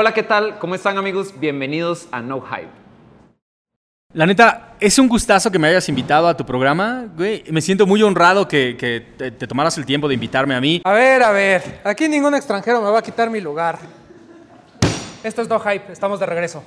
Hola, ¿qué tal? ¿Cómo están amigos? Bienvenidos a No Hype. La neta, es un gustazo que me hayas invitado a tu programa, güey. Me siento muy honrado que, que te, te tomaras el tiempo de invitarme a mí. A ver, a ver. Aquí ningún extranjero me va a quitar mi lugar. Esto es No Hype. Estamos de regreso.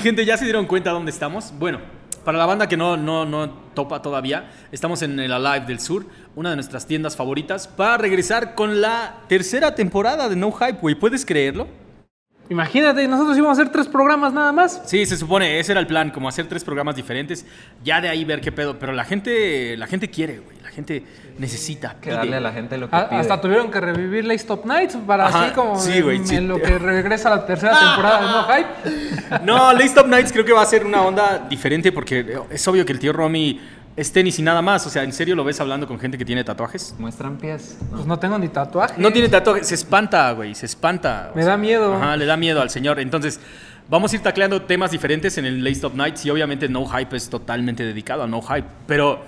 Gente, ¿ya se dieron cuenta dónde estamos? Bueno, para la banda que no, no, no topa todavía, estamos en el Alive del Sur, una de nuestras tiendas favoritas, para regresar con la tercera temporada de No Hype, güey. ¿Puedes creerlo? Imagínate, nosotros íbamos a hacer tres programas nada más. Sí, se supone, ese era el plan, como hacer tres programas diferentes, ya de ahí ver qué pedo. Pero la gente, la gente quiere, güey. La gente necesita. Que pide. darle a la gente lo que A- pide. hasta tuvieron que revivir la Stop Nights para Ajá, así como sí, en- güey, en, sí. lo que regresa la tercera temporada de No Hype. No, Late Stop Nights creo que va a ser una onda diferente porque es obvio que el tío Romy es tenis y nada más. O sea, ¿en serio lo ves hablando con gente que tiene tatuajes? Muestran pies. Pues no tengo ni tatuaje. No tiene tatuajes, se espanta, güey, se espanta. O Me sea, da miedo. Ajá, le da miedo al señor. Entonces, vamos a ir tacleando temas diferentes en el Late Stop Nights y obviamente No Hype es totalmente dedicado a No Hype. Pero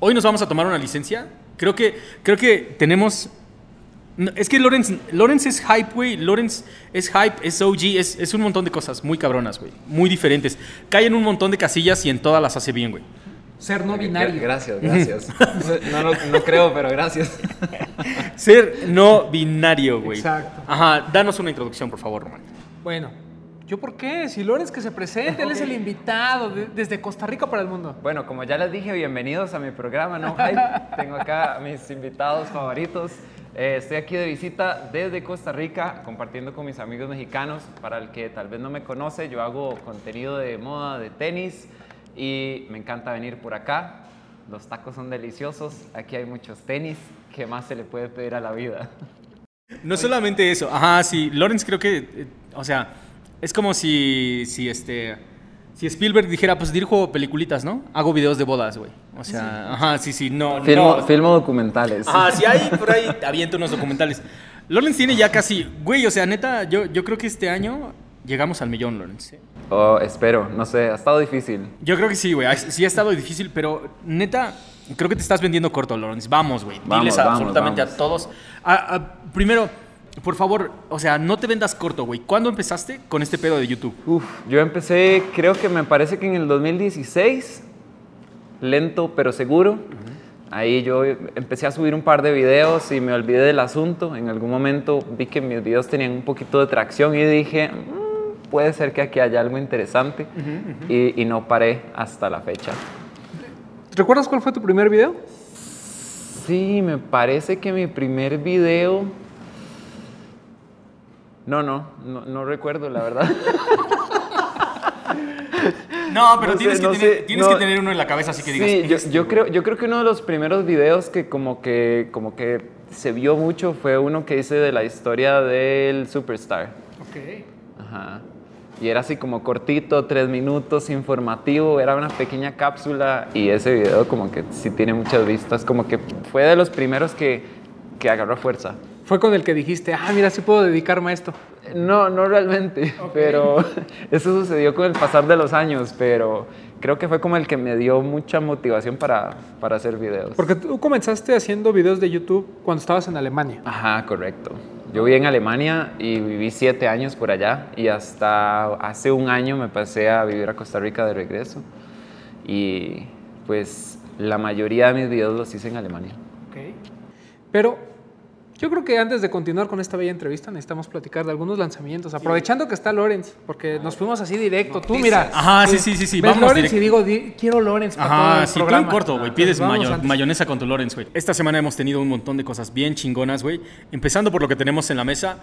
hoy nos vamos a tomar una licencia. Creo que, creo que tenemos... no, es que Lawrence, Lawrence es hype, güey. Lawrence es hype, es OG, es, es un montón de cosas muy cabronas, güey. Muy diferentes. Cae en un montón de casillas y en todas las hace bien, güey. Ser no binario. Gracias, gracias. no, no, no creo, pero gracias. Ser no binario, güey. Exacto. Ajá, danos una introducción, por favor, Román. Bueno, ¿yo por qué? Si Lorenz que se presente, él es el invitado de- desde Costa Rica para el mundo. Bueno, como ya les dije, bienvenidos a mi programa No Hype. Tengo acá a mis invitados favoritos. Eh, estoy aquí de visita desde Costa Rica, compartiendo con mis amigos mexicanos. Para el que tal vez no me conoce, yo hago contenido de moda, de tenis, y me encanta venir por acá. Los tacos son deliciosos, aquí hay muchos tenis. ¿Qué más se le puede pedir a la vida? No solamente eso, ajá, sí, Lawrence creo que, eh, o sea, es como si, si este, si Spielberg dijera, pues dirijo peliculitas, ¿no? Hago videos de bodas, güey. O sea, ajá, sí, sí, no, Filmo, no. filmo documentales. Ajá, si hay por ahí, aviento unos documentales. Lawrence tiene ya casi, güey, o sea, neta, yo, yo creo que este año llegamos al millón, Lawrence. Oh, espero, no sé, ha estado difícil. Yo creo que sí, güey, sí ha estado difícil, pero neta, creo que te estás vendiendo corto, Lawrence. Vamos, güey, diles vamos, absolutamente vamos. a todos. A- a- primero, por favor, o sea, no te vendas corto, güey. ¿Cuándo empezaste con este pedo de YouTube? Uf, yo empecé, creo que me parece que en el 2016, lento pero seguro. Ahí yo empecé a subir un par de videos y me olvidé del asunto. En algún momento vi que mis videos tenían un poquito de tracción y dije, "Mm, puede ser que aquí haya algo interesante. Y, y no paré hasta la fecha. ¿Recuerdas cuál fue tu primer video? Sí, me parece que mi primer video... No, no, no, no recuerdo la verdad. No, pero No tienes, sé, que, no tener, sé, tienes no. que tener uno en la cabeza así que digas. Sí, yo, "Este, yo güey". creo, yo creo que uno de los primeros videos que como que, como que se vio mucho fue uno que hice de la historia del Superstar. Ok. Ajá. Y era así como cortito, tres minutos, informativo, era una pequeña cápsula y ese video como que sí tiene muchas vistas, como que fue de los primeros que, que agarró fuerza. Fue con el que dijiste, ah, mira, sí puedo dedicarme a esto. No, no realmente, pero eso sucedió con el pasar de los años, pero creo que fue como el que me dio mucha motivación para, para hacer videos. Porque tú comenzaste haciendo videos de YouTube cuando estabas en Alemania. Ajá, correcto. Yo viví en Alemania y viví siete años por allá y hasta hace un año me pasé a vivir a Costa Rica de regreso y pues la mayoría de mis videos los hice en Alemania. Ok. Pero yo creo que antes de continuar con esta bella entrevista necesitamos platicar de algunos lanzamientos. Aprovechando que está Lorenz, porque nos fuimos así directo. Tú mira. Ajá, sí, sí, sí, sí, Ves vámonos Lorenz y digo, di- quiero Lorenz para todo el sí, tú en programa. corto, güey. Pides Pues vamos mayo- mayonesa con tu Lawrence, güey. Esta semana hemos tenido un montón de cosas bien chingonas, güey. Empezando por lo que tenemos en la mesa.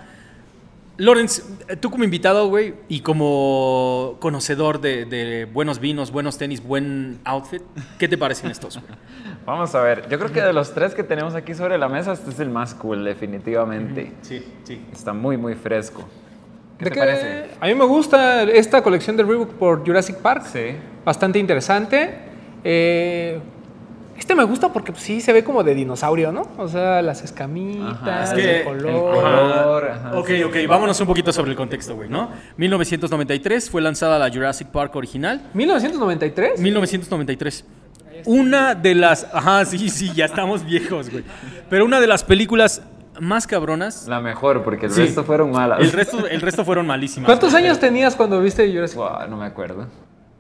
Lawrence, tú como invitado, güey, y como conocedor de, de buenos vinos, buenos tenis, buen outfit, ¿qué te parecen estos, güey? Vamos a ver, yo creo que de los tres que tenemos aquí sobre la mesa, este es el más cool, definitivamente. Sí, sí. Está muy, muy fresco. ¿Qué ¿De te qué? parece? A mí me gusta esta colección de Reebok por Jurassic Park. Sí. Bastante interesante. Eh, este me gusta porque pues, sí se ve como de dinosaurio, ¿no? O sea, las escamitas, Ajá, Es el que- el color. color. ajá, ok, sí, ok, sí. vámonos un poquito sobre el contexto, güey, ¿no? 1993 fue lanzada la Jurassic Park original. 1993. 1993. Una de las. Ajá, sí, sí, ya estamos viejos, güey. Pero una de las películas más cabronas. La mejor, porque el Sí. resto fueron malas. El resto, el resto fueron malísimas. ¿Cuántos años tenías cuando viste Jurassic Park? Wow, no me acuerdo.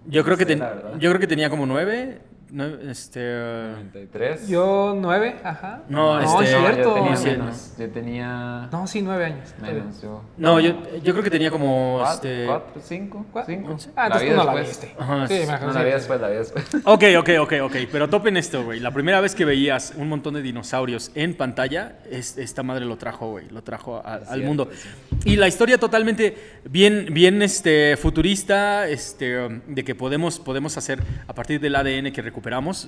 Yo creo que, ten- yo creo que tenía como nueve. Nueve, este. 93. Yo nueve, ajá. No, no este- es No, cierto. yo tenía Sí, menos. Yo tenía No, sí, nueve años. menos. Yo. No, yo, yo creo que tenía como. ¿Cuatro? Este... ¿Cuatro? ¿Cinco? ¿Cuál? ¿Cinco? Ah, entonces tú no la viste. Ajá, sí, sí. me No, imagino, la vi después, la vi después. Ok, ok, ok, ok. Pero topen esto, güey. La primera vez que veías un montón de dinosaurios en pantalla, es- esta madre lo trajo, güey. Lo trajo a- al cierto, mundo. sí. Y la historia totalmente bien, bien este, futurista, este, de que podemos, podemos hacer, a partir del ADN que recuperamos,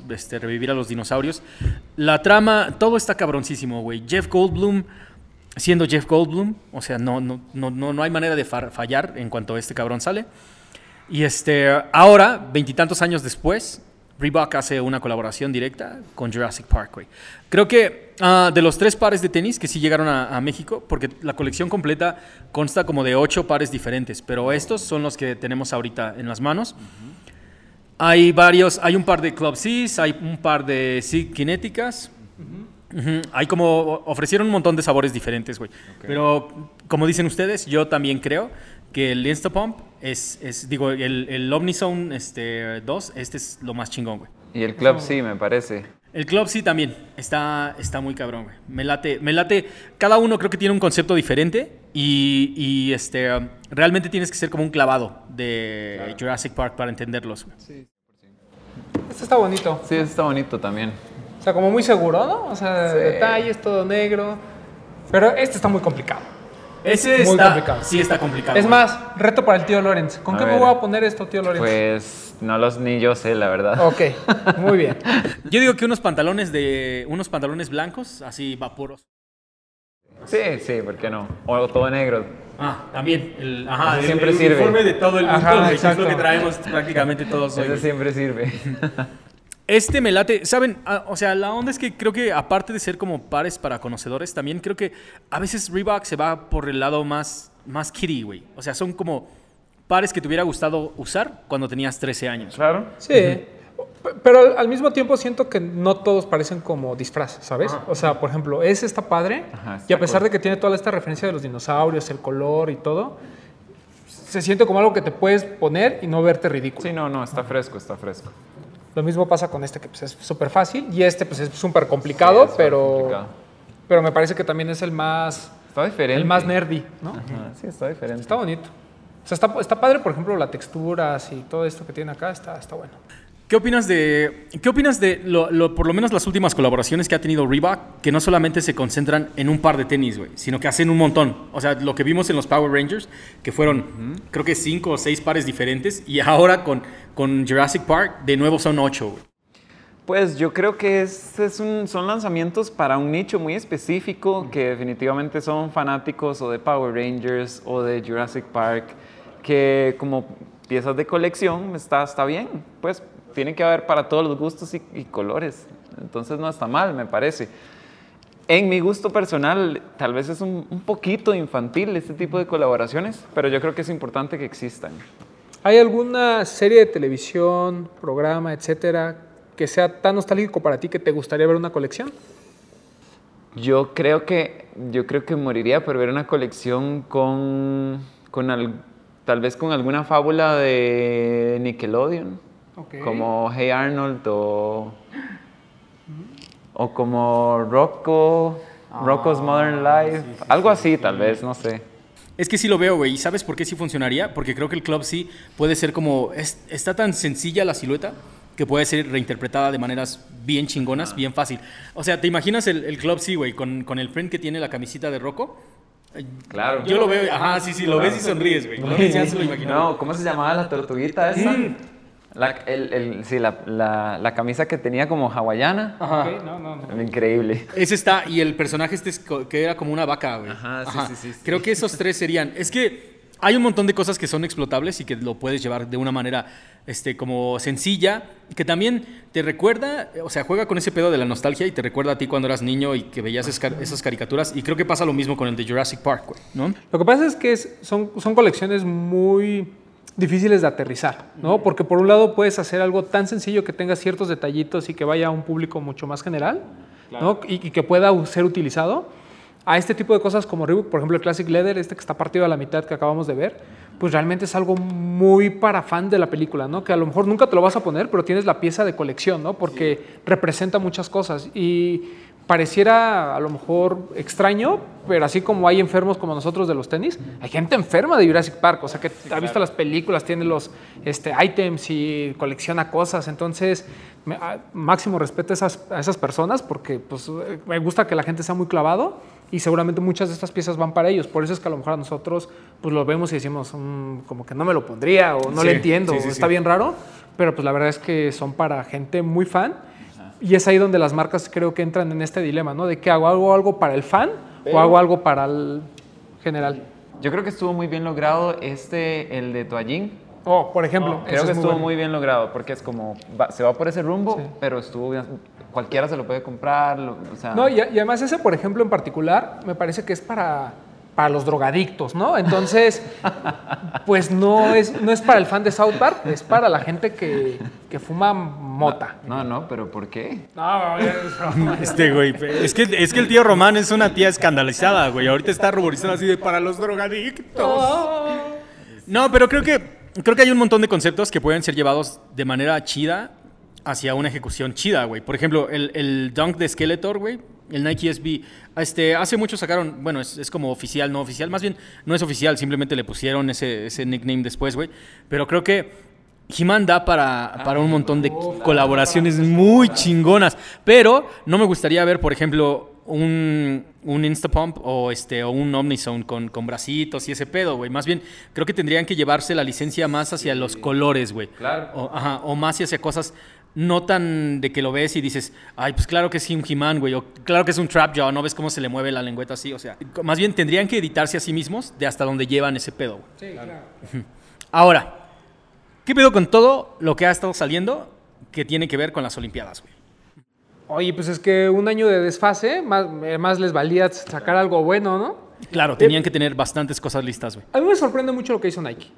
este, revivir a los dinosaurios. La trama, todo está cabroncísimo, güey. Jeff Goldblum siendo Jeff Goldblum, o sea, no, no, no, no, hay manera de fallar en cuanto este cabrón sale. Y este, ahora, veintitantos años después, Reebok hace una colaboración directa con Jurassic Park, güey. Creo que ah, de los tres pares de tenis que sí llegaron a, a México, porque la colección completa consta como de ocho pares diferentes, pero estos son los que tenemos ahorita en las manos. Hay varios, hay un par de Club Cs, hay un par de Sig Kinéticas. Hay como, ofrecieron un montón de sabores diferentes, güey. Pero, como dicen ustedes, yo también creo que el Instapump es, es digo, el, el Omnizone este, 2, este es lo más chingón, güey. Y el club sí, me parece. El Club sí también, está, está muy cabrón, güey. Me late, me late, cada uno creo que tiene un concepto diferente y, y, este, um, realmente tienes que ser como un clavado de Jurassic Park para entenderlos, güey. Este está bonito. Sí, está bonito también. O sea, como muy seguro, ¿no? O sea, Sí. detalles, todo negro. Pero este está muy complicado. Ese Muy está, complicado. sí está complicado. Es güey. más, reto para el tío Lorenz. ¿Con A qué me ver. voy a poner esto, tío Lorenz? Pues no los ni yo sé, la verdad. Ok, muy bien. Yo digo que unos pantalones de unos pantalones blancos, así vaporos. Sí, sí, ¿por qué no? O todo negro. Ah, también. El, ajá, el- siempre el sirve. uniforme de todo el mundo, Ajá, que es lo que traemos prácticamente todos hoy. Ese güey. siempre sirve. Este me late, ¿saben? Ah, o sea, la onda es que creo que aparte de ser como pares para conocedores, también creo que a veces Reebok se va por el lado más, más kiddie, güey. O sea, son como pares que te hubiera gustado usar cuando tenías 13 años. Claro. Sí. Pero al- mismo tiempo siento que no todos parecen como disfraces, ¿sabes? O sea, por ejemplo, ese está padre. Ajá, está y a pesar cool. de que tiene toda esta referencia de los dinosaurios, el color y todo, se siente como algo que te puedes poner y no verte ridículo. Sí, no, no, está fresco, está fresco. Lo mismo pasa con este que pues, es súper fácil y este pues es súper complicado, Sí, es pero, complicado. pero me parece que también es el más, Está diferente. el más nerdy, ¿no? Ajá, sí, está diferente. Está bonito. O sea, está, está padre, por ejemplo, la texturas y todo esto que tiene acá, está, está bueno. ¿Qué opinas de, qué opinas de lo, lo- por lo menos las últimas colaboraciones que ha tenido Reebok, que no solamente se concentran en un par de tenis, güey, sino que hacen un montón? O sea, lo que vimos en los Power Rangers, que fueron, creo que cinco o seis pares diferentes, y ahora con, con Jurassic Park, de nuevo son ocho, güey. Pues yo creo que es, es un- son lanzamientos para un nicho muy específico que definitivamente son fanáticos o de Power Rangers o de Jurassic Park, que como piezas de colección está, está bien, pues tiene que haber para todos los gustos y, y colores, entonces no está mal, me parece. En mi gusto personal, tal vez es un, un poquito infantil este tipo de colaboraciones, pero yo creo que es importante que existan. ¿Hay alguna serie de televisión, programa, etcétera, que sea tan nostálgico para ti que te gustaría ver una colección? Yo creo que, yo creo que moriría por ver una colección con, con al- tal vez con alguna fábula de Nickelodeon, Ok. como Hey Arnold o, o como Rocco, Rocco's Modern Life, algo así tal vez, no sé. Es que sí lo veo, güey. ¿Y sabes por qué sí funcionaría? Porque creo que el club sí puede ser como... es- está tan sencilla la silueta que puede ser reinterpretada de maneras bien chingonas, bien fácil. O sea, ¿te imaginas el, el club sí, güey? Con, con el print que tiene la camisita de Rocco. Claro. Yo lo veo, ajá, sí, sí, lo ves y sonríes, güey. No, ¿cómo se llamaba la tortuguita esa? La, el- el- sí, la, la- la camisa que tenía como hawaiana. Ajá. Ok, no, no, no. Increíble. Ese está, y el personaje este es que era como una vaca, güey. Ajá, sí, sí, sí, sí. Creo que esos tres serían. Es que hay un montón de cosas que son explotables y que lo puedes llevar de una manera este, como sencilla, que también te recuerda, o sea, juega con ese pedo de la nostalgia y te recuerda a ti cuando eras niño y que veías esas, esas caricaturas. Y creo que pasa lo mismo con el de Jurassic Park, güey, ¿no? Lo que pasa es que es- son, son colecciones muy difíciles de aterrizar, ¿no? Porque por un lado puedes hacer algo tan sencillo que tenga ciertos detallitos y que vaya a un público mucho más general, ¿no? Y, y que pueda ser utilizado. A este tipo de cosas como Reebok, por ejemplo, el Classic Leather, este que está partido a la mitad que acabamos de ver, pues realmente es algo muy para fan de la película, ¿no? Que a lo mejor nunca te lo vas a poner, pero tienes la pieza de colección, ¿no? Porque representa muchas cosas y pareciera a lo mejor extraño, pero así como hay enfermos como nosotros de los tenis, hay gente enferma de Jurassic Park, o sea que ha visto las películas, tiene los este, items y colecciona cosas, entonces me- a- máximo respeto a esas, a esas personas porque pues, me gusta que la gente sea muy clavado y seguramente muchas de estas piezas van para ellos, por eso es que a lo mejor a nosotros pues lo vemos y decimos "Mm, como que no me lo pondría o no Sí, le entiendo, sí, sí, está sí. bien raro, pero pues la verdad es que son para gente muy fan y es ahí donde las marcas creo que entran en este dilema, ¿no? De que hago algo, algo para el fan o hago algo para el general. Yo creo que estuvo muy bien logrado este, el de Toallín. Oh, por ejemplo, Creo ese que es estuvo bueno. muy bien logrado porque es como, va- se va por ese rumbo, Sí. pero estuvo bien. Cualquiera se lo puede comprar, lo- o sea... No, y, y además ese, por ejemplo, en particular, me parece que es para, para los drogadictos, ¿no? Entonces, pues no es, no es para el fan de South Park, es para la gente que, que fuma mota. No, no, pero ¿por qué? No, Este, güey, es que, es que el tío Román es una tía escandalizada, güey. Ahorita está ruborizada así de para los drogadictos. No, pero creo que, creo que hay un montón de conceptos que pueden ser llevados de manera chida hacia una ejecución chida, güey. Por ejemplo, el, el dunk de Skeletor, güey. El Nike SB. Este, hace mucho sacaron, bueno, es, es como oficial, no oficial. Más bien, no es oficial, simplemente le pusieron ese, ese nickname después, güey. Pero creo que He-Man da para, para un montón de colaboraciones muy chingonas. Pero no me gustaría ver, por ejemplo, un, un Instapump o, este, o un Omnizone con, con bracitos y ese pedo, güey. Más bien, creo que tendrían que llevarse la licencia más hacia los colores, güey. Claro. O, ajá, o más hacia cosas no tan de que lo ves y dices, ay, pues claro que es un He-Man, güey. O claro que es un Trap Jaw, no ves cómo se le mueve la lengüeta así. O sea, más bien tendrían que editarse a sí mismos de hasta donde llevan ese pedo, güey. Sí, claro. Ahora, ¿qué pedo con todo lo que ha estado saliendo que tiene que ver con las Olimpiadas, güey? Oye, pues es que un año de desfase, más, eh, más les valía sacar algo bueno, ¿no? Claro, tenían que tener bastantes cosas listas, güey. A mí me sorprende mucho lo que hizo Nike.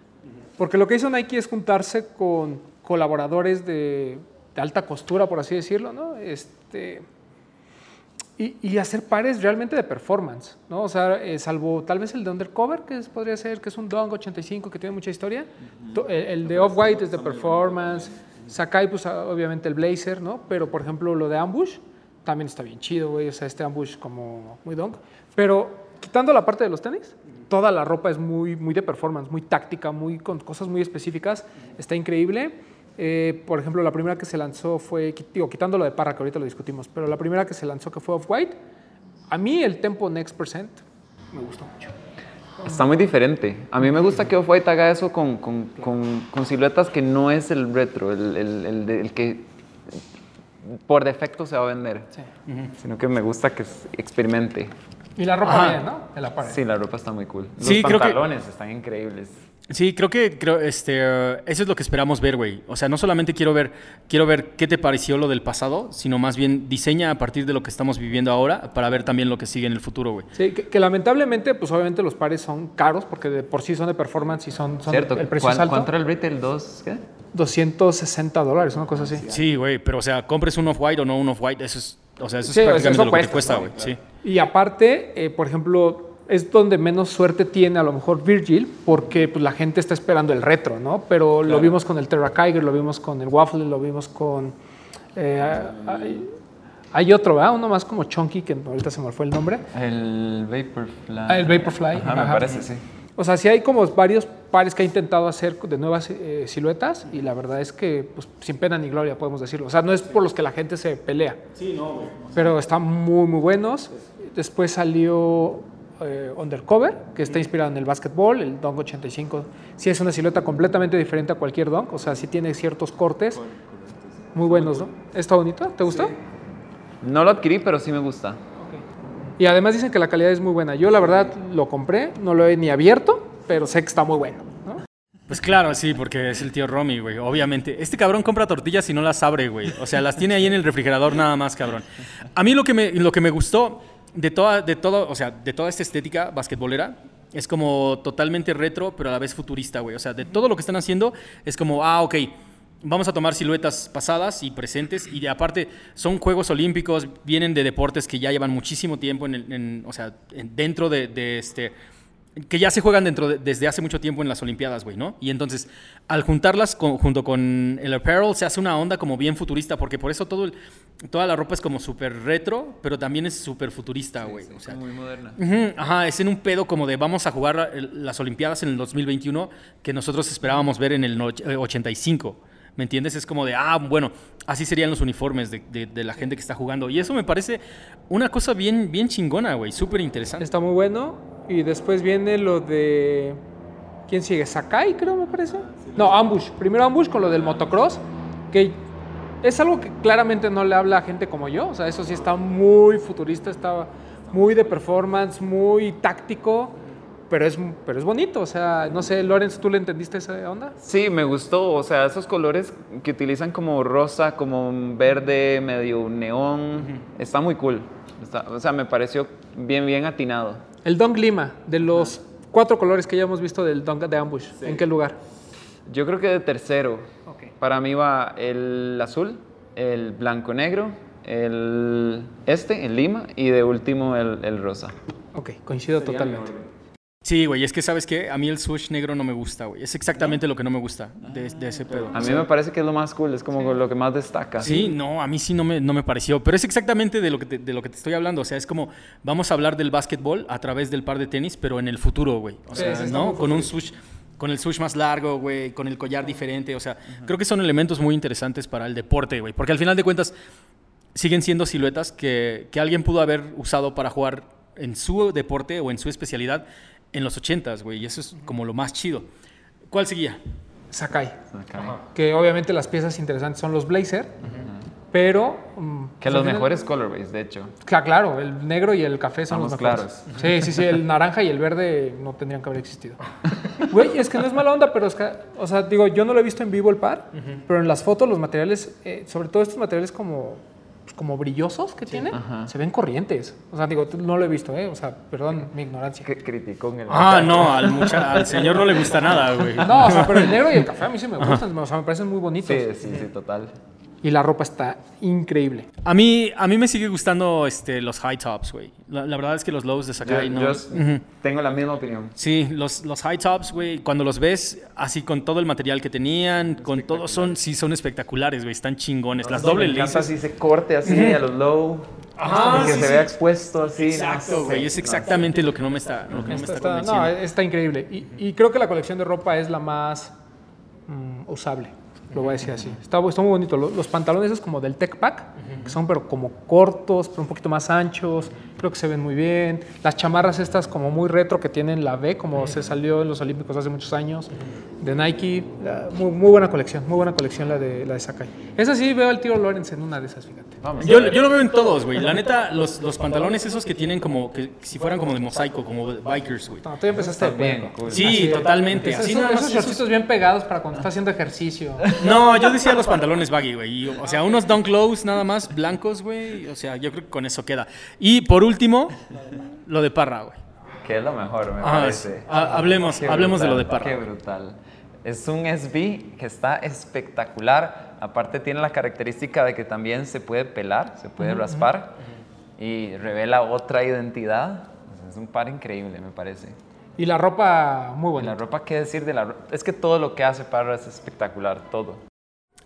Porque lo que hizo Nike es juntarse con colaboradores de, de alta costura, por así decirlo, ¿no? Este, y, y hacer pares realmente de performance, ¿no? O sea, eh, salvo tal vez el de Undercover, que es- podría ser, que es un Dunk 85, que tiene mucha historia. To- El, el de Off-White es de performance. Sakai, pues ah, obviamente el Blazer, ¿no? Pero, por ejemplo, lo de Ambush también está bien chido, güey. O sea, este Ambush como muy Dunk. Pero quitando la parte de los tenis, toda la ropa es muy, muy de performance, muy táctica, muy con cosas muy específicas. Está increíble. Eh, por ejemplo, la primera que se lanzó fue, digo, quitando lo de Parra, que ahorita lo discutimos, pero la primera que se lanzó que fue Off-White, a mí el tempo Next Percent me gustó mucho. Está muy diferente. A mí me gusta que Off-White haga eso con, con, con, con siluetas que no es el retro, el, el, el que por defecto se va a vender, Sí. sino que me gusta que experimente. Y la ropa Ajá. bien, ¿no? La pared. Sí, la ropa está muy cool. Los Sí, creo que- pantalones están increíbles. Sí, creo que creo, este, eh, eso es lo que esperamos ver, güey. O sea, no solamente quiero ver, quiero ver qué te pareció lo del pasado, sino más bien diseña a partir de lo que estamos viviendo ahora para ver también lo que sigue en el futuro, güey. Sí, que, que lamentablemente, pues obviamente los pares son caros porque de por sí son de performance y son, son ¿Cierto? el precio ¿Cuán- es alto. ¿Cuánto era el retail? ¿Dos? ¿Qué? 260 dólares, una cosa así. Sí, güey, pero o sea, compres un off-white o no un off-white, eso es, o sea, eso es Sí, eso prácticamente lo que te cuesta, cuesta, güey. Sí. Y aparte, eh, por ejemplo, es donde menos suerte tiene a lo mejor Virgil, porque pues, la gente está esperando el retro, ¿no? Pero lo vimos con el Terra Kyger, lo vimos con el Waffle, lo vimos con... eh, hay, hay otro, ¿verdad? Uno más como Chunky, que ahorita se me fue el nombre. El Vaporfly. Ah, el Vaporfly, Ajá, me ajá. parece, sí. O sea, sí hay como varios pares que ha intentado hacer de nuevas eh, siluetas y la verdad es que pues, sin pena ni gloria podemos decirlo. O sea, no es por los que la gente se pelea. Sí, no, güey. Pero están muy, muy buenos. Después salió eh, Undercover, que está inspirado en el básquetbol, el Dunk 85. Sí es una silueta completamente diferente a cualquier Dunk, o sea, sí tiene ciertos cortes muy buenos, ¿no? ¿Está bonito? ¿Te gustó? No lo adquirí, pero sí me gusta. Y además dicen que la calidad es muy buena. Yo la verdad lo compré, no lo he ni abierto, pero sé que está muy bueno. ¿no? Pues claro, sí, porque es el tío Romy, güey, obviamente. Este cabrón compra tortillas y no las abre, güey. O sea, las tiene ahí en el refrigerador nada más, cabrón. A mí lo que me, lo que me gustó de toda, de todo, o sea, de toda esta estética basquetbolera es como totalmente retro, pero a la vez futurista, güey. O sea, de todo lo que están haciendo es como, ah, ok, vamos a tomar siluetas pasadas y presentes y de aparte son Juegos Olímpicos, vienen de deportes que ya llevan muchísimo tiempo en, el- o sea, en- dentro de, de este que ya se juegan dentro de- desde hace mucho tiempo en las Olimpiadas, güey, ¿no? Y entonces, al juntarlas con- junto con el apparel, se hace una onda como bien futurista, porque por eso todo el- toda la ropa es como súper retro, pero también es súper futurista, güey. o sea, muy moderna. Ajá, es en un pedo como de vamos a jugar las Olimpiadas en el 2021 que nosotros esperábamos ver en el no- eh, 85. ¿Me entiendes? Es como de, ah, bueno, así serían los uniformes de, de- de la gente que está jugando. Y eso me parece una cosa bien, bien chingona, güey, súper interesante. Está muy bueno. Y después viene lo de. ¿Quién sigue? Sakai, creo, me parece. No, Ambush. Primero Ambush con lo del motocross. Que es algo que claramente no le habla a gente como yo. O sea, eso sí está muy futurista, está muy de performance, muy táctico. Pero es, pero es bonito. O sea, no sé, Lorenz, ¿tú le entendiste esa onda? Sí, me gustó. O sea, esos colores que utilizan como rosa, como un verde, medio neón, está muy cool. Está- o sea, me pareció bien, bien atinado. El Dunk Lima, de los cuatro colores que ya hemos visto del Dunk de Ambush. ¿En qué lugar? Yo creo que de tercero. Ok. Para mí va el azul, el blanco negro, el este, el lima, y de último el, el rosa. Ok, coincido totalmente. Sí, güey, es que sabes qué, a mí el swoosh negro no me gusta, güey. Es exactamente lo que no me gusta de, de ese pedo. A mí me parece que es lo más cool, es como lo que más destaca. Sí, no, a mí sí no me, no me pareció, pero es exactamente de lo, que te, de lo que te estoy hablando, o sea, es como vamos a hablar del básquetbol a través del par de tenis, pero en el futuro, güey. O Sí, sea, ¿no? Con un swoosh, con el swoosh más largo, güey, con el collar diferente, o sea, creo que son elementos muy interesantes para el deporte, güey, porque al final de cuentas siguen siendo siluetas que, que alguien pudo haber usado para jugar en su deporte o en su especialidad en los 80s, güey, y eso es como lo más chido. ¿Cuál seguía? Sakai. Acá. Que obviamente las piezas interesantes son los blazer, pero... mm, Que pues, los mejores colorways, de hecho. Cla- Claro, el negro y el café son Vamos los mejores. claros. Sí, sí, sí, el naranja y el verde no tendrían que haber existido. Güey, es que no es mala onda, pero es que, o sea, digo, yo no lo he visto en vivo el par, pero en las fotos los materiales, eh, sobre todo estos materiales como, pues, como brillosos que tienen, se ven corrientes. O sea, digo, no lo he visto, ¿eh? O sea, perdón mi ignorancia. Que criticó en el. Ah, no, al, mucha- al señor no le gusta nada, güey. No, o sea, pero el negro y el café a mí sí me gustan, o sea, me parecen muy bonitos. Sí, sí, sí, total. Y la ropa está increíble. A mí, a mí me sigue gustando este, los high tops, güey. La, la verdad es que los lows de Yo, Sakai no... yo tengo la misma opinión. Sí, los, los high tops, güey, cuando los ves así con todo el material que tenían, con todo, son, sí, son espectaculares, güey, están chingones. Las doble laces. así se corte así a los low. Ajá, y que sí, se sí. vea expuesto así. Exacto, güey, es no exactamente lo que no me está, lo que no me Está, está está- convenciendo. no, está increíble. Y, y creo que la colección de ropa es la más mm, usable, lo voy a decir así. Está, está muy bonito. Los, los pantalones esos como del Tech Pack, que son pero como cortos, pero un poquito más anchos, creo que se ven muy bien. Las chamarras estas como muy retro que tienen la B, como se salió en los Olímpicos hace muchos años, de Nike. La- Muy, muy buena colección, muy buena colección la de, la de Sakai. Esa sí veo al tiro Lawrence en una de esas, fíjate. Vamos. Yo, yo lo veo en todos, güey. La neta, los, los pantalones esos que tienen como, que si fueran como de mosaico, como bikers, güey. No, tú ya empezaste bien, cool. Sí, Así totalmente. Esos, Así esos esos- shortcitos bien pegados para cuando estás haciendo ejercicio. No, yo decía los pantalones baggy, güey. O sea, unos dunk lows nada más, blancos, güey. O sea, yo creo que con eso queda. Y por último, lo de Parra, güey. Que es lo mejor, me Ah, parece. ha- hablemos, Qué hablemos de lo de Parra. Qué brutal. Es un SB que está espectacular. Aparte tiene la característica de que también se puede pelar, se puede raspar y revela otra identidad. Es un par increíble, me parece. Y la ropa muy buena. la ropa, ¿qué decir de la ropa? Es que todo lo que hace Parra es espectacular, todo.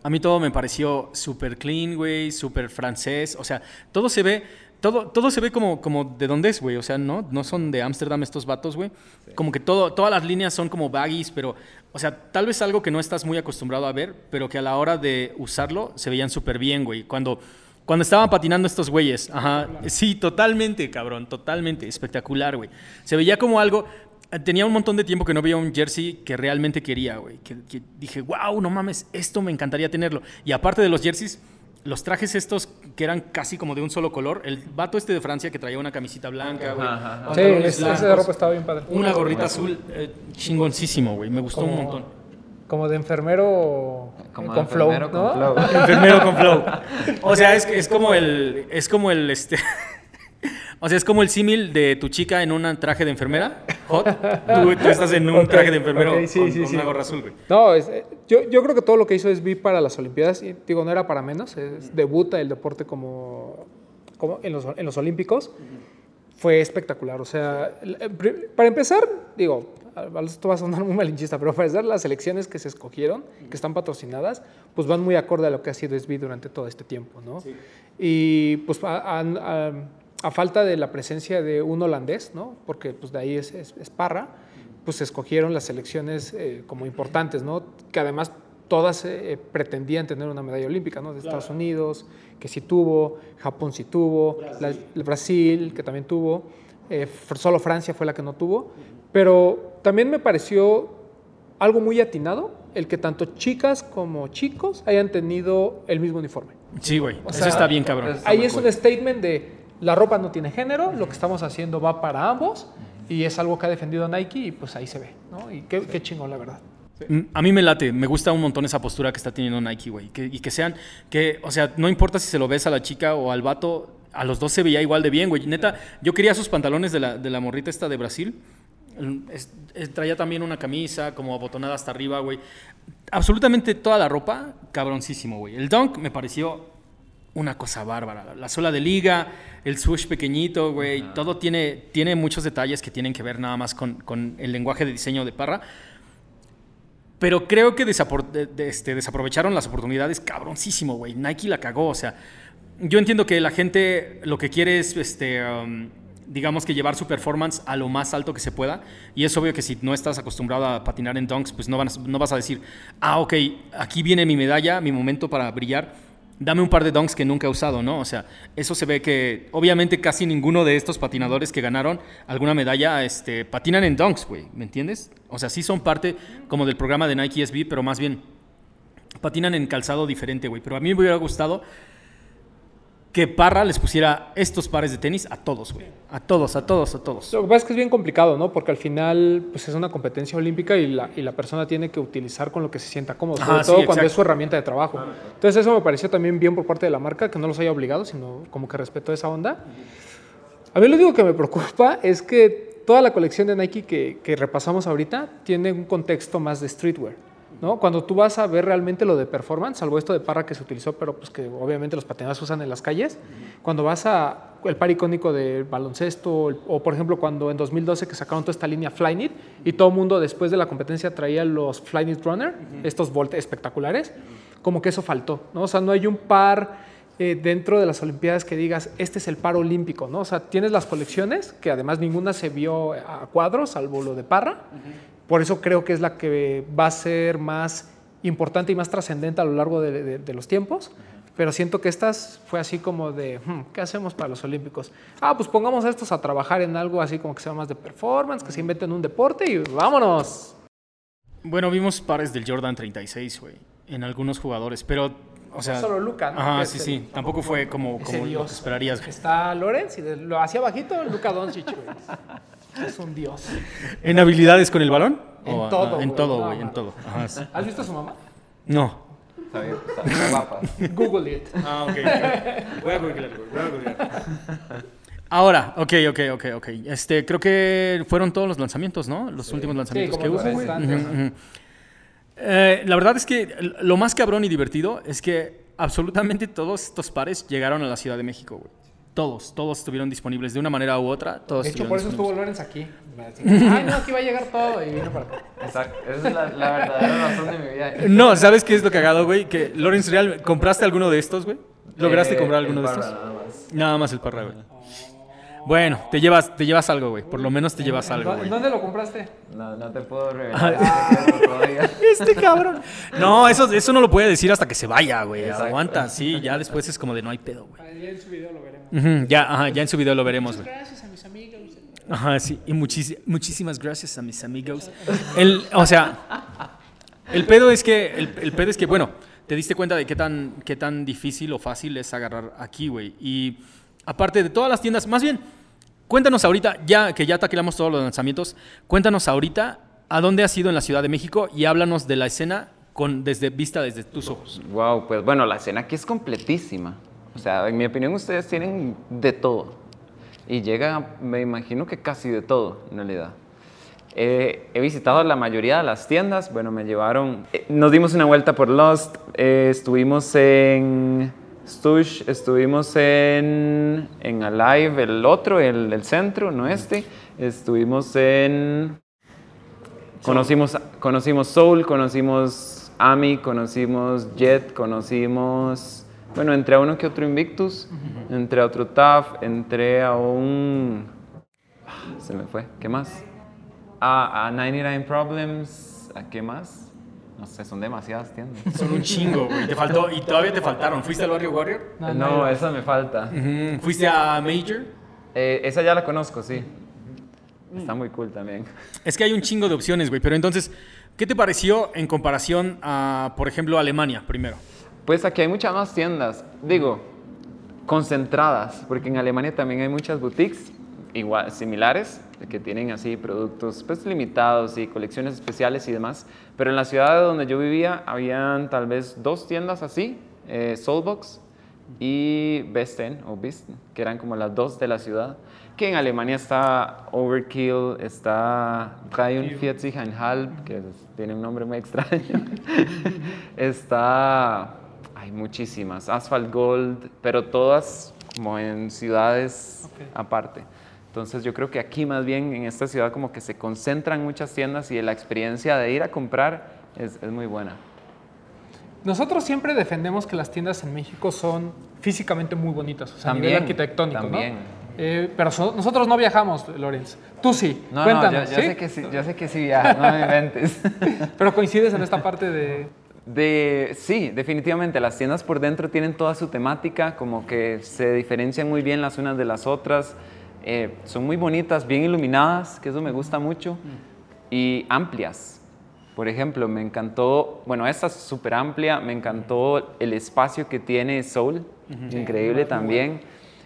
A mí todo me pareció súper clean, güey, súper francés. O sea, todo se ve, todo, todo se ve como, como de dónde es, güey. O sea, no, no son de Ámsterdam estos vatos, güey. Como que todo, todas las líneas son como baggies, pero, o sea, tal vez algo que no estás muy acostumbrado a ver, pero que a la hora de usarlo se veían súper bien, güey. Cuando, cuando estaban patinando estos güeyes, ajá. Sí, totalmente, cabrón, totalmente. Espectacular, güey. Se veía como algo. Tenía un montón de tiempo que no veía un jersey que realmente quería, güey. Que, que dije, wow, no mames, esto me encantaría tenerlo. Y aparte de los jerseys, los trajes estos que eran casi como de un solo color. El vato este de Francia que traía una camisita blanca, güey. Sí, ese, de ropa estaba bien padre. Una gorrita azul, eh, chingoncísimo, güey. Me gustó un montón. Como de enfermero Como con flow, enfermero ¿no? con flow. Enfermero con flow. O sea, es, es como el. Es como el este. O sea, es como el símil de tu chica en un traje de enfermera. Hot. Tú, tú estás en un Ok, traje de enfermero sí, con, sí, con sí. una gorra azul, güey. No, es- eh, yo, yo creo que todo lo que hizo SB para las Olimpiadas, y digo, no era para menos, es- debuta el deporte como, como en, los, en los Olímpicos, fue espectacular. O sea, pri- para empezar, digo, esto va a sonar muy malinchista, pero para empezar, las elecciones que se escogieron, que están patrocinadas, pues van muy acorde a lo que ha sido SB durante todo este tiempo, ¿no? Y pues a, a- a- falta de la presencia de un holandés, ¿no? Porque pues de ahí es, es- es Parra, pues escogieron las selecciones eh, como importantes, ¿no? Que además todas eh, pretendían tener una medalla olímpica, ¿no? De Estados Unidos, que sí tuvo, Japón sí tuvo, la- el Brasil, que también tuvo, eh, solo Francia fue la que no tuvo, pero también me pareció algo muy atinado el que tanto chicas como chicos hayan tenido el mismo uniforme. Sí, güey. O Eso sea, está bien, cabrón. Ahí es un statement de la ropa no tiene género, lo que estamos haciendo va para ambos y es algo que ha defendido Nike y pues ahí se ve, ¿no? Y qué, qué chingón, la verdad. Mm, A mí me late, me gusta un montón esa postura que está teniendo Nike, güey. Que- y que sean, que, o sea, no importa si se lo ves a la chica o al vato, a los dos se veía igual de bien, güey. Neta, yo quería sus pantalones de la, de la morrita esta de Brasil. Mm, es- es- traía también una camisa como abotonada hasta arriba, güey. Absolutamente toda la ropa, cabroncísimo, güey. El dunk me pareció una cosa bárbara. La- La suela de liga, el swoosh pequeñito, güey. Todo tiene, tiene muchos detalles que tienen que ver nada más con, con el lenguaje de diseño de Parra. Pero creo que desapor- de- de- este, desaprovecharon las oportunidades cabroncísimo, güey. Nike la cagó, o sea, yo entiendo que la gente lo que quiere es, este, um, digamos que llevar su performance a lo más alto que se pueda. Y es obvio que si no estás acostumbrado a patinar en dunks, pues no, van no vas a decir, ah, ok, aquí viene mi medalla, mi momento para brillar. Dame un par de dunks que nunca he usado, ¿no? O sea, eso se ve que obviamente casi ninguno de estos patinadores que ganaron alguna medalla este, patinan en dunks, güey, ¿me entiendes? O sea, sí son parte como del programa de Nike SB, pero más bien patinan en calzado diferente, güey. Pero a mí me hubiera gustado que Parra les pusiera estos pares de tenis a todos, güey. A todos, a todos, a todos. Lo que pasa es que es bien complicado, ¿no? Porque al final pues es una competencia olímpica y la, y la persona tiene que utilizar con lo que se sienta cómodo, sobre Ajá, sí, todo cuando es su herramienta de trabajo. Entonces eso me pareció también bien por parte de la marca, que no los haya obligado, sino como que respetó esa onda. A mí lo único que me preocupa es que toda la colección de Nike que, que repasamos ahorita tiene un contexto más de streetwear. ¿No? Cuando tú vas a ver realmente lo de performance, salvo esto de Parra que se utilizó, pero pues que obviamente los patinadores usan en las calles, cuando vas a el par icónico del baloncesto, el- o por ejemplo cuando en 2012 que sacaron toda esta línea Flyknit y todo el mundo después de la competencia traía los Flyknit Runner, estos Volt espectaculares, como que eso faltó, ¿no? O sea, no hay un par eh, dentro de las Olimpiadas que digas, este es el par olímpico, ¿no? O sea, tienes las colecciones, que además ninguna se vio a cuadros, salvo lo de Parra. Por eso creo que es la que va a ser más importante y más trascendente a lo largo de, de- de los tiempos. Pero siento que estas fue así como de, "Hmm, ¿qué hacemos para los Olímpicos? Ah, pues pongamos a estos a trabajar en algo así como que sea más de performance, que se inventen un deporte y vámonos. Bueno, vimos pares del Jordan 36, güey, en algunos jugadores, pero, o sea... Solo Luka, ¿no? Ajá, sí, sí. Tampoco fue como, como lo esperarías, güey. Está Lorenz y de- lo hacía bajito, Luka Doncic, güey. Es un dios. ¿En habilidades con el balón? En O- todo, En güey, todo, no, güey, en todo. Ajá, sí. ¿Has visto a su mamá? No. Está bien, está bien guapa. Google it. Ah, ok. Voy a googlear, voy a googlear. Ahora, ok, ok, ok, ok. Este, creo que fueron todos los lanzamientos, ¿no? Los últimos lanzamientos que hubo. Eh, la verdad es que lo más cabrón y divertido es que absolutamente todos estos pares llegaron a la Ciudad de México, güey. Todos, todos estuvieron disponibles de una manera u otra. Todos De hecho, por eso estuvo. Lorenz aquí. Ay, no, aquí va a llegar todo y vino para acá. Exacto. Esa es la, la verdadera razón de mi vida. No, ¿sabes qué es lo cagado, güey? Que Lawrence Real, ¿compraste alguno de estos, güey? ¿Lograste Eh, comprar el alguno de Parra, estos? nada más. Nada más el parra, güey. Bueno, te llevas, te llevas algo, güey. Por lo menos te llevas algo, ¿En güey. dónde lo compraste? No, no te puedo revelar todavía. Este cabrón. No, eso, eso no lo puede decir hasta que se vaya, güey. Aguanta, sí. Ya después es como de no hay pedo, güey. Ya en su video lo Ya, ajá, ya en su video lo veremos. Gracias a mis amigos. Ajá, sí. Y muchísimas gracias a mis amigos. El, o sea, el pedo es que, el, el pedo es que, bueno, te diste cuenta de qué tan, qué tan difícil o fácil es agarrar aquí, güey. Y aparte de todas las tiendas, más bien, cuéntanos ahorita, ya que ya taquilamos todos los lanzamientos, cuéntanos ahorita a dónde has ido en la Ciudad de México y háblanos de la escena con, desde vista desde tus ojos. Wow, pues bueno, la escena aquí es completísima. O sea, en mi opinión ustedes tienen de todo. Y llega, me imagino que casi de todo, en realidad. Eh, he visitado la mayoría de las tiendas. Bueno, me llevaron. eh, nos dimos una vuelta por Lost. eh, estuvimos en Stush. Estuvimos en, en Alive, el otro, el, el centro, no este. Estuvimos en. Conocimos, conocimos Soul, conocimos Ami, conocimos Jet, conocimos. Bueno, entré a uno que otro Invictus, entré a otro TAF, entré a un. ah, Se me fue, ¿qué más? A, a 99 Problems, ¿a qué más? No sé, son demasiadas tiendas. Son un chingo, güey. Te faltó, y todavía te faltaron. ¿Fuiste al Barrio Warrior? No, No, no, esa me falta. ¿Fuiste a Major? Eh, esa ya la conozco, sí. Está muy cool también. Es que hay un chingo de opciones, güey. Pero entonces, ¿qué te pareció en comparación a, por ejemplo, Alemania primero? Pues aquí hay muchas más tiendas, digo, concentradas, porque en Alemania también hay muchas boutiques igual, similares, que tienen así productos pues, limitados y colecciones especiales y demás. Pero en la ciudad donde yo vivía, habían tal vez dos tiendas así, eh, Soulbox y Besten, o Besten, que eran como las dos de la ciudad. Que en Alemania está Overkill, está 43,5, que es- tiene un nombre muy extraño. está, muchísimas, Asphalt Gold, pero todas como en ciudades Ok. aparte. Entonces yo creo que aquí más bien en esta ciudad como que se concentran muchas tiendas y la experiencia de ir a comprar es, es muy buena. Nosotros siempre defendemos que las tiendas en México son físicamente muy bonitas, o sea, a nivel También, arquitectónico, también. ¿no? Eh, pero so- nosotros no viajamos, Lorenz. Tú sí. No, Cuéntanos, no, yo, yo ¿sí? sé que sí, yo sé que sí, ya, no me inventes. Pero coincides en esta parte de... De, sí, definitivamente. Las tiendas por dentro tienen toda su temática, como que se diferencian muy bien las unas de las otras. Eh, son muy bonitas, bien iluminadas, que eso me gusta mucho, y amplias. Por ejemplo, me encantó, bueno, esta es súper amplia, me encantó el espacio que tiene Soul, increíble también.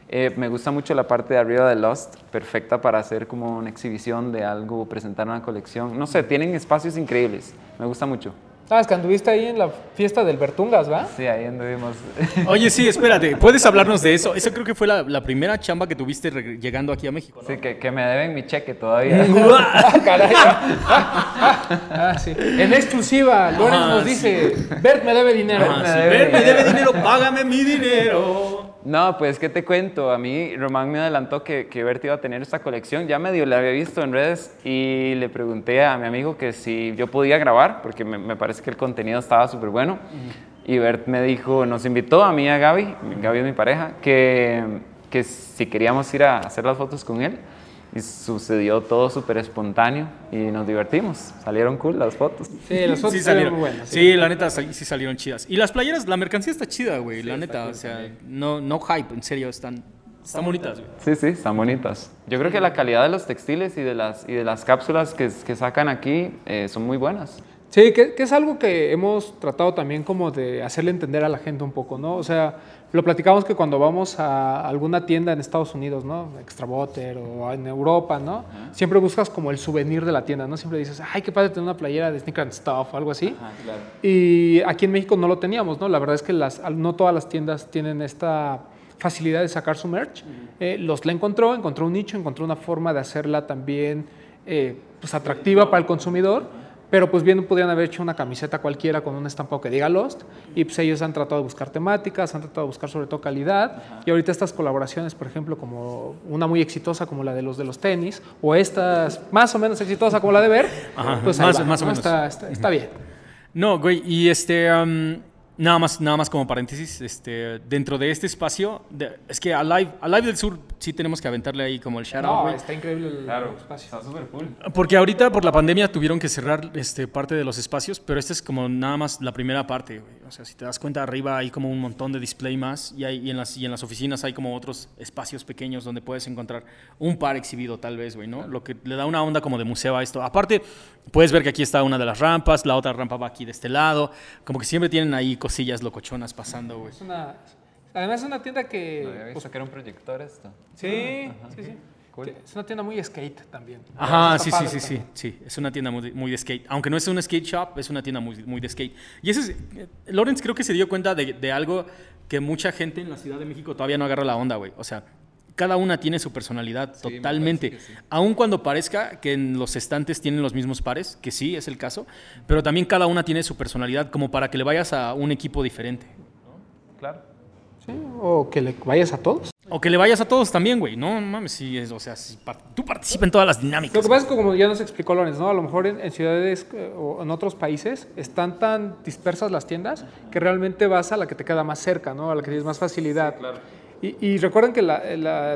Eh, me gusta mucho la parte de arriba de Lost, perfecta para hacer como una exhibición de algo, presentar una colección. No sé, tienen espacios increíbles, me gusta mucho. Sabes que anduviste ahí en la fiesta del Bertungas, ¿va? Sí, ahí anduvimos. Oye, sí, espérate. ¿Puedes hablarnos de eso? Esa creo que fue la, la primera chamba que tuviste llegando aquí a México. ¿no? Sí, que, que me deben mi cheque todavía. Caray. Ah, sí. En exclusiva, Lorenz Ah, nos sí. dice, Bert me debe dinero. Ah, sí. Ven, me debe dinero, págame mi dinero. No, pues, ¿qué te cuento? A mí, Román me adelantó que, que Bert iba a tener esta colección. Ya medio la había visto en redes y le pregunté a mi amigo que si yo podía grabar, porque me, me parece que el contenido estaba súper bueno. Y Bert me dijo, nos invitó a mí y a Gaby, Gaby es mi pareja, que, que si queríamos ir a hacer las fotos con él. Y sucedió todo súper espontáneo y nos divertimos. Salieron cool las fotos. Sí, las fotos Sí sí salieron. muy buenas. Sí, la neta, sal- sí salieron chidas. Y las playeras, la mercancía está chida, güey. la neta, o sea, no, no hype, en serio, están, están bonitas, güey. Sí, sí, están bonitas. Yo creo que la calidad de los textiles y de las, y de las cápsulas que, que sacan aquí eh, son muy buenas. Sí, que, que es algo que hemos tratado también como de hacerle entender a la gente un poco, ¿no? O sea, lo platicamos que cuando vamos a alguna tienda en Estados Unidos, ¿no? Extra Butter o en Europa, ¿no? Siempre buscas como el souvenir de la tienda, ¿no? Siempre dices, ay, qué padre tener una playera de Sneaker and Stuff o algo así. claro. Y aquí en México no lo teníamos, ¿no? La verdad es que las, no todas las tiendas tienen esta facilidad de sacar su merch. Eh, los la encontró, encontró un nicho, encontró una forma de hacerla también eh, pues atractiva para el consumidor. Pero pues bien podrían haber hecho una camiseta cualquiera con un estampado que diga Lost y pues ellos han tratado de buscar temáticas, han tratado de buscar sobre todo calidad y ahorita estas colaboraciones, por ejemplo, como una muy exitosa como la de los de los tenis o estas más o menos exitosa como la de Ver, Ajá, pues más- va, más o ¿no? menos. Está, está- está bien. No, güey, y este, nada más, nada más como paréntesis, este, dentro de este espacio, de- es que Alive, Alive del Sur sí tenemos que aventarle ahí como el shout No, está increíble el Claro, espacio. está súper cool. Porque ahorita por la pandemia tuvieron que cerrar este, parte de los espacios, pero esta es como nada más la primera parte. güey. O sea, si te das cuenta, arriba hay como un montón de display más y, hay, y, en las, y en las oficinas hay como otros espacios pequeños donde puedes encontrar un par exhibido tal vez, güey, ¿no? Lo que le da una onda como de museo a esto. Aparte, puedes ver que aquí está una de las rampas, la otra rampa va aquí de este lado. Como que siempre tienen ahí cosillas locochonas pasando, güey. Es una, además es una tienda No había que... visto pues, que era un proyector esto. sí, sí, sí. Cool. Es una tienda muy skate también. Ajá, sí, sí, sí, sí, sí. Es una tienda muy, muy de skate. Aunque no es un skate shop, es una tienda muy, muy de skate. Y eso es, eh, Lawrence creo que se dio cuenta de, de algo que mucha gente en la Ciudad de México todavía no agarra la onda, güey. O sea, cada una tiene su personalidad Sí, me totalmente. que sí. Aun cuando parezca que en los estantes tienen los mismos pares, que sí, es el caso, pero también cada una tiene su personalidad como para que le vayas a un equipo diferente. Claro. Sí, o que le vayas a todos. O que le vayas a todos también, güey. No mames, sí, es, o sea, par- tú participa en todas las Lo dinámicas. que pasa es que como ya nos explicó Lorenz, ¿no? A lo mejor en, en ciudades eh, o en otros países están tan dispersas las tiendas que realmente vas a la que te queda más cerca, ¿no? A la que tienes más facilidad. Y, y recuerden que el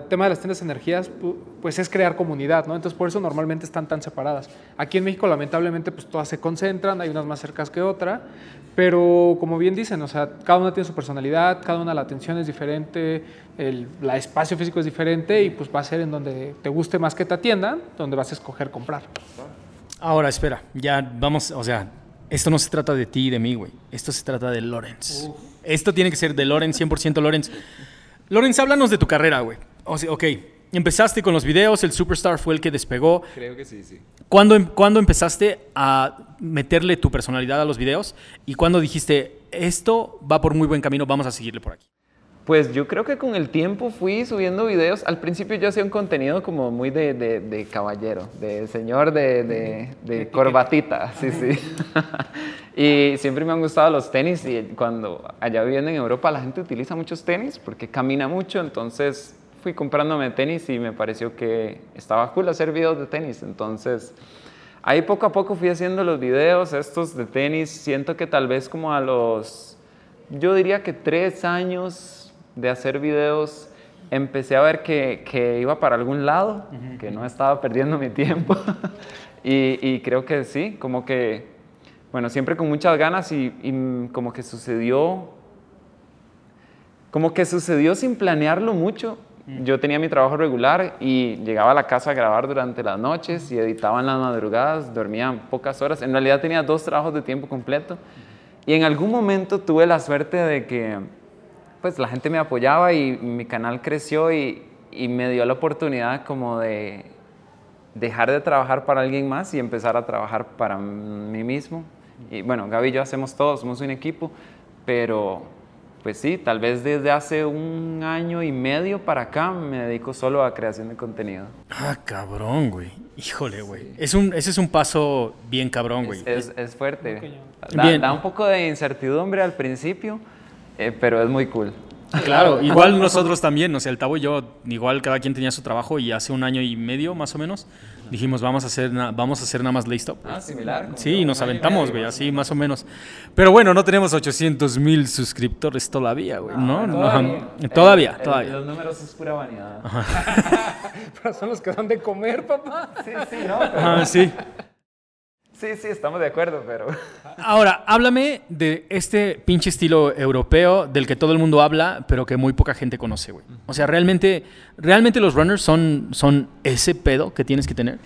tema de las tiendas de energías, pu- pues es crear comunidad, ¿no? Entonces por eso normalmente están tan separadas. Aquí en México lamentablemente pues todas se concentran, hay unas más cercas que otra, pero como bien dicen, o sea, cada una tiene su personalidad, cada una la atención es diferente, el la espacio físico es diferente y pues va a ser en donde te guste más que te atiendan, donde vas a escoger comprar. Ahora, espera, ya vamos, o sea, esto no se trata de ti y de mí, güey. Esto se trata de Lawrence. Esto tiene que ser de Lawrence, 100% Lawrence. Lawrence, háblanos de tu carrera, güey. O sea, ok, empezaste con los videos, el Superstar fue el que despegó. Creo que sí, sí. ¿Cuándo, em- cuándo empezaste a meterle tu personalidad a los videos? ¿Y cuándo dijiste, esto va por muy buen camino, vamos a seguirle por aquí? Pues yo creo que con el tiempo fui subiendo videos. Al principio yo hacía un contenido como muy de, de- de caballero, de señor de- de corbatita, sí, sí. y siempre me han gustado los tenis y cuando allá viviendo en Europa la gente utiliza muchos tenis porque camina mucho, entonces fui comprándome tenis y me pareció que estaba cool hacer videos de tenis. Entonces ahí poco a poco fui haciendo los videos estos de tenis. Siento que tal vez como a los yo diría que tres años de hacer videos empecé a ver que, que iba para algún lado, que no estaba perdiendo mi tiempo. y, y creo que sí, como que, bueno, siempre con muchas ganas y, y, mm, como que sucedió, como que sucedió sin planearlo mucho. Yo tenía mi trabajo regular y llegaba a la casa a grabar durante las noches y editaba en las madrugadas, dormía pocas horas. En realidad tenía dos trabajos de tiempo completo. Y en algún momento tuve la suerte de que pues la gente me apoyaba y mi canal creció y, y me dio la oportunidad como de dejar de trabajar para alguien más y empezar a trabajar para mí mismo. Y bueno, Gaby y yo hacemos todo, somos un equipo, pero pues sí, tal vez desde hace un año y medio para acá me dedico solo a creación de contenido. Ah, cabrón, güey. Híjole, güey. Es un, ese es un paso bien cabrón, güey. Es, es fuerte. cañón. Da, Bien. da un poco de incertidumbre al principio, eh, pero es muy cool. Claro, igual nosotros también, o sea, el Tavo y yo, igual cada quien tenía su trabajo y hace un año y medio más o menos dijimos, vamos a hacer, na- vamos a hacer nada más Laystop. Ah, similar. Sí, y nos aventamos, güey, así más o menos. Pero bueno, no tenemos 800 mil suscriptores todavía, güey, ¿no? No, todavía. Todavía, El- el- todavía. Los números es pura vanidad. Pero son los que dan de comer, papá. Sí, sí, no. pero- Ah, sí. Sí, sí, estamos de acuerdo, pero. Ahora, háblame de este pinche estilo europeo del que todo el mundo habla, pero que muy poca gente conoce, güey. O sea, realmente, realmente los runners son, son ese pedo que tienes que tener.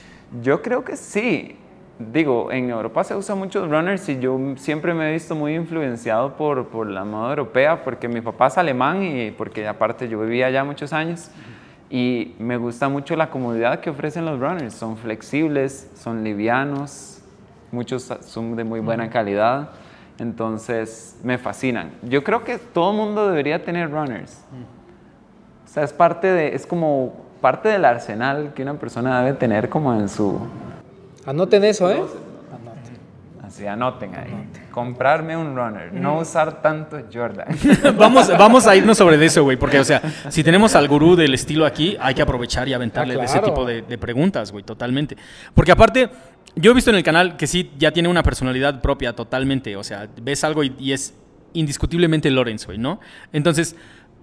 Yo creo que sí. Digo, en Europa se usa muchos runners y yo siempre me he visto muy influenciado por, por la moda europea porque mi papá es alemán y porque aparte yo vivía allá muchos años y me gusta mucho la comodidad que ofrecen los runners. Son flexibles, son livianos, muchos son de muy buena calidad, entonces me fascinan. Yo creo que todo el mundo debería tener runners. O sea, es parte de, es como parte del arsenal que una persona debe tener como en su, Anoten eso, ¿eh? Anoten. Así anoten ahí. Comprarme un runner, no usar tanto Jordan. vamos, vamos a irnos sobre eso, güey, porque, o sea, si tenemos al gurú del estilo aquí, hay que aprovechar y aventarle Ah, ese tipo de, de preguntas, güey, totalmente. Porque aparte, yo he visto en el canal que sí ya tiene una personalidad propia totalmente, o sea, ves algo y, y es indiscutiblemente Lawrence, güey, ¿no? Entonces,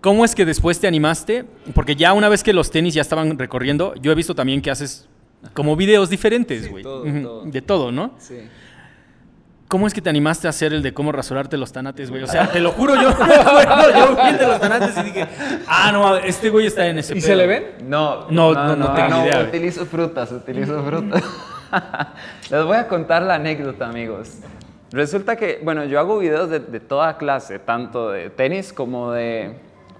¿Cómo es que después te animaste? Porque ya una vez que los tenis ya estaban recorriendo, yo he visto también que haces como videos diferentes, güey. todo, Ujú, todo. De todo, ¿no? Sí. ¿Cómo es que te animaste a hacer el de cómo rasurarte los tanates, güey? O sea, te lo juro, yo acuerdo, yo vi el de los tanates y dije, ah, no, este güey está en ese ¿Y pedo". se le ven? No, No, no, no tengo idea, güey. Utilizo frutas, utilizo frutas. Les voy a contar la anécdota, amigos. Resulta que, bueno, yo hago videos de, de toda clase, tanto de tenis como de,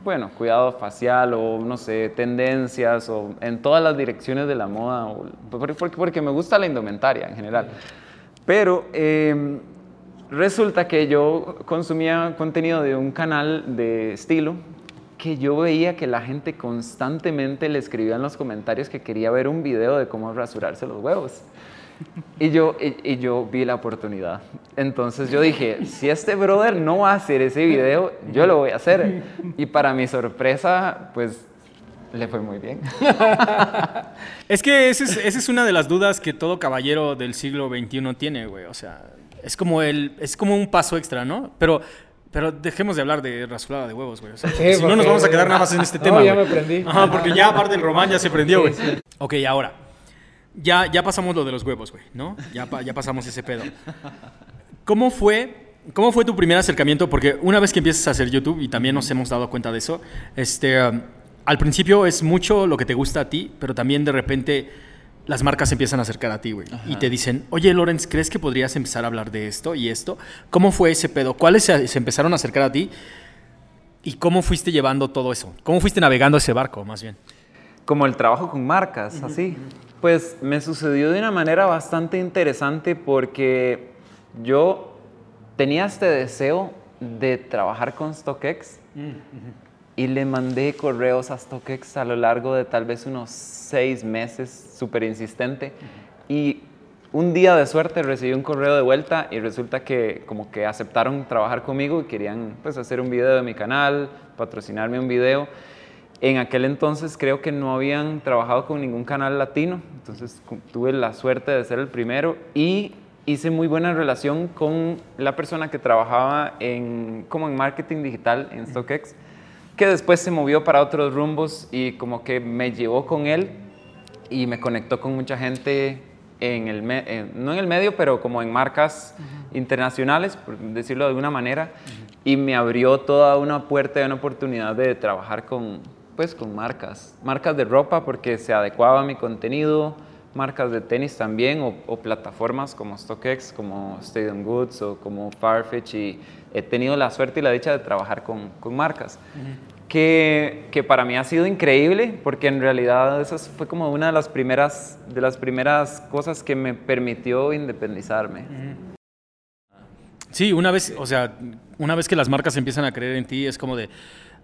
bueno, cuidado facial o, no sé, tendencias o en todas las direcciones de la moda, o- por- porque, porque me gusta la indumentaria en general. Pero eh, resulta que yo consumía contenido de un canal de estilo que yo veía que la gente constantemente le escribía en los comentarios que quería ver un video de cómo rasurarse los huevos. Y yo, y, y yo vi la oportunidad. Entonces yo dije, si este brother no va a hacer ese video, yo lo voy a hacer. Y para mi sorpresa, pues le fue muy bien. Es que esa es, esa es una de las dudas que todo caballero del siglo XXI tiene, güey. O sea, es como, el, es como un paso extra, ¿no? Pero, pero dejemos de hablar de rasurada de huevos, güey. O sea, Sí, si no nos vamos a quedar nada más en este No, tema. ya güey. me prendí. Ajá, porque ya aparte el román ya se prendió, güey. Sí, sí. Ok, ahora. Ya, ya pasamos lo de los huevos, güey, ¿no? Ya, ya pasamos ese pedo. ¿Cómo fue, ¿Cómo fue tu primer acercamiento? Porque una vez que empiezas a hacer YouTube, y también nos hemos dado cuenta de eso, este, um, al principio es mucho lo que te gusta a ti, pero también de repente las marcas se empiezan a acercar a ti, güey. Y te dicen, oye, Lorenz, ¿crees que podrías empezar a hablar de esto y esto? ¿Cómo fue ese pedo? ¿Cuáles se, se empezaron a acercar a ti? ¿Y cómo fuiste llevando todo eso? ¿Cómo fuiste navegando ese barco, más bien? como el trabajo con marcas, así. Pues me sucedió de una manera bastante interesante porque yo tenía este deseo de trabajar con StockX y le mandé correos a StockX a lo largo de tal vez unos seis meses, súper insistente. Y un día de suerte recibí un correo de vuelta y resulta que como que aceptaron trabajar conmigo y querían pues hacer un video de mi canal, patrocinarme un video. En aquel entonces creo que no habían trabajado con ningún canal latino, entonces tuve la suerte de ser el primero y hice muy buena relación con la persona que trabajaba en, como en marketing digital en StockX, que después se movió para otros rumbos y como que me llevó con él y me conectó con mucha gente en el en- no en el medio, pero como en marcas internacionales, por decirlo de alguna manera, y me abrió toda una puerta y una oportunidad de trabajar con, pues, con marcas, marcas de ropa porque se adecuaba a mi contenido, marcas de tenis también o, o plataformas como StockX, como Stadium Goods o como Farfetch y he tenido la suerte y la dicha de trabajar con, con marcas que, que para mí ha sido increíble porque en realidad esa fue como una de las primeras, de las primeras cosas que me permitió independizarme. Sí, una vez, o sea, una vez que las marcas empiezan a creer en ti, es como de,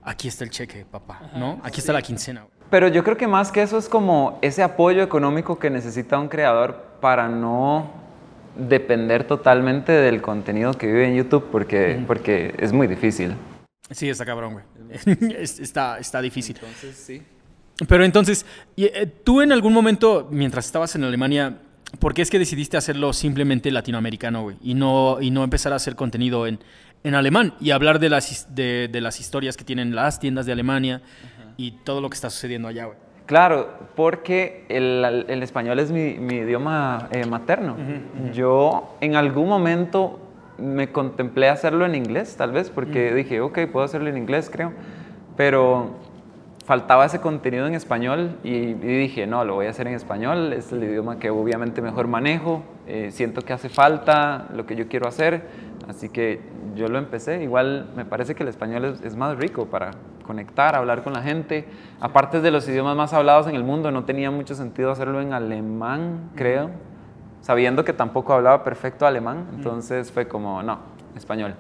aquí está el cheque, papá, ¿no? Aquí está la quincena. Pero yo creo que más que eso es como ese apoyo económico que necesita un creador para no depender totalmente del contenido que vive en YouTube porque, porque es muy difícil. Sí, está cabrón, güey. Es- está, está difícil. Entonces, sí. Pero entonces, eh, tú en algún momento, mientras estabas en Alemania, ¿por qué es que decidiste hacerlo simplemente latinoamericano, güey? Y no, y no empezar a hacer contenido en, en alemán y hablar de las, de las historias que tienen las tiendas de Alemania y todo lo que está sucediendo allá, güey. Claro, porque el, el español es mi, mi idioma eh, materno. Yo en algún momento me contemplé hacerlo en inglés, tal vez, porque dije, ok, puedo hacerlo en inglés, creo. Pero faltaba ese contenido en español y, y dije, no, lo voy a hacer en español, es el idioma que obviamente mejor manejo, eh, siento que hace falta lo que yo quiero hacer, así que yo lo empecé. Igual me parece que el español es, es más rico para conectar, hablar con la gente. Aparte de los idiomas más hablados en el mundo, no tenía mucho sentido hacerlo en alemán, creo, sabiendo que tampoco hablaba perfecto alemán, entonces fue como, no, español.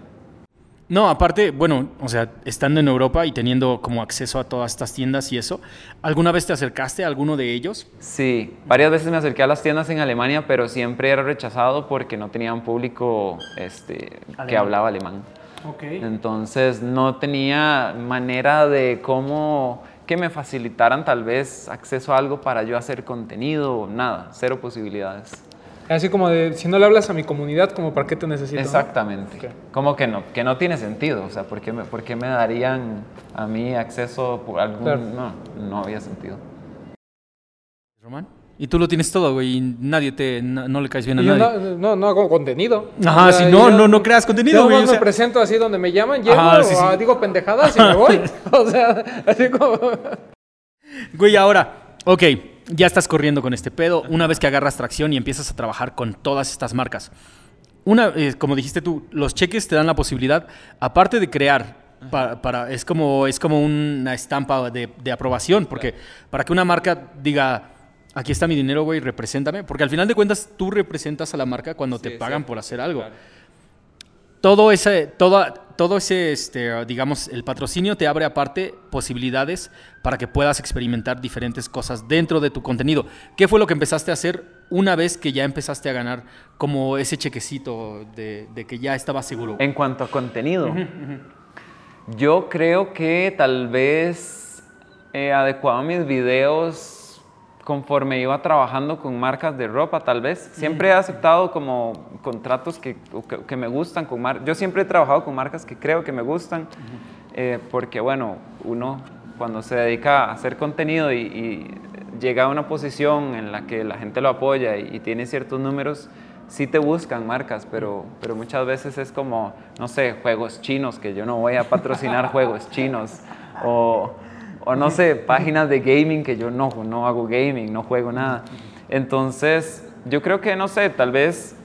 No, aparte, bueno, o sea, estando en Europa y teniendo como acceso a todas estas tiendas y eso, ¿alguna vez te acercaste a alguno de ellos? Sí, varias veces me acerqué a las tiendas en Alemania, pero siempre era rechazado porque no tenía un público este, que hablaba alemán. Ok. Entonces no tenía manera de cómo que me facilitaran tal vez acceso a algo para yo hacer contenido, nada, cero posibilidades. Así como de, si no le hablas a mi comunidad, como para qué te necesito. ¿no? Exactamente. Ok. Como que no, que no tiene sentido. O sea, ¿por qué me, por qué me darían a mí acceso por algún... Claro. No, no había sentido. Román. Y tú lo tienes todo, güey, y nadie te, no, no le caes bien a Y yo nadie. no, no, no hago contenido. Ajá, si no, no- no creas contenido, Yo güey, nomás o me sea- presento así donde me llaman, llego, Ajá, sí, sí. ah, digo pendejadas y me voy. o sea, así como... Güey, ahora, ok, ya estás corriendo con este pedo. Una vez que agarras tracción y empiezas a trabajar con todas estas marcas. Una, eh, como dijiste tú, los cheques te dan la posibilidad, aparte de crear, pa- para, es, como, es como una estampa de, de aprobación, porque para que una marca diga, aquí está mi dinero, güey, represéntame, porque al final de cuentas tú representas a la marca cuando te pagan por hacer algo. todo ese, toda, todo ese, este, digamos, el patrocinio te abre aparte posibilidades para que puedas experimentar diferentes cosas dentro de tu contenido. ¿Qué fue lo que empezaste a hacer una vez que ya empezaste a ganar como ese chequecito de, de que ya estaba seguro? En cuanto a contenido, yo creo que tal vez he adecuado mis videos conforme iba trabajando con marcas de ropa, tal vez. Siempre he aceptado como contratos que, que, que me gustan con marcas. Yo siempre he trabajado con marcas que creo que me gustan, eh, porque bueno, uno cuando se dedica a hacer contenido y, y llega a una posición en la que la gente lo apoya y, y tiene ciertos números, sí te buscan marcas, pero, pero muchas veces es como, no sé, juegos chinos, que yo no voy a patrocinar juegos chinos, o, o no sé, páginas de gaming, que yo no, no hago gaming, no juego nada. Entonces, yo creo que, no sé, tal vez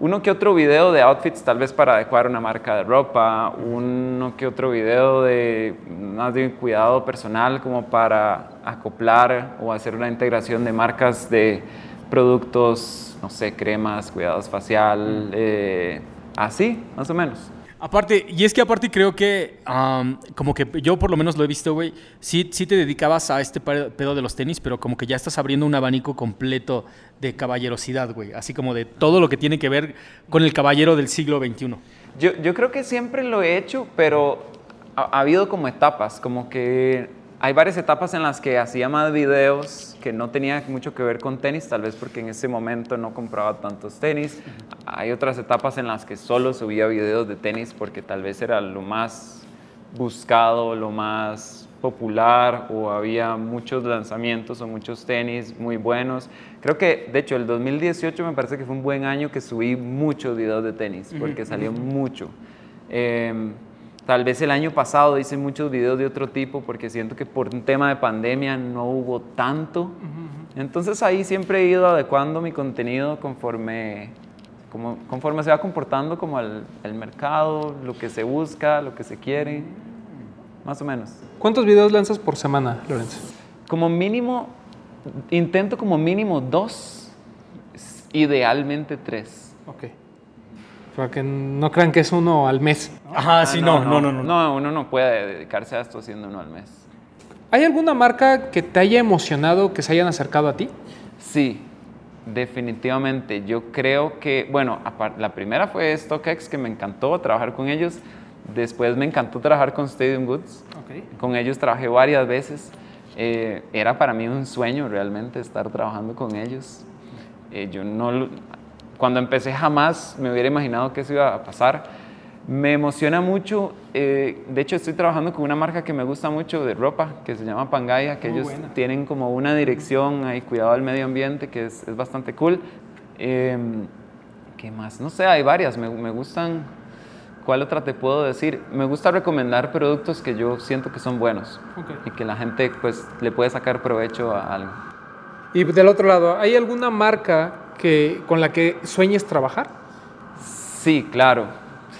uno que otro video de outfits, tal vez para adecuar una marca de ropa, uno que otro video de más de cuidado personal como para acoplar o hacer una integración de marcas de productos, no sé, cremas, cuidados facial, eh, así, más o menos. Aparte, y es que aparte creo que, como que yo por lo menos lo he visto, güey, sí, sí te dedicabas a este pe- pedo de los tenis, pero como que ya estás abriendo un abanico completo de caballerosidad, güey. Así como de todo lo que tiene que ver con el caballero del siglo XXI. Yo, yo creo que siempre lo he hecho, pero ha habido como etapas, como que hay varias etapas en las que hacía más videos que no tenía mucho que ver con tenis, tal vez porque en ese momento no compraba tantos tenis. Hay otras etapas en las que solo subía videos de tenis porque tal vez era lo más buscado, lo más popular o había muchos lanzamientos o muchos tenis muy buenos. Creo que, de hecho, el 2018 me parece que fue un buen año que subí muchos videos de tenis porque salió mucho. Em, Tal vez el año pasado hice muchos videos de otro tipo porque siento que por un tema de pandemia no hubo tanto. Entonces ahí siempre he ido adecuando mi contenido conforme, como, conforme se va comportando como el, el mercado, lo que se busca, lo que se quiere, más o menos. ¿Cuántos videos lanzas por semana, Lorenzo? Como mínimo, intento como mínimo dos, idealmente tres. Ok. Para que no crean que es uno al mes. Ajá, Ah, sí, no, no, no, no. No, uno no puede dedicarse a esto haciendo uno al mes. ¿Hay alguna marca que te haya emocionado que se hayan acercado a ti? Sí, definitivamente. Yo creo que, bueno, la primera fue StockX, que me encantó trabajar con ellos. Después me encantó trabajar con Stadium Goods. Con ellos trabajé varias veces. Eh, era para mí un sueño realmente estar trabajando con ellos. Eh, yo no, cuando empecé jamás me hubiera imaginado que eso iba a pasar. Me emociona mucho. eh, de hecho, estoy trabajando con una marca que me gusta mucho de ropa, que se llama Pangaya, que Muy ellos buena. tienen como una dirección ahí, cuidado al medio ambiente, que es, es bastante cool. Eh, ¿Qué más? No sé, hay varias. Me, me gustan. ¿Cuál otra te puedo decir? Me gusta recomendar productos que yo siento que son buenos Ok. y que la gente pues le puede sacar provecho a algo. Y del otro lado, ¿hay alguna marca que, con la que sueñes trabajar? Sí, claro,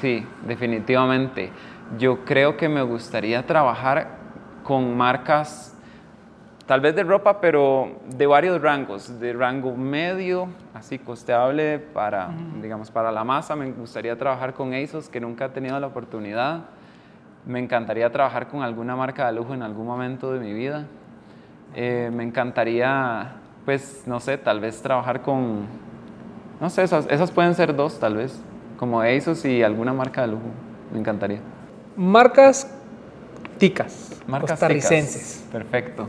sí, definitivamente. Yo creo que me gustaría trabajar con marcas, tal vez de ropa, pero de varios rangos, de rango medio, así costeable para, digamos, para la masa. Me gustaría trabajar con ASOS, que nunca he tenido la oportunidad. Me encantaría trabajar con alguna marca de lujo en algún momento de mi vida. Eh, me encantaría, pues, no sé, tal vez trabajar con, no sé, esas, esas pueden ser dos, tal vez, como ASOS y alguna marca de lujo. Me encantaría. Marcas ticas, Marcas costarricenses. ticas. Perfecto.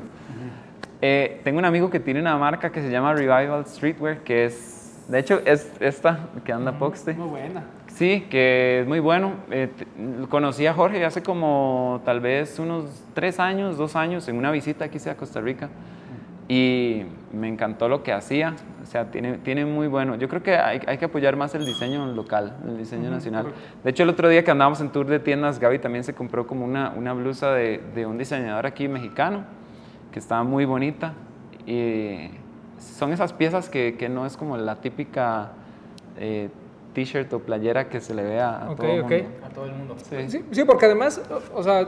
Eh, tengo un amigo que tiene una marca que se llama Revival Streetwear, que es De hecho, es esta que anda Poxte. Muy buena. Sí, que es muy bueno. Eh, conocí a Jorge hace como tal vez unos tres años, dos años, en una visita aquí a Costa Rica. Y me encantó lo que hacía. O sea, tiene, tiene muy bueno. Yo creo que hay, hay que apoyar más el diseño local, el diseño nacional. De hecho, el otro día que andábamos en tour de tiendas, Gaby también se compró como una, una blusa de, de un diseñador aquí mexicano, que estaba muy bonita. Y son esas piezas que, que no es como la típica eh, t-shirt o playera que se le ve a, a Ok, todo el ok. mundo. A todo el mundo. Sí. Sí, sí, porque además, o o sea,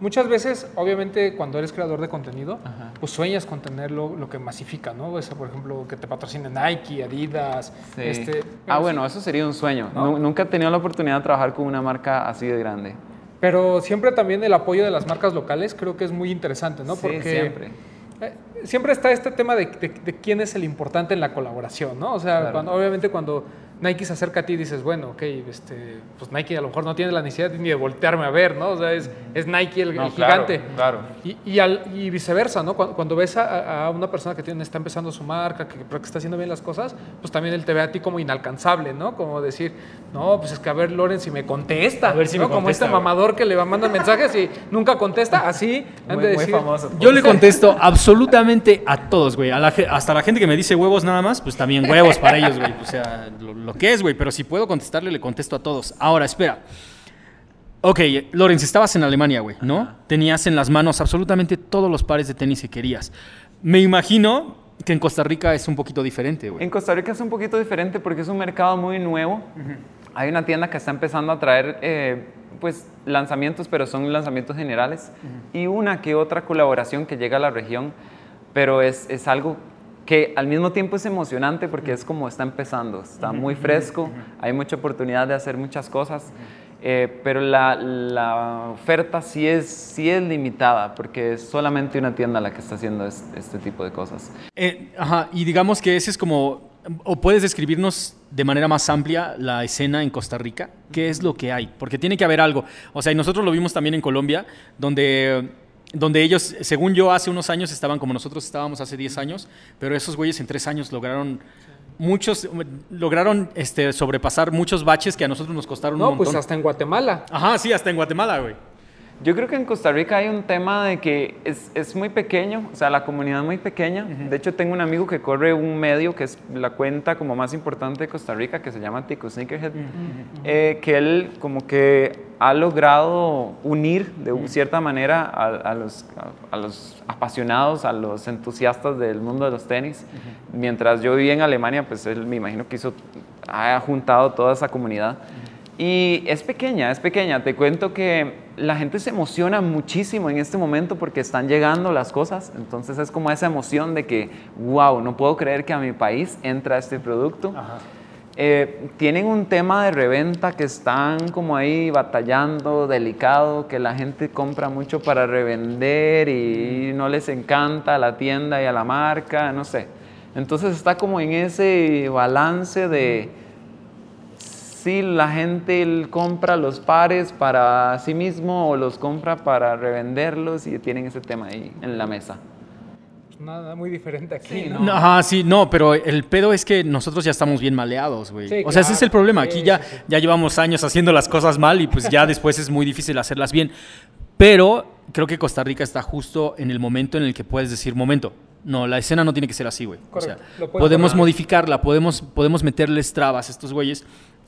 muchas veces, obviamente, cuando eres creador de contenido, Ajá. pues sueñas con tener lo, lo que masifica, ¿no? O sea, por ejemplo, que te patrocine Nike, Adidas, Sí. este... ah, bueno, eso sería un sueño. Nunca he tenido la oportunidad de trabajar con una marca así de grande. Pero siempre también el apoyo de las marcas locales creo que es muy interesante, ¿no? Sí, Porque siempre. eh, siempre está este tema de, de- de quién es el importante en la colaboración, ¿no? O sea, Claro. cuando, obviamente cuando Nike se acerca a ti dices, bueno, ok, este, pues Nike a lo mejor no tiene la necesidad ni de voltearme a ver, ¿no? O sea, es, es Nike el, No, el claro, gigante. claro. Y, y, al- y viceversa, ¿no? Cuando, cuando ves a, a una persona que tiene, está empezando su marca, que, que está haciendo bien las cosas, pues también él te ve a ti como inalcanzable, ¿no? Como decir, no, pues es que a ver, Loren, si me contesta. A ver si ¿no? me Como contesta, este mamador que le va manda mensajes y nunca contesta, así han Muy, de muy decir. famoso. Yo le contesto absolutamente a todos, güey. A la hasta la gente que me dice huevos nada más, pues también huevos para ellos, güey. O sea, lo, lo que es, güey. Pero si puedo contestarle, le contesto a todos. Ahora, espera. Ok, Lorenz, estabas en Alemania, güey, ¿no? Tenías en las manos absolutamente todos los pares de tenis que querías. Me imagino que en Costa Rica es un poquito diferente, güey. En Costa Rica es un poquito diferente porque es un mercado muy nuevo. Hay una tienda que está empezando a traer eh, pues, lanzamientos, pero son lanzamientos generales. Y una que otra colaboración que llega a la región, pero es, es algo que al mismo tiempo es emocionante porque es como está empezando, está muy fresco, hay mucha oportunidad de hacer muchas cosas. eh, pero la, la oferta sí es, sí es limitada porque es solamente una tienda la que está haciendo es- este tipo de cosas. Eh, ajá, y digamos que ese es como, o puedes describirnos de manera más amplia la escena en Costa Rica, ¿qué es lo que hay? Porque tiene que haber algo. O sea, y nosotros lo vimos también en Colombia, donde, donde ellos, según yo, hace unos años estaban como nosotros estábamos hace 10 años, pero esos güeyes en 3 años lograron... Muchos lograron este, sobrepasar muchos baches que a nosotros nos costaron un No, pues hasta en Guatemala. Ajá, sí, hasta en Guatemala, güey. Yo creo que en Costa Rica hay un tema de que es, es muy pequeño, o sea, la comunidad es muy pequeña. De hecho, tengo un amigo que corre un medio que es la cuenta como más importante de Costa Rica, que se llama Tico Sneakerhead, eh, que él como que ha logrado unir de cierta manera a, a los, a, a los apasionados, a los entusiastas del mundo de los tenis. Mientras yo vivía en Alemania, pues él me imagino que hizo, ha juntado toda esa comunidad. Y es pequeña, es pequeña. Te cuento que la gente se emociona muchísimo en este momento porque están llegando las cosas. Entonces es como esa emoción de que, wow, no puedo creer que a mi país entra este producto. Eh, tienen un tema de reventa que están como ahí batallando, delicado, que la gente compra mucho para revender y no les encanta a la tienda y a la marca, no sé. Entonces está como en ese balance de si la gente compra los pares para sí mismo o los compra para revenderlos y tienen ese tema ahí en la mesa. Pues nada muy diferente aquí, Sí, ¿no? No, Ajá, sí, no, pero el pedo es que nosotros ya estamos bien maleados, güey. Sí, o sea, ese es el problema. sí, Aquí ya, sí, sí. ya llevamos años haciendo las cosas mal y pues ya después es muy difícil hacerlas bien. Pero creo que Costa Rica está justo en el momento en el que puedes decir, momento, no, la escena no tiene que ser así, güey. O sea, podemos modificarla, podemos, podemos meterles trabas a estos güeyes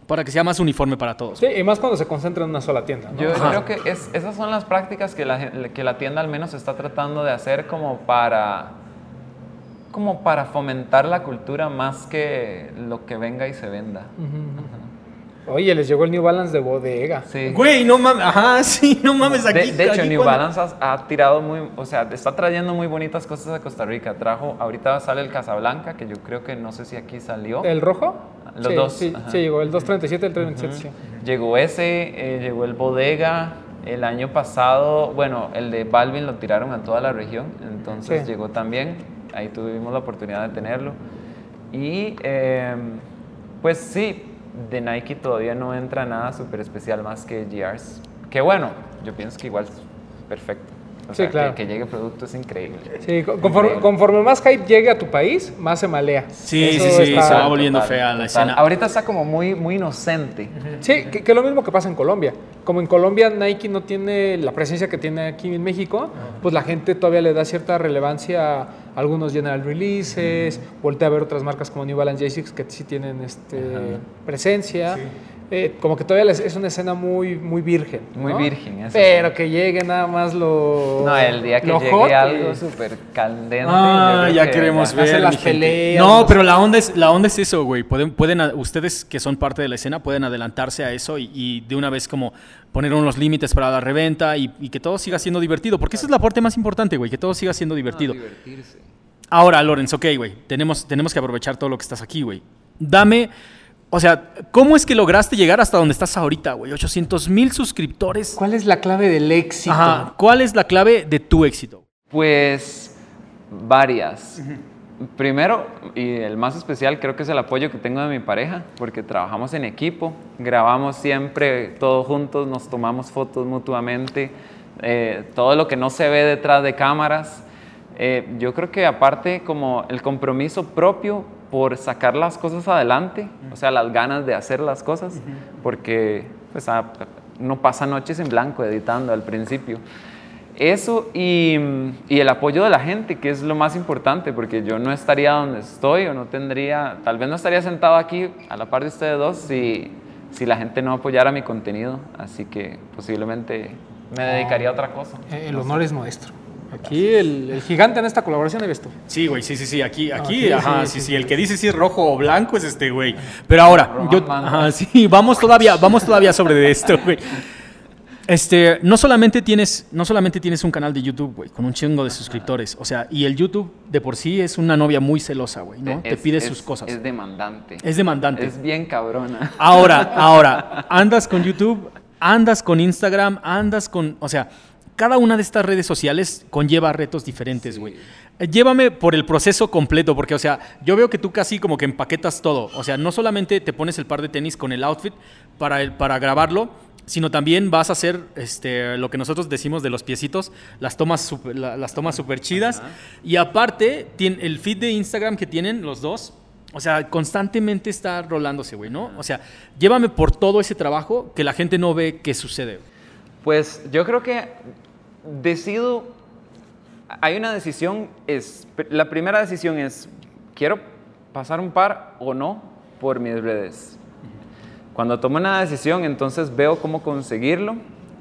para que sea más uniforme para todos. Sí, y más cuando se concentra en una sola tienda, ¿no? Yo Ajá. creo que es- esas son las prácticas que la, que la tienda al menos está tratando de hacer como para, como para fomentar la cultura más que lo que venga y se venda. Oye, les llegó el New Balance de bodega. Sí. Güey, no mames, ajá, sí, no mames aquí. De, de hecho, aquí New cuando- Balance ha, ha tirado muy, o sea, está trayendo muy bonitas cosas a Costa Rica. Trajo, ahorita sale el Casablanca, que yo creo que no sé si aquí salió. ¿El rojo? Los Sí, dos, Sí, llegó el 237 y el 327. sí. Llegó ese, eh, llegó el Bodega. El año pasado, bueno, el de Balvin lo tiraron a toda la región, entonces Sí. llegó también. Ahí tuvimos la oportunidad de tenerlo. Y eh, pues sí, de Nike todavía no entra nada súper especial más que GRs. Que bueno, yo pienso que igual es perfecto. O Sí, sea, claro. que, que llegue producto es increíble. Sí, conforme, conforme más hype llegue a tu país, más se malea. Sí, Eso sí, sí, se va volviendo Total, fea la total. escena. Ahorita está como muy, muy inocente. Sí, que, que es lo mismo que pasa en Colombia. Como en Colombia Nike no tiene la presencia que tiene aquí en México, pues la gente todavía le da cierta relevancia a algunos general releases, voltea a ver otras marcas como New Balance J6 que sí tienen este, presencia. Eh, como que todavía es una escena muy, muy virgen. Muy virgen, eso Pero sí. que llegue nada más lo. No, el día que llegue hot, algo eh, súper candente. Ah, ya que queremos ya- ver. Las peleas, No, los- pero la onda es, la onda es eso, güey. Pueden, pueden, ustedes que son parte de la escena pueden adelantarse a eso y, y de una vez como poner unos límites para la reventa y, y que todo siga siendo divertido. Porque esa es la parte más importante, güey, que todo siga siendo divertido. divertirse. Ahora, Lorenz, ok, güey. Tenemos, tenemos que aprovechar todo lo que estás aquí, güey. Dame. O sea, ¿cómo es que lograste llegar hasta donde estás ahorita, güey? 800 mil suscriptores. ¿Cuál es la clave del éxito? Ajá. ¿Cuál es la clave de tu éxito? Pues varias. Primero, y el más especial, creo que es el apoyo que tengo de mi pareja, porque trabajamos en equipo, grabamos siempre todos juntos, nos tomamos fotos mutuamente, eh, todo lo que no se ve detrás de cámaras. Eh, yo creo que aparte como el compromiso propio por sacar las cosas adelante, o sea, las ganas de hacer las cosas, porque pues, ah, no pasa noches en blanco editando al principio. Eso y, y el apoyo de la gente, que es lo más importante, porque yo no estaría donde estoy o no tendría, tal vez no estaría sentado aquí a la par de ustedes dos si, si la gente no apoyara mi contenido, así que posiblemente me dedicaría a otra cosa. Eh, El honor es nuestro. Aquí el, el gigante en esta colaboración eres tú. Sí, güey, sí, sí, sí. Aquí, aquí, aquí, ajá, sí, sí, sí, sí, El que dice si es rojo o blanco es este, güey. Pero ahora, Roman yo, Manda. ajá, sí, vamos todavía, vamos todavía sobre de esto, güey. Este, no solamente tienes, no solamente tienes un canal de YouTube, güey, con un chingo de suscriptores. O sea, y el YouTube de por sí es una novia muy celosa, güey, ¿no? Te pide es- sus cosas. Es demandante. Es demandante. Es bien cabrona. Ahora, ahora, andas con YouTube, andas con Instagram, andas con, o sea, cada una de estas redes sociales conlleva retos diferentes, güey. Eh, Llévame por el proceso completo, porque, o sea, yo veo que tú casi como que empaquetas todo. O sea, no solamente te pones el par de tenis con el outfit para, el- para grabarlo, sino también vas a hacer este, lo que nosotros decimos de los piecitos, las tomas super, la- las tomas super chidas. Y aparte, tien- el feed de Instagram que tienen los dos, o sea, constantemente está rolándose, güey, ¿no? O sea, llévame por todo ese trabajo que la gente no ve que sucede. Pues yo creo que decido, hay una decisión, es, la primera decisión es, quiero pasar un par o no por mis redes. Cuando tomo una decisión, entonces veo cómo conseguirlo.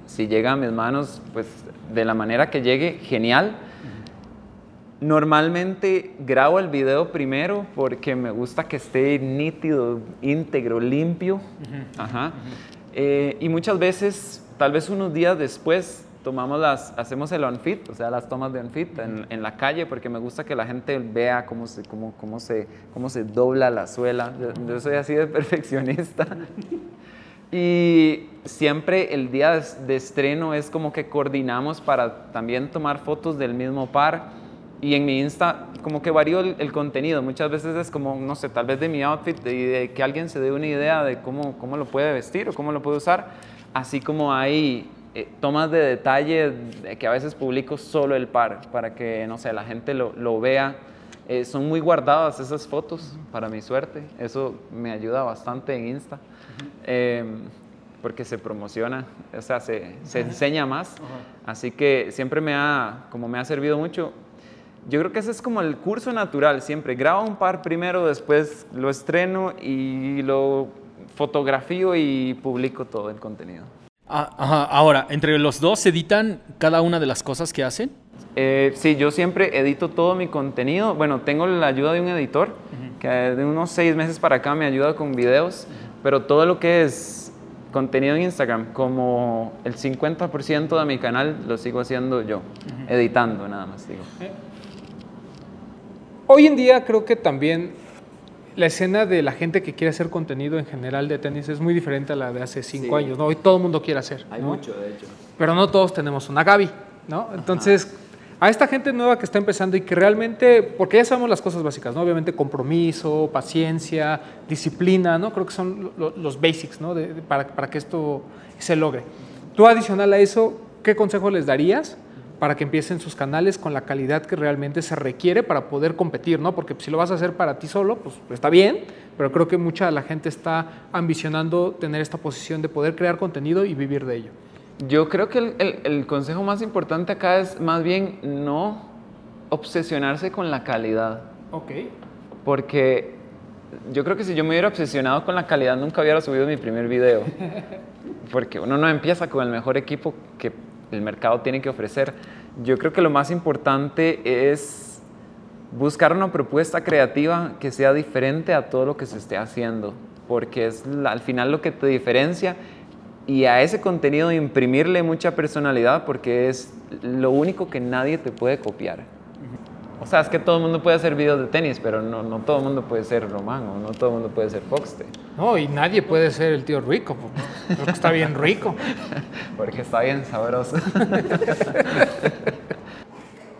Si llega a mis manos, pues de la manera que llegue, genial. Normalmente grabo el video primero porque me gusta que esté nítido, íntegro, limpio. Ajá. Eh, y muchas veces, tal vez unos días después, tomamos las, hacemos el on-fit, o sea, las tomas de on-fit en, en la calle, porque me gusta que la gente vea cómo se, cómo, cómo se, cómo se dobla la suela. Yo, yo soy así de perfeccionista. Y siempre el día de, de estreno es como que coordinamos para también tomar fotos del mismo par. Y en mi Insta como que varío el, el contenido. Muchas veces es como, no sé, tal vez de mi outfit y de, que alguien se dé una idea de cómo, cómo lo puede vestir o cómo lo puede usar. Así como hay eh, tomas de detalle de que a veces publico solo el par para que, no sé, la gente lo, lo vea. Eh, son muy guardadas esas fotos, para mi suerte. Eso me ayuda bastante en Insta. Eh, porque se promociona, o sea, se, se enseña más. Así que siempre me ha, como me ha servido mucho. Yo creo que ese es como el curso natural, siempre. Grabo un par primero, después lo estreno y lo fotografío y publico todo el contenido. Ah, ajá, ahora, entre los dos se editan cada una de las cosas que hacen. Eh, sí, yo siempre edito todo mi contenido. Bueno, tengo la ayuda de un editor que de unos seis meses para acá me ayuda con videos, pero todo lo que es contenido en Instagram, como el 50% de mi canal lo sigo haciendo yo, editando nada más, digo. Hoy en día creo que también la escena de la gente que quiere hacer contenido en general de tenis es muy diferente a la de hace cinco Sí. años. ¿no? Hoy todo el mundo quiere hacer. ¿no? de hecho. Pero no todos tenemos una Gaby. ¿no? Entonces, a esta gente nueva que está empezando y que realmente, porque ya sabemos las cosas básicas, ¿no? obviamente compromiso, paciencia, disciplina, ¿no? creo que son lo- los basics ¿no? de- de- para, para que esto se logre. Tú adicional a eso, ¿qué consejo les darías para que empiecen sus canales con la calidad que realmente se requiere para poder competir, ¿no? Porque si lo vas a hacer para ti solo, pues está bien, pero creo que mucha de la gente está ambicionando tener esta posición de poder crear contenido y vivir de ello. Yo creo que el, el- el consejo más importante acá es más bien no obsesionarse con la calidad. Ok. Porque yo creo que si yo me hubiera obsesionado con la calidad, nunca hubiera subido mi primer video. Porque uno no empieza con el mejor equipo que el mercado tiene que ofrecer. Yo creo que lo más importante es buscar una propuesta creativa que sea diferente a todo lo que se esté haciendo. Porque es al final lo que te diferencia y a ese contenido imprimirle mucha personalidad porque es lo único que nadie te puede copiar. O sea, es que todo el mundo puede hacer videos de tenis, pero no, no todo el mundo puede ser Román o no todo el mundo puede ser Foxte, No, y nadie puede ser el tío rico, porque está bien rico. porque está bien sabroso.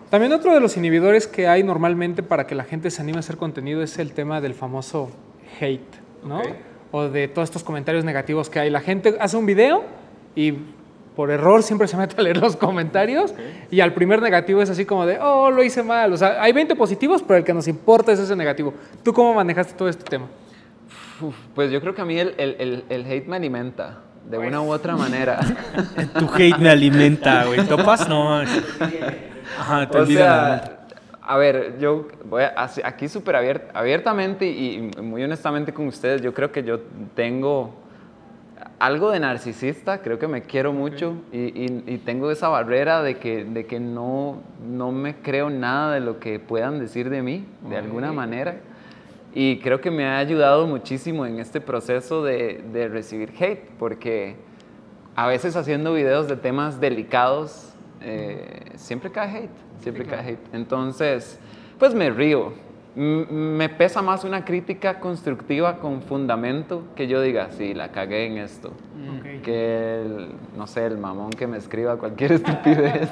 También otro de los inhibidores que hay normalmente para que la gente se anime a hacer contenido es el tema del famoso hate, ¿no? O de todos estos comentarios negativos que hay. La gente hace un video y por error siempre se mete a leer los comentarios y al primer negativo es así como de, oh, lo hice mal. O sea, hay 20 positivos, pero el que nos importa es ese negativo. ¿Tú cómo manejaste todo este tema? Uf, pues yo creo que a mí el, el- el- el hate me alimenta, de una u otra manera. Tu hate me alimenta, güey. ¿Topas? No. Ajá, te o sea, a ver, yo voy a, aquí súper abier- abiertamente y y muy honestamente con ustedes, yo creo que yo tengo algo de narcisista, creo que me quiero mucho y, y- y tengo esa barrera de que, de que no, no me creo nada de lo que puedan decir de mí, de alguna manera. Y creo que me ha ayudado muchísimo en este proceso de, de recibir hate, porque a veces haciendo videos de temas delicados, eh, siempre cae hate, siempre cae hate. Entonces, pues me río. Me pesa más una crítica constructiva con fundamento que yo diga, sí, la cagué en esto. Que el, no sé, el mamón que me escriba cualquier estupidez.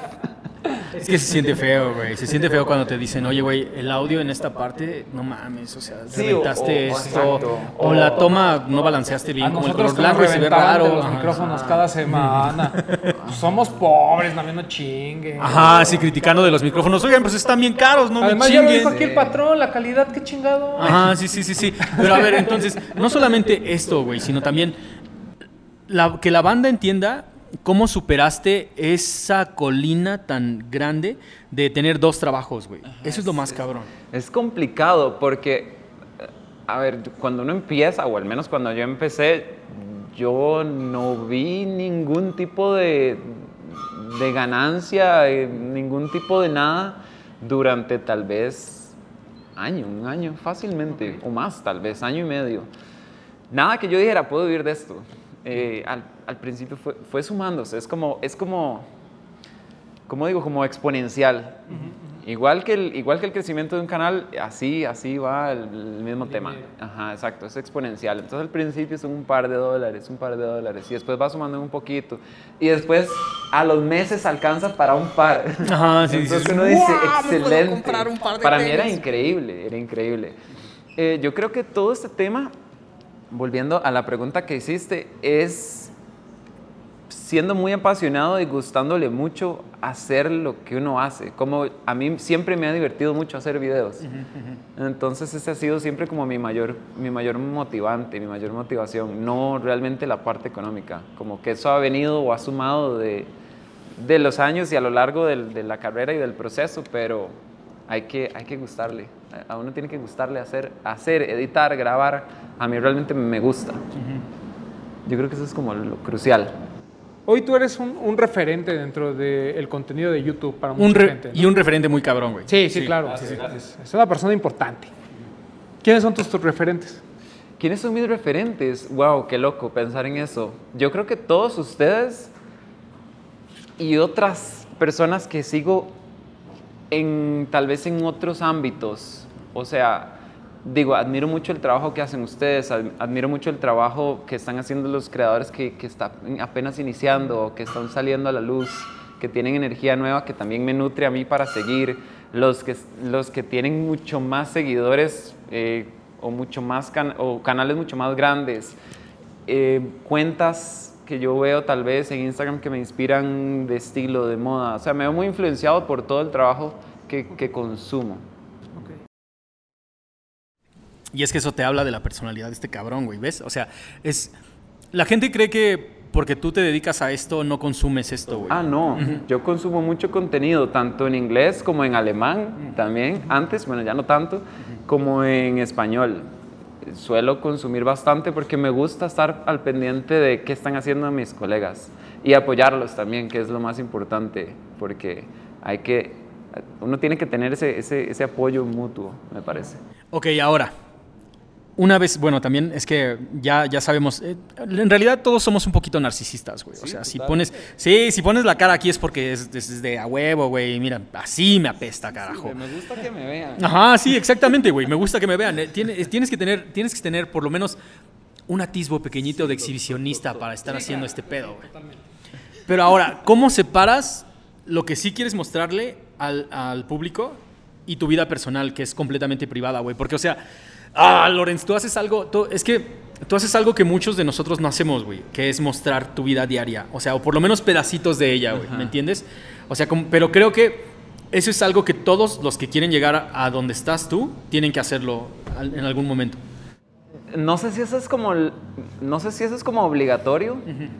Es que se siente feo, güey. Se siente feo cuando te dicen, oye, güey, el audio en esta parte, no mames, o sea, Sí, reventaste o- o- esto. exacto. O la toma no balanceaste bien, como el color blanco y se ve raro. los Ajá. micrófonos cada semana. Somos pobres, también no chinguen. Ajá, sí, criticando de los micrófonos. Oigan, pues están bien caros, no Además, me ya lo chinguen. dijo aquí el patrón, la calidad, qué chingado. Ajá, sí, sí, sí, sí. Pero a ver, entonces, no solamente esto, güey, sino también la- que la banda entienda cómo superaste esa colina tan grande de tener dos trabajos, güey. Eso es lo más cabrón. Es complicado porque, a ver, cuando uno empieza, o al menos cuando yo empecé, yo no vi ningún tipo de, de ganancia, eh, ningún tipo de nada durante tal vez año, un año fácilmente, o más tal vez, año y medio. Nada que yo dijera, puedo vivir de esto. Eh, al, al principio fue, fue sumándose, es como, es como, como digo, como exponencial. Igual que, el, igual que el crecimiento de un canal, así, así va el, el mismo tema. Ajá, exacto, es exponencial. Entonces al principio son un par de dólares, un par de dólares, y después va sumando un poquito. Y después a los meses alcanza para un par. Ajá, sí, Entonces dices, uno dice, "Guau, me puedo excelente. un par de para mí era tenis". increíble, era increíble. Eh, yo creo que todo este tema, volviendo a la pregunta que hiciste, es siendo muy apasionado y gustándole mucho hacer lo que uno hace. Como a mí siempre me ha divertido mucho hacer videos. Entonces ese ha sido siempre como mi mayor, mi mayor motivante, mi mayor motivación, no realmente la parte económica. Como que eso ha venido o ha sumado de, de los años y a lo largo del- de la carrera y del proceso, pero hay que, hay que gustarle. A- uno tiene que gustarle hacer, hacer, editar, grabar. A mí realmente me gusta. Yo creo que eso es como lo crucial. Hoy tú eres un, un referente dentro del contenido de YouTube para mucha Un gente. ¿no? Y un referente muy cabrón, güey. Sí, sí, claro. Es, es una persona importante. ¿Quiénes son tus, tus referentes? ¿Quiénes son mis referentes? Wow, qué loco pensar en eso. Yo creo que todos ustedes y otras personas que sigo en tal vez en otros ámbitos. O sea, digo, admiro mucho el trabajo que hacen ustedes, ad- admiro mucho el trabajo que están haciendo los creadores que, que están apenas iniciando que están saliendo a la luz, que tienen energía nueva que también me nutre a mí para seguir, los que, los que tienen mucho más seguidores eh, o, mucho más can- o canales mucho más grandes, eh, cuentas que yo veo tal vez en Instagram que me inspiran de estilo, de moda. O sea, me veo muy influenciado por todo el trabajo que, que consumo. Y es que eso te habla de la personalidad de este cabrón, güey, ¿ves? O sea, es... La gente cree que porque tú te dedicas a esto no consumes esto, güey. Ah, no. Yo consumo mucho contenido, tanto en inglés como en alemán también. Antes, bueno, ya no tanto, como en español. Suelo consumir bastante porque me gusta estar al pendiente de qué están haciendo mis colegas y apoyarlos también, que es lo más importante, porque hay que, uno tiene que tener ese, ese, ese apoyo mutuo, me parece. Ok, ahora, una vez, bueno, también es que ya, ya sabemos, eh, en realidad todos somos un poquito narcisistas, güey. o sea, si pones, sí, si pones la cara aquí es porque es, es de a huevo, güey. Mira, así me apesta, carajo. Sí, me gusta que me vean. Ajá, sí, exactamente, güey. Me gusta que me vean. Eh, Tienes, tienes, que tener, tienes que tener por lo menos un atisbo pequeñito de exhibicionista para estar haciendo este pedo, güey. Pero ahora, ¿cómo separas lo que sí quieres mostrarle al, al público y tu vida personal, que es completamente privada, güey? Porque, o sea Ah, Lorenz, tú haces algo. Tú, es que tú haces algo que muchos de nosotros no hacemos, güey, que es mostrar tu vida diaria. O sea, o por lo menos pedacitos de ella, güey. ¿Me entiendes? O sea, como, pero creo que eso es algo que todos los que quieren llegar a, a donde estás tú tienen que hacerlo en algún momento. No sé si eso es como, no sé si eso es como obligatorio,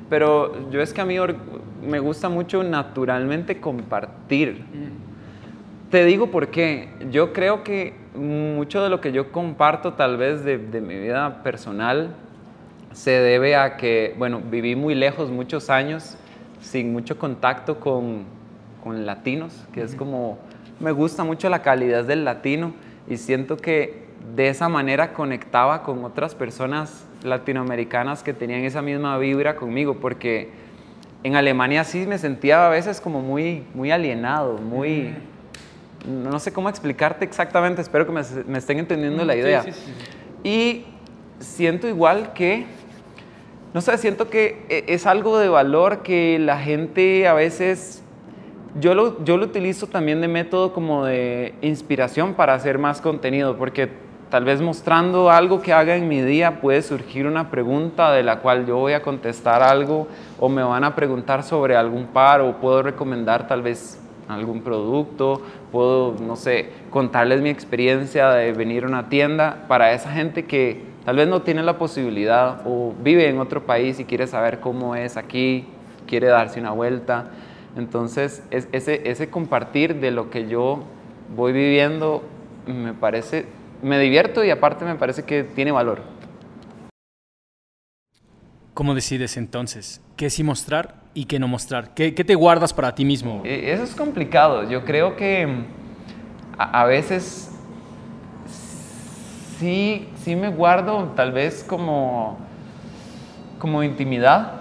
pero yo es que a mí me gusta mucho naturalmente compartir. Te digo por qué. Yo creo que mucho de lo que yo comparto tal vez de, de mi vida personal se debe a que, bueno, viví muy lejos muchos años sin mucho contacto con, con latinos, que es como, me gusta mucho la calidad del latino y siento que de esa manera conectaba con otras personas latinoamericanas que tenían esa misma vibra conmigo, porque en Alemania sí me sentía a veces como muy, muy alienado, muy... No sé cómo explicarte exactamente, espero que me, me estén entendiendo la idea. Sí, sí, sí. Y siento igual que, no sé, siento que e- es algo de valor que la gente a veces, yo lo, yo lo utilizo también de método como de inspiración para hacer más contenido, porque tal vez mostrando algo que haga en mi día puede surgir una pregunta de la cual yo voy a contestar algo o me van a preguntar sobre algún par o puedo recomendar tal vez algún producto, puedo, no sé, contarles mi experiencia de venir a una tienda para esa gente que tal vez no tiene la posibilidad o vive en otro país y quiere saber cómo es aquí, quiere darse una vuelta. Entonces, es- ese, ese compartir de lo que yo voy viviendo me parece, me divierto y aparte me parece que tiene valor. ¿Cómo decides entonces qué sí mostrar y qué no mostrar? ¿Qué, te guardas para ti mismo? Eh, Eso es complicado. Yo creo que a, a veces sí, sí me guardo tal vez como, como intimidad,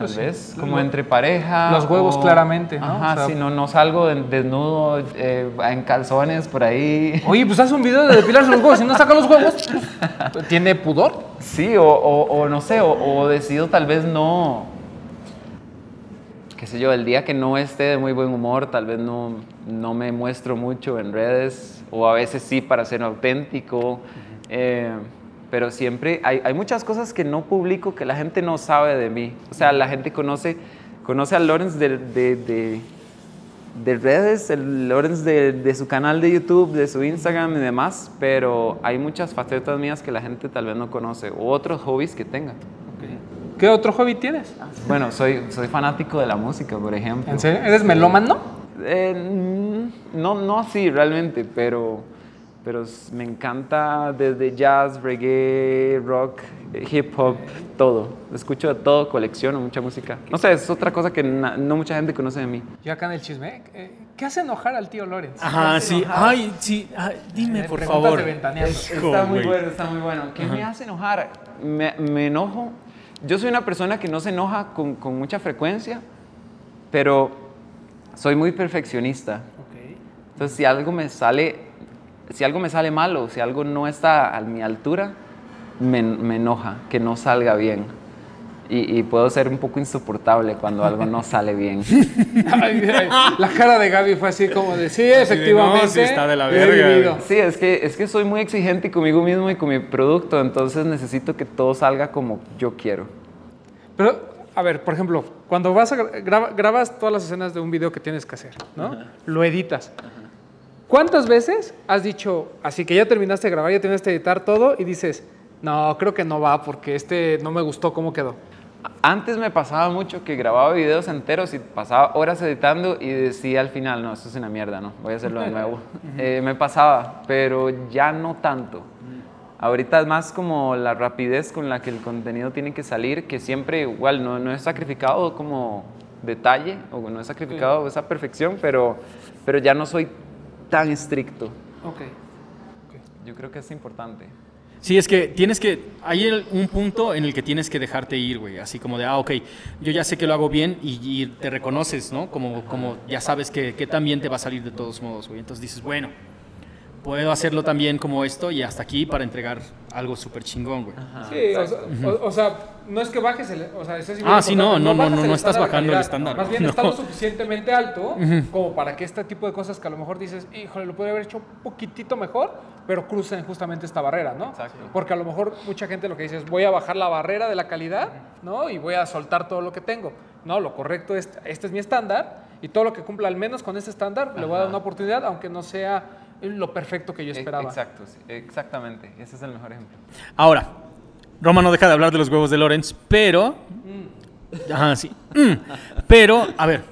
tal Pues sí. vez, como entre pareja. Los huevos claramente, ¿no? Ajá, O sea- sí, no, no salgo de- desnudo, eh, en calzones por ahí. Oye, pues haz un video de depilarse los huevos. Si no saca los huevos, pues, ¿tiene pudor? Sí, o, no sé, o, o decido tal vez no, qué sé yo, el día que no esté de muy buen humor, tal vez no, no me muestro mucho en redes, o a veces sí para ser auténtico, eh, pero siempre hay, hay muchas cosas que no publico que la gente no sabe de mí. O sea, la gente conoce, conoce a Lawrence de, de- de- de redes, el Lawrence de, de su canal de YouTube, de su Instagram y demás, pero hay muchas facetas mías que la gente tal vez no conoce, o otros hobbies que tenga. ¿Qué otro hobby tienes? Bueno, soy, soy fanático de la música, por ejemplo. ¿En serio? ¿Eres melómano? Eh, no, no así realmente, pero, pero me encanta desde jazz, reggae, rock, eh, hip hop, todo. Escucho de todo, colecciono mucha música. No sé, es otra cosa que na- no mucha gente conoce de mí. Yo acá en el chisme. eh, ¿Qué hace enojar al tío Lorenz? Ajá, sí. Ay, sí. ay, dime, Eh, por favor. Está muy bueno, está muy bueno. ¿Qué me hace enojar? Me, me enojo. Yo soy una persona que no se enoja con, con mucha frecuencia, pero soy muy perfeccionista. Entonces, si algo me sale, si algo me sale mal o si algo no está a mi altura, me, me enoja que no salga bien. Y, y puedo ser un poco insoportable cuando algo no sale bien. Ay, ay, la cara de Gaby fue así como de, sí, de, no, efectivamente. sí está de la verga, vivido". güey. Sí, es que, es que soy muy exigente conmigo mismo y con mi producto, entonces necesito que todo salga como yo quiero. Pero, a ver, por ejemplo, cuando vas a gra- graba- grabas todas las escenas de un video que tienes que hacer, ¿no? Lo editas. ¿Cuántas veces has dicho, así que ya terminaste de grabar, ya terminaste de editar todo y dices, no, creo que no va porque este no me gustó cómo quedó? Antes me pasaba mucho que grababa videos enteros y pasaba horas editando y decía al final, no, esto es una mierda, no, voy a hacerlo de nuevo. Eh, me pasaba, pero ya no tanto. Ahorita es más como la rapidez con la que el contenido tiene que salir, que siempre igual no, no he sacrificado como detalle o no he sacrificado esa perfección, pero, pero ya no soy tan estricto. Ok. Yo creo que es importante. Sí, es que tienes que. Hay el- un punto en el que tienes que dejarte ir, güey. Así como de, ah, ok, yo ya sé que lo hago bien y, y te reconoces, ¿no? Como, como ya sabes que, que también te va a salir de todos modos, güey. Entonces dices, bueno, puedo hacerlo también como esto y hasta aquí para entregar algo súper chingón, güey. Sí, o sea, o- o sea, no es que bajes el... O sea, eso es Ah, sí, no, no, no, no, no estás bajando el estándar, Más bien no. está lo suficientemente alto como para que este tipo de cosas que a lo mejor dices, híjole, lo podría haber hecho un poquitito mejor, pero crucen justamente esta barrera, ¿no? Exacto. Porque a lo mejor mucha gente lo que dice es, voy a bajar la barrera de la calidad, ¿no? Y voy a soltar todo lo que tengo. No, lo correcto es, este es mi estándar y todo lo que cumpla al menos con ese estándar le voy a dar una oportunidad, aunque no sea lo perfecto que yo E- esperaba. Exacto, sí, exactamente. Ese es el mejor ejemplo. Ahora, Roma no deja de hablar de los huevos de Lorenz, pero. Ajá, sí. Mm. Pero, a ver,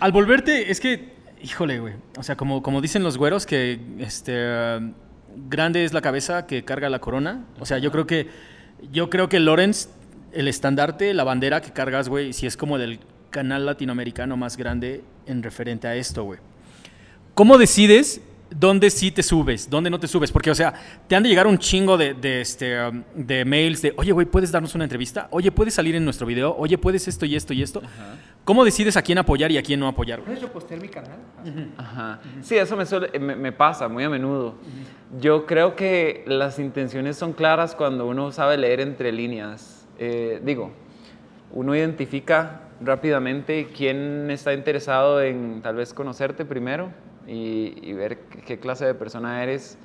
al volverte, es que, híjole, güey. O sea, como, como dicen los güeros, que este. grande es la cabeza que carga la corona. O sea, yo creo que. Yo creo que Lorenz, el estandarte, la bandera que cargas, güey, si es como del canal latinoamericano más grande en referente a esto, güey. ¿Cómo decides dónde sí te subes, dónde no te subes? Porque, o sea, te han de llegar un chingo de, de, este, um, de mails de, oye, güey, ¿puedes darnos una entrevista? Oye, ¿puedes salir en nuestro video? Oye, ¿puedes esto y esto y esto? ¿Cómo decides a quién apoyar y a quién no apoyar? ¿Puedes repostear mi canal? Ajá. Sí, eso me, suele- me, me pasa muy a menudo. Yo creo que las intenciones son claras cuando uno sabe leer entre líneas. Eh, digo, uno identifica rápidamente quién está interesado en tal vez conocerte primero y, y ver qué- clase de persona eres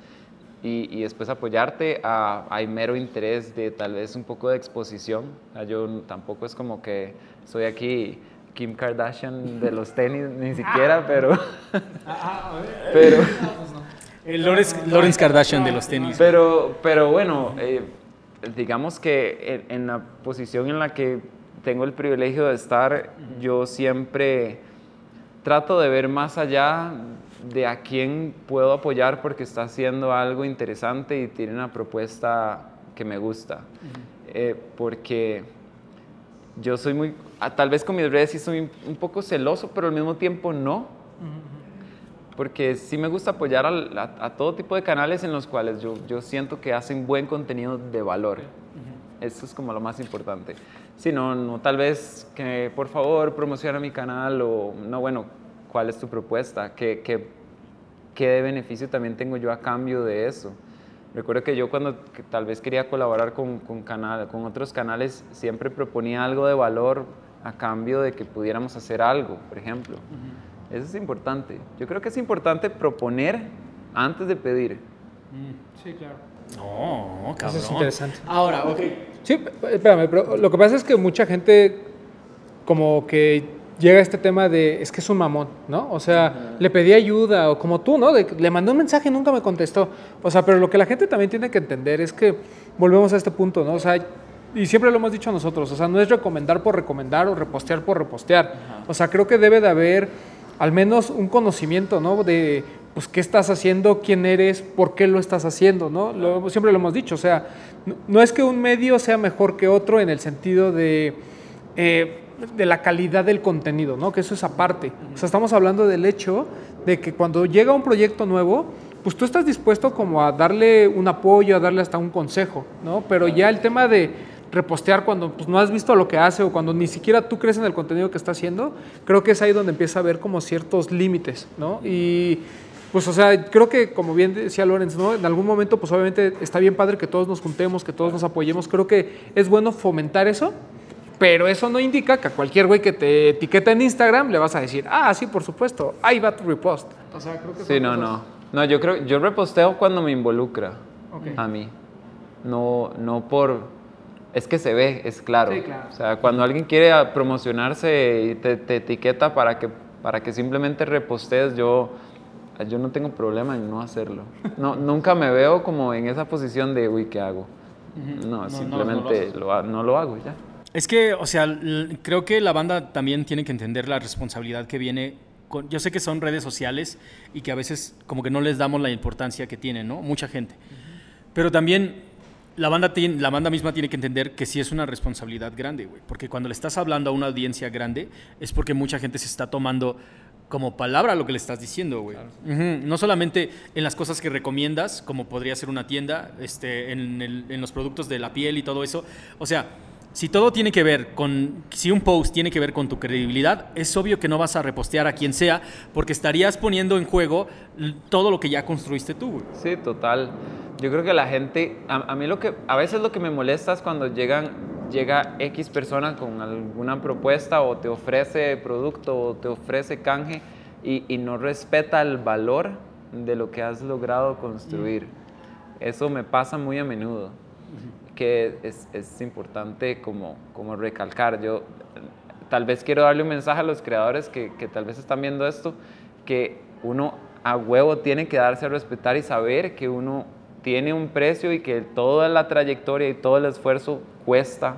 y, y después apoyarte a, hay mero interés de tal vez un poco de exposición. O sea, Yo tampoco es como que soy aquí Kim Kardashian de los tenis, ni siquiera, pero... pero, El Lawrence, Lawrence Kardashian de los tenis. pero, pero bueno, eh, digamos que en, en la posición en la que tengo el privilegio de estar, yo siempre trato de ver más allá de a quién puedo apoyar porque está haciendo algo interesante y tiene una propuesta que me gusta. Eh, porque yo soy muy, ah, tal vez con mis redes sí soy un- poco celoso, pero al mismo tiempo no. Porque sí me gusta apoyar a todo tipo de canales en los cuales yo, yo siento que hacen buen contenido de valor. Eso es como lo más importante. Si no, no, tal vez que por favor promociona mi canal o no, bueno, ¿cuál es tu propuesta? ¿Qué, qué, qué de beneficio también tengo yo a cambio de eso? Recuerdo que yo cuando que tal vez quería colaborar con, con, canal, con otros canales, siempre proponía algo de valor a cambio de que pudiéramos hacer algo, por ejemplo. Eso es importante. Yo creo que es importante proponer antes de pedir. Sí, claro. No, cabrón. Eso es interesante. Ahora, ok. Sí, espérame, pero lo que pasa es que mucha gente como que llega este tema de, es que es un mamón, ¿no? O sea, le pedí ayuda, o como tú, ¿no? De le mandé un mensaje y nunca me contestó. O sea, pero lo que la gente también tiene que entender es que volvemos a este punto, ¿no? O sea, y siempre lo hemos dicho nosotros, o sea, no es recomendar por recomendar o repostear por repostear. O sea, creo que debe de haber al menos un conocimiento, ¿no? De, pues, qué estás haciendo, quién eres, por qué lo estás haciendo, ¿no? Lo- siempre lo hemos dicho, o sea, no, no es que un medio sea mejor que otro en el sentido de, eh, de la calidad del contenido, ¿no? Que eso es aparte. O sea, estamos hablando del hecho de que cuando llega un proyecto nuevo, pues tú estás dispuesto como a darle un apoyo, a darle hasta un consejo, ¿no? Pero ya el tema de repostear cuando pues, no has visto lo que hace o cuando ni siquiera tú crees en el contenido que está haciendo, creo que es ahí donde empieza a haber como ciertos límites, ¿no? Y pues, o sea, creo que como bien decía Lorenz, ¿no? En algún momento, pues obviamente está bien padre que todos nos juntemos, que todos nos apoyemos. Creo que es bueno fomentar eso, pero eso no indica que a cualquier güey que te etiqueta en Instagram le vas a decir, ah, sí, por supuesto, ahí va tu repost. O sea, creo que Sí, no, cosas- no. No, yo creo, yo reposteo cuando me involucra Ok. a mí. No, no por, es que se ve, es claro. Sí, claro. O sea, cuando alguien quiere promocionarse y te, te etiqueta para que, para que simplemente repostees, yo, yo no tengo problema en no hacerlo. No, nunca me veo como en esa posición de, uy, ¿qué hago? no, No, no simplemente lo haces. lo ha- no lo hago ya. Es que, o sea, creo que la banda también tiene que entender la responsabilidad que viene. Con, yo sé que son redes sociales y que a veces como que no les damos la importancia que tienen, ¿no? Mucha gente. Pero también la banda, tiene, la banda misma tiene que entender que sí es una responsabilidad grande, güey. Porque cuando le estás hablando a una audiencia grande es porque mucha gente se está tomando como palabra lo que le estás diciendo, güey. No solamente en las cosas que recomiendas, como podría ser una tienda, este, en, el- en los productos de la piel y todo eso. O sea, si todo tiene que ver con, si un post tiene que ver con tu credibilidad, es obvio que no vas a repostear a quien sea, porque estarías poniendo en juego todo lo que ya construiste tú, güey. Sí, total. Yo creo que la gente, a, a mí lo que, a veces lo que me molesta es cuando llegan, llega X persona con alguna propuesta o te ofrece producto o te ofrece canje y, y no respeta el valor de lo que has logrado construir. Eso me pasa muy a menudo, que es, es importante como, como recalcar. Yo tal vez quiero darle un mensaje a los creadores que, que tal vez están viendo esto, que uno a huevo tiene que darse a respetar y saber que uno tiene un precio y que toda la trayectoria y todo el esfuerzo cuesta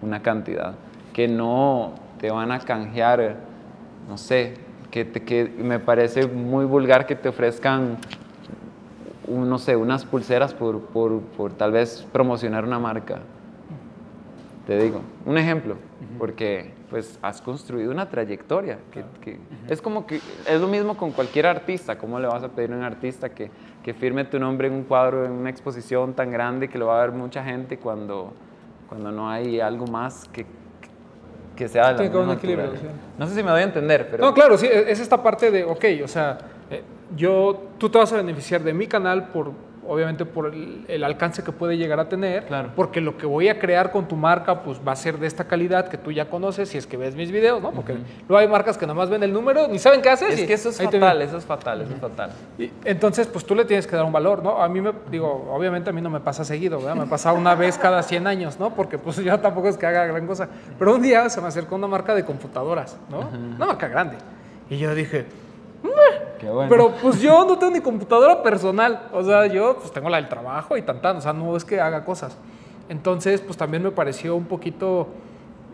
una cantidad, que no te van a canjear, no sé, que, te- que me parece muy vulgar que te ofrezcan, un- no sé, unas pulseras por, por, por tal vez promocionar una marca. Te digo, un ejemplo, porque pues has construido una trayectoria. Que, que- Es como que es lo mismo con cualquier artista. ¿Cómo le vas a pedir a un artista que, que firme tu nombre en un cuadro, en una exposición tan grande que lo va a ver mucha gente cuando, cuando no hay algo más que, que sea de la un equilibrio, sí. No sé si me doy a entender, pero... No, claro, sí, es esta parte de, ok, o sea, eh, yo, tú te vas a beneficiar de mi canal por, obviamente, por el, el alcance que puede llegar a tener, Claro. porque lo que voy a crear con tu marca, pues va a ser de esta calidad que tú ya conoces si es que ves mis videos, ¿no? Porque luego hay marcas que nada más ven el número, ni saben qué haces. Es y que eso es fatal, eso es fatal, eso es fatal. Y entonces, pues tú le tienes que dar un valor, ¿no? A mí me, digo, obviamente a mí no me pasa seguido, ¿verdad? Me pasa una vez cada 100 años, ¿no? Porque pues yo tampoco es que haga gran cosa. Pero un día se me acercó una marca de computadoras, ¿no? Una marca grande. Y yo dije, Qué bueno. pero pues yo no tengo ni computadora personal. O sea, yo pues tengo la del trabajo y tan tan. O sea, no es que haga cosas. Entonces, pues también me pareció un poquito...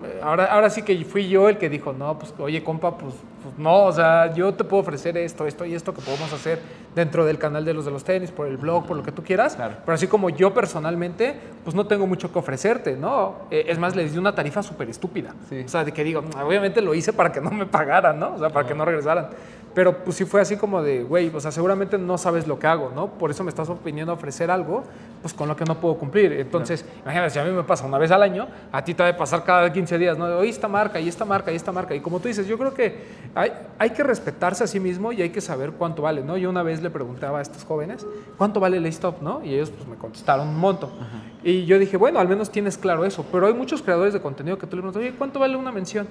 eh, Ahora, ahora sí que fui yo el que dijo, no, pues oye, compa, pues, pues no, o sea, yo te puedo ofrecer esto, esto y esto que podemos hacer dentro del canal de los de los tenis, por el blog, por lo que tú quieras. Claro. Pero así como yo personalmente, pues no tengo mucho que ofrecerte, ¿no? Eh, es más, les di una tarifa súper estúpida. Sí. O sea, de que digo, obviamente lo hice para que no me pagaran, ¿no? O sea, para que no regresaran. Pero pues sí fue así como de, güey, o sea, seguramente no sabes lo que hago, ¿no? Por eso me estás viniendo a ofrecer algo, pues con lo que no puedo cumplir. Entonces, imagínate, si a mí me pasa una vez al año, a ti te va a pasar cada 15 días, ¿no? Oye, esta marca, y esta marca, y esta marca. Y como tú dices, yo creo que hay, hay que respetarse a sí mismo y hay que saber cuánto vale, ¿no? Yo una vez le preguntaba a estos jóvenes, ¿cuánto vale el stop, no? Y ellos pues me contestaron un monto. Y yo dije, bueno, al menos tienes claro eso. Pero hay muchos creadores de contenido que tú le preguntas, oye, ¿cuánto vale una mención?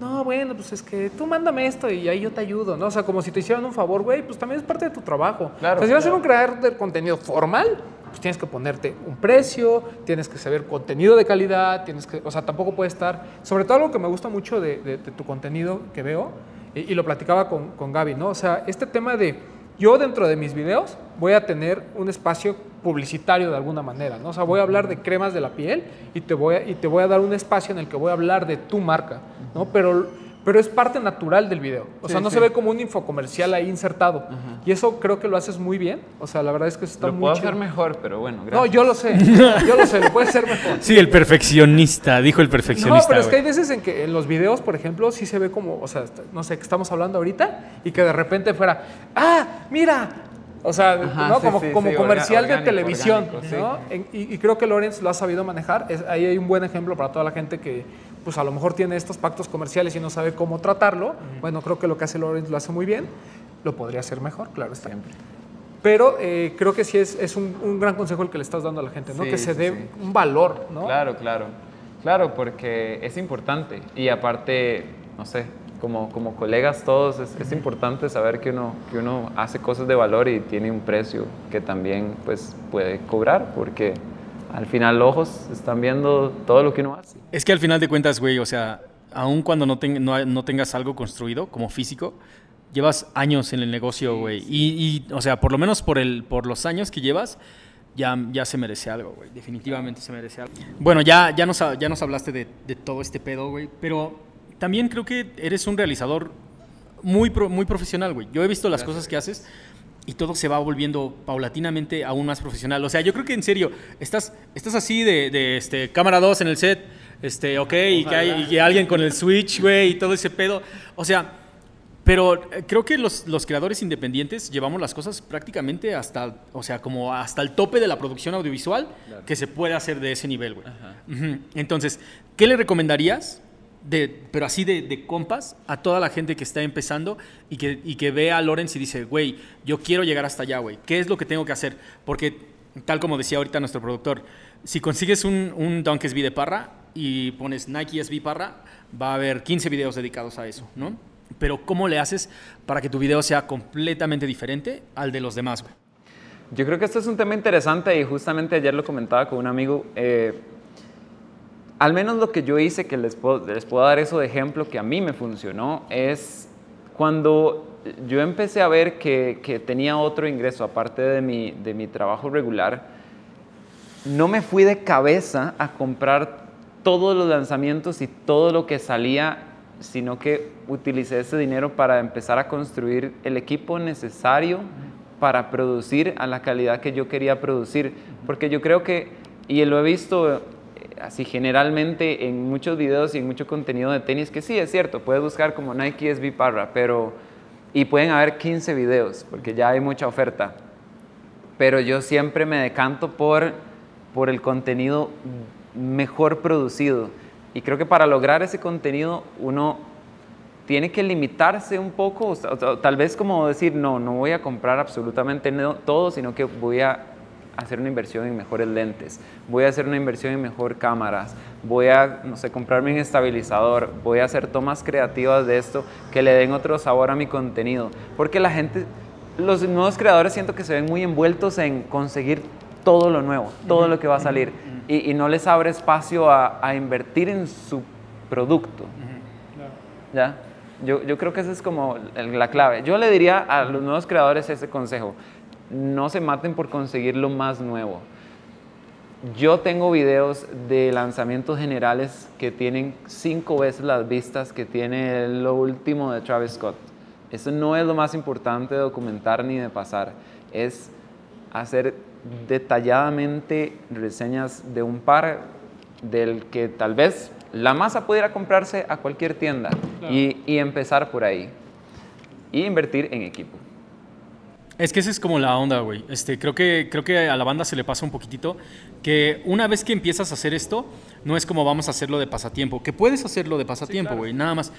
No, bueno, pues es que tú mándame esto y ahí yo te ayudo, ¿no? O sea, como si te hicieran un favor, güey, pues también es parte de tu trabajo. Claro, o sea, si vas a ser un creador de contenido formal, pues tienes que ponerte un precio, tienes que saber contenido de calidad, tienes que, o sea, tampoco puede estar, sobre todo algo que me gusta mucho de, de- de tu contenido que veo, y, y lo platicaba con, con Gaby, ¿no? O sea, este tema de, yo dentro de mis videos voy a tener un espacio publicitario de alguna manera, ¿no? O sea, voy a hablar de cremas de la piel y te voy a, y te voy a dar un espacio en el que voy a hablar de tu marca, ¿no? Pero, pero es parte natural del video. O Sí, sea, no sí. se ve como un infocomercial ahí insertado. Y eso creo que lo haces muy bien. O sea, la verdad es que eso está Lo muy puedo chido. hacer mejor, pero bueno, gracias. No, yo lo sé. Yo lo sé, lo puedes hacer mejor. Sí, el perfeccionista, dijo el No, perfeccionista. pero es que hay veces en que en los videos, por ejemplo, sí se ve como, o sea, no sé, que estamos hablando ahorita y que de repente fuera, ah, mira. O sea, Ajá, ¿no? sí, como, sí, como sí, comercial de televisión. orgánico. ¿no? Y, y creo que Lawrence lo ha sabido manejar. Es- ahí hay un buen ejemplo para toda la gente que, pues a lo mejor tiene estos pactos comerciales y no sabe cómo tratarlo. Bueno, creo que lo que hace Lawrence lo hace muy bien. Lo podría hacer mejor, claro está. Siempre. Pero eh, creo que sí es, es un, un gran consejo el que le estás dando a la gente, ¿no? Que se dé un valor, ¿no? Claro, claro. Claro, porque es importante. Y aparte, no sé, como, como colegas todos, es, es importante saber que uno, que uno hace cosas de valor y tiene un precio que también pues, puede cobrar, porque al final ojos están viendo todo lo que uno hace. Es que al final de cuentas, güey, o sea, aun cuando no, no, no tengas algo construido como físico, llevas años en el negocio, güey. Y, y, o sea, por lo menos por, el, por los años que llevas, ya, ya se merece algo, güey. Definitivamente se merece algo. Bueno, ya, ya, nos, ya nos hablaste de, de todo este pedo, güey. Pero también creo que eres un realizador muy, muy profesional, güey. Yo he visto las cosas que haces y todo se va volviendo paulatinamente aún más profesional. O sea, yo creo que en serio, estás, estás así de, de este, cámara 2 en el set, este, ok, y que, hay, y que alguien con el switch, güey, y todo ese pedo. O sea, pero eh, creo que los, los, creadores independientes llevamos las cosas prácticamente hasta, o sea, como hasta el tope de la producción audiovisual que se puede hacer de ese nivel, güey. Entonces, ¿qué le recomendarías pero así de, de, compas, a toda la gente que está empezando y que, ve a Lorenz y dice, güey, yo quiero llegar hasta allá, güey, ¿qué es lo que tengo que hacer? Porque, tal como decía ahorita nuestro productor, si consigues un, un Donkey SB de Parra y pones Nike SB Parra, va a haber 15 videos dedicados a eso, ¿no? Pero ¿cómo le haces para que tu video sea completamente diferente al de los demás, güey? Yo creo que esto es un tema interesante y justamente ayer lo comentaba con un amigo. Eh, al menos lo que yo hice, que les puedo, dar eso de ejemplo, que a mí me funcionó, es cuando yo empecé a ver que, que tenía otro ingreso aparte de mi, de mi trabajo regular, no me fui de cabeza a comprar todos los lanzamientos y todo lo que salía, sino que utilicé ese dinero para empezar a construir el equipo necesario para producir a la calidad que yo quería producir. Porque yo creo que, y lo he visto así generalmente en muchos videos y en mucho contenido de tenis, que sí, es cierto, puedes buscar como Nike SB Parra, pero, y pueden haber 15 videos, porque ya hay mucha oferta, pero yo siempre me decanto por, por el contenido mejor producido. Y creo que para lograr ese contenido uno tiene que limitarse un poco, o, tal vez como decir, no, no voy a comprar absolutamente todo, sino que voy a hacer una inversión en mejores lentes, voy a hacer una inversión en mejor cámaras, voy a, no sé, comprarme un estabilizador, voy a hacer tomas creativas de esto que le den otro sabor a mi contenido. Porque la gente, los nuevos creadores siento que se ven muy envueltos en conseguir todo lo nuevo, todo lo que va a salir, y, no les abre espacio a, a invertir en su producto. ¿Ya? Yo, yo, creo que esa es como la clave. Yo le diría a los nuevos creadores ese consejo no se maten por conseguir lo más nuevo. Yo tengo videos de lanzamientos generales que tienen cinco veces las vistas que tiene lo último de Travis Scott. Eso no es lo más importante de documentar ni de pasar, es hacer detalladamente reseñas de un par del que tal vez la masa pudiera comprarse a cualquier tienda y, y empezar por ahí y invertir en equipo. Es que esa es como la onda, güey. Este, creo, que, creo que a la banda se le pasa un poquitito que una vez que empiezas a hacer esto, no es como vamos a hacerlo de pasatiempo, que puedes hacerlo de pasatiempo, güey, nada más.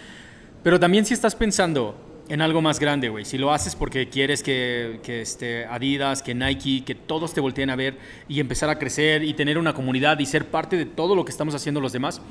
Pero también si estás pensando en algo más grande, güey, si lo haces porque quieres que, que este, Adidas, que Nike, que todos te volteen a ver y empezar a crecer y tener una comunidad y ser parte de todo lo que estamos haciendo los demás,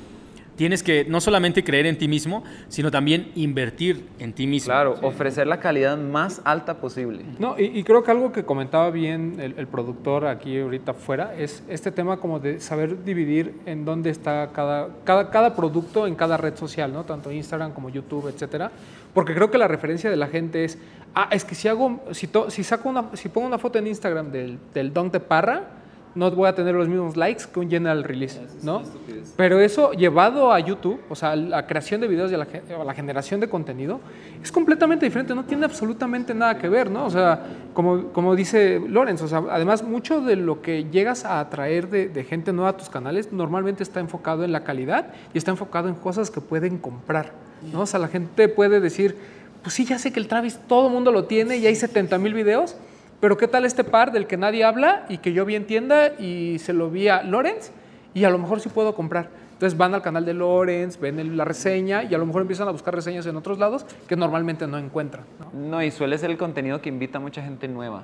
tienes que no solamente creer en ti mismo, sino también invertir en ti mismo. Claro, ofrecer la calidad más alta posible. No, y, creo que algo que comentaba bien el, productor aquí ahorita fuera es este tema como de saber dividir en dónde está cada, cada, cada producto en cada red social, ¿no? Tanto Instagram como YouTube, etcétera. Porque creo que la referencia de la gente es, ah, es que si hago, si, si saco una, si pongo una foto en Instagram del, del don de Parra, no voy a tener los mismos likes que un general release, ¿no? Pero eso llevado a YouTube, o sea, la creación de videos y la, la, generación de contenido, es completamente diferente, no tiene absolutamente nada que ver, ¿no? O sea, como, como dice Lorenz, o sea, además mucho de lo que llegas a atraer de, de, gente nueva a tus canales normalmente está enfocado en la calidad y está enfocado en cosas que pueden comprar, ¿no? O sea, la gente puede decir, pues sí, ya sé que el Travis todo el mundo lo tiene y hay 70 mil videos, pero ¿qué tal este par del que nadie habla y que yo vi en tienda y se lo vi a Lorenz y a lo mejor sí puedo comprar? Entonces van al canal de Lorenz, ven la reseña y a lo mejor empiezan a buscar reseñas en otros lados que normalmente no encuentran. No, y suele ser el contenido que invita a mucha gente nueva.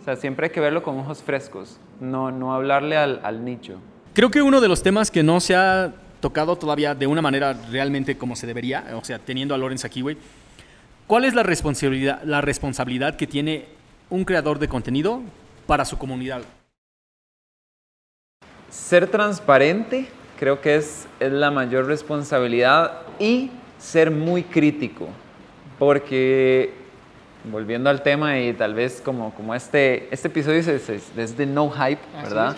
O sea, siempre hay que verlo con ojos frescos, no, no hablarle al, al nicho. Creo que uno de los temas que no se ha tocado todavía de una manera realmente como se debería, o sea, teniendo a Lorenz aquí, güey, ¿cuál es la responsabilidad, la responsabilidad que tiene un creador de contenido para su comunidad? ser transparente creo que es, es la mayor responsabilidad y ser muy crítico, porque volviendo al tema y tal vez como, como este, este episodio es, es, de no hype, ¿verdad?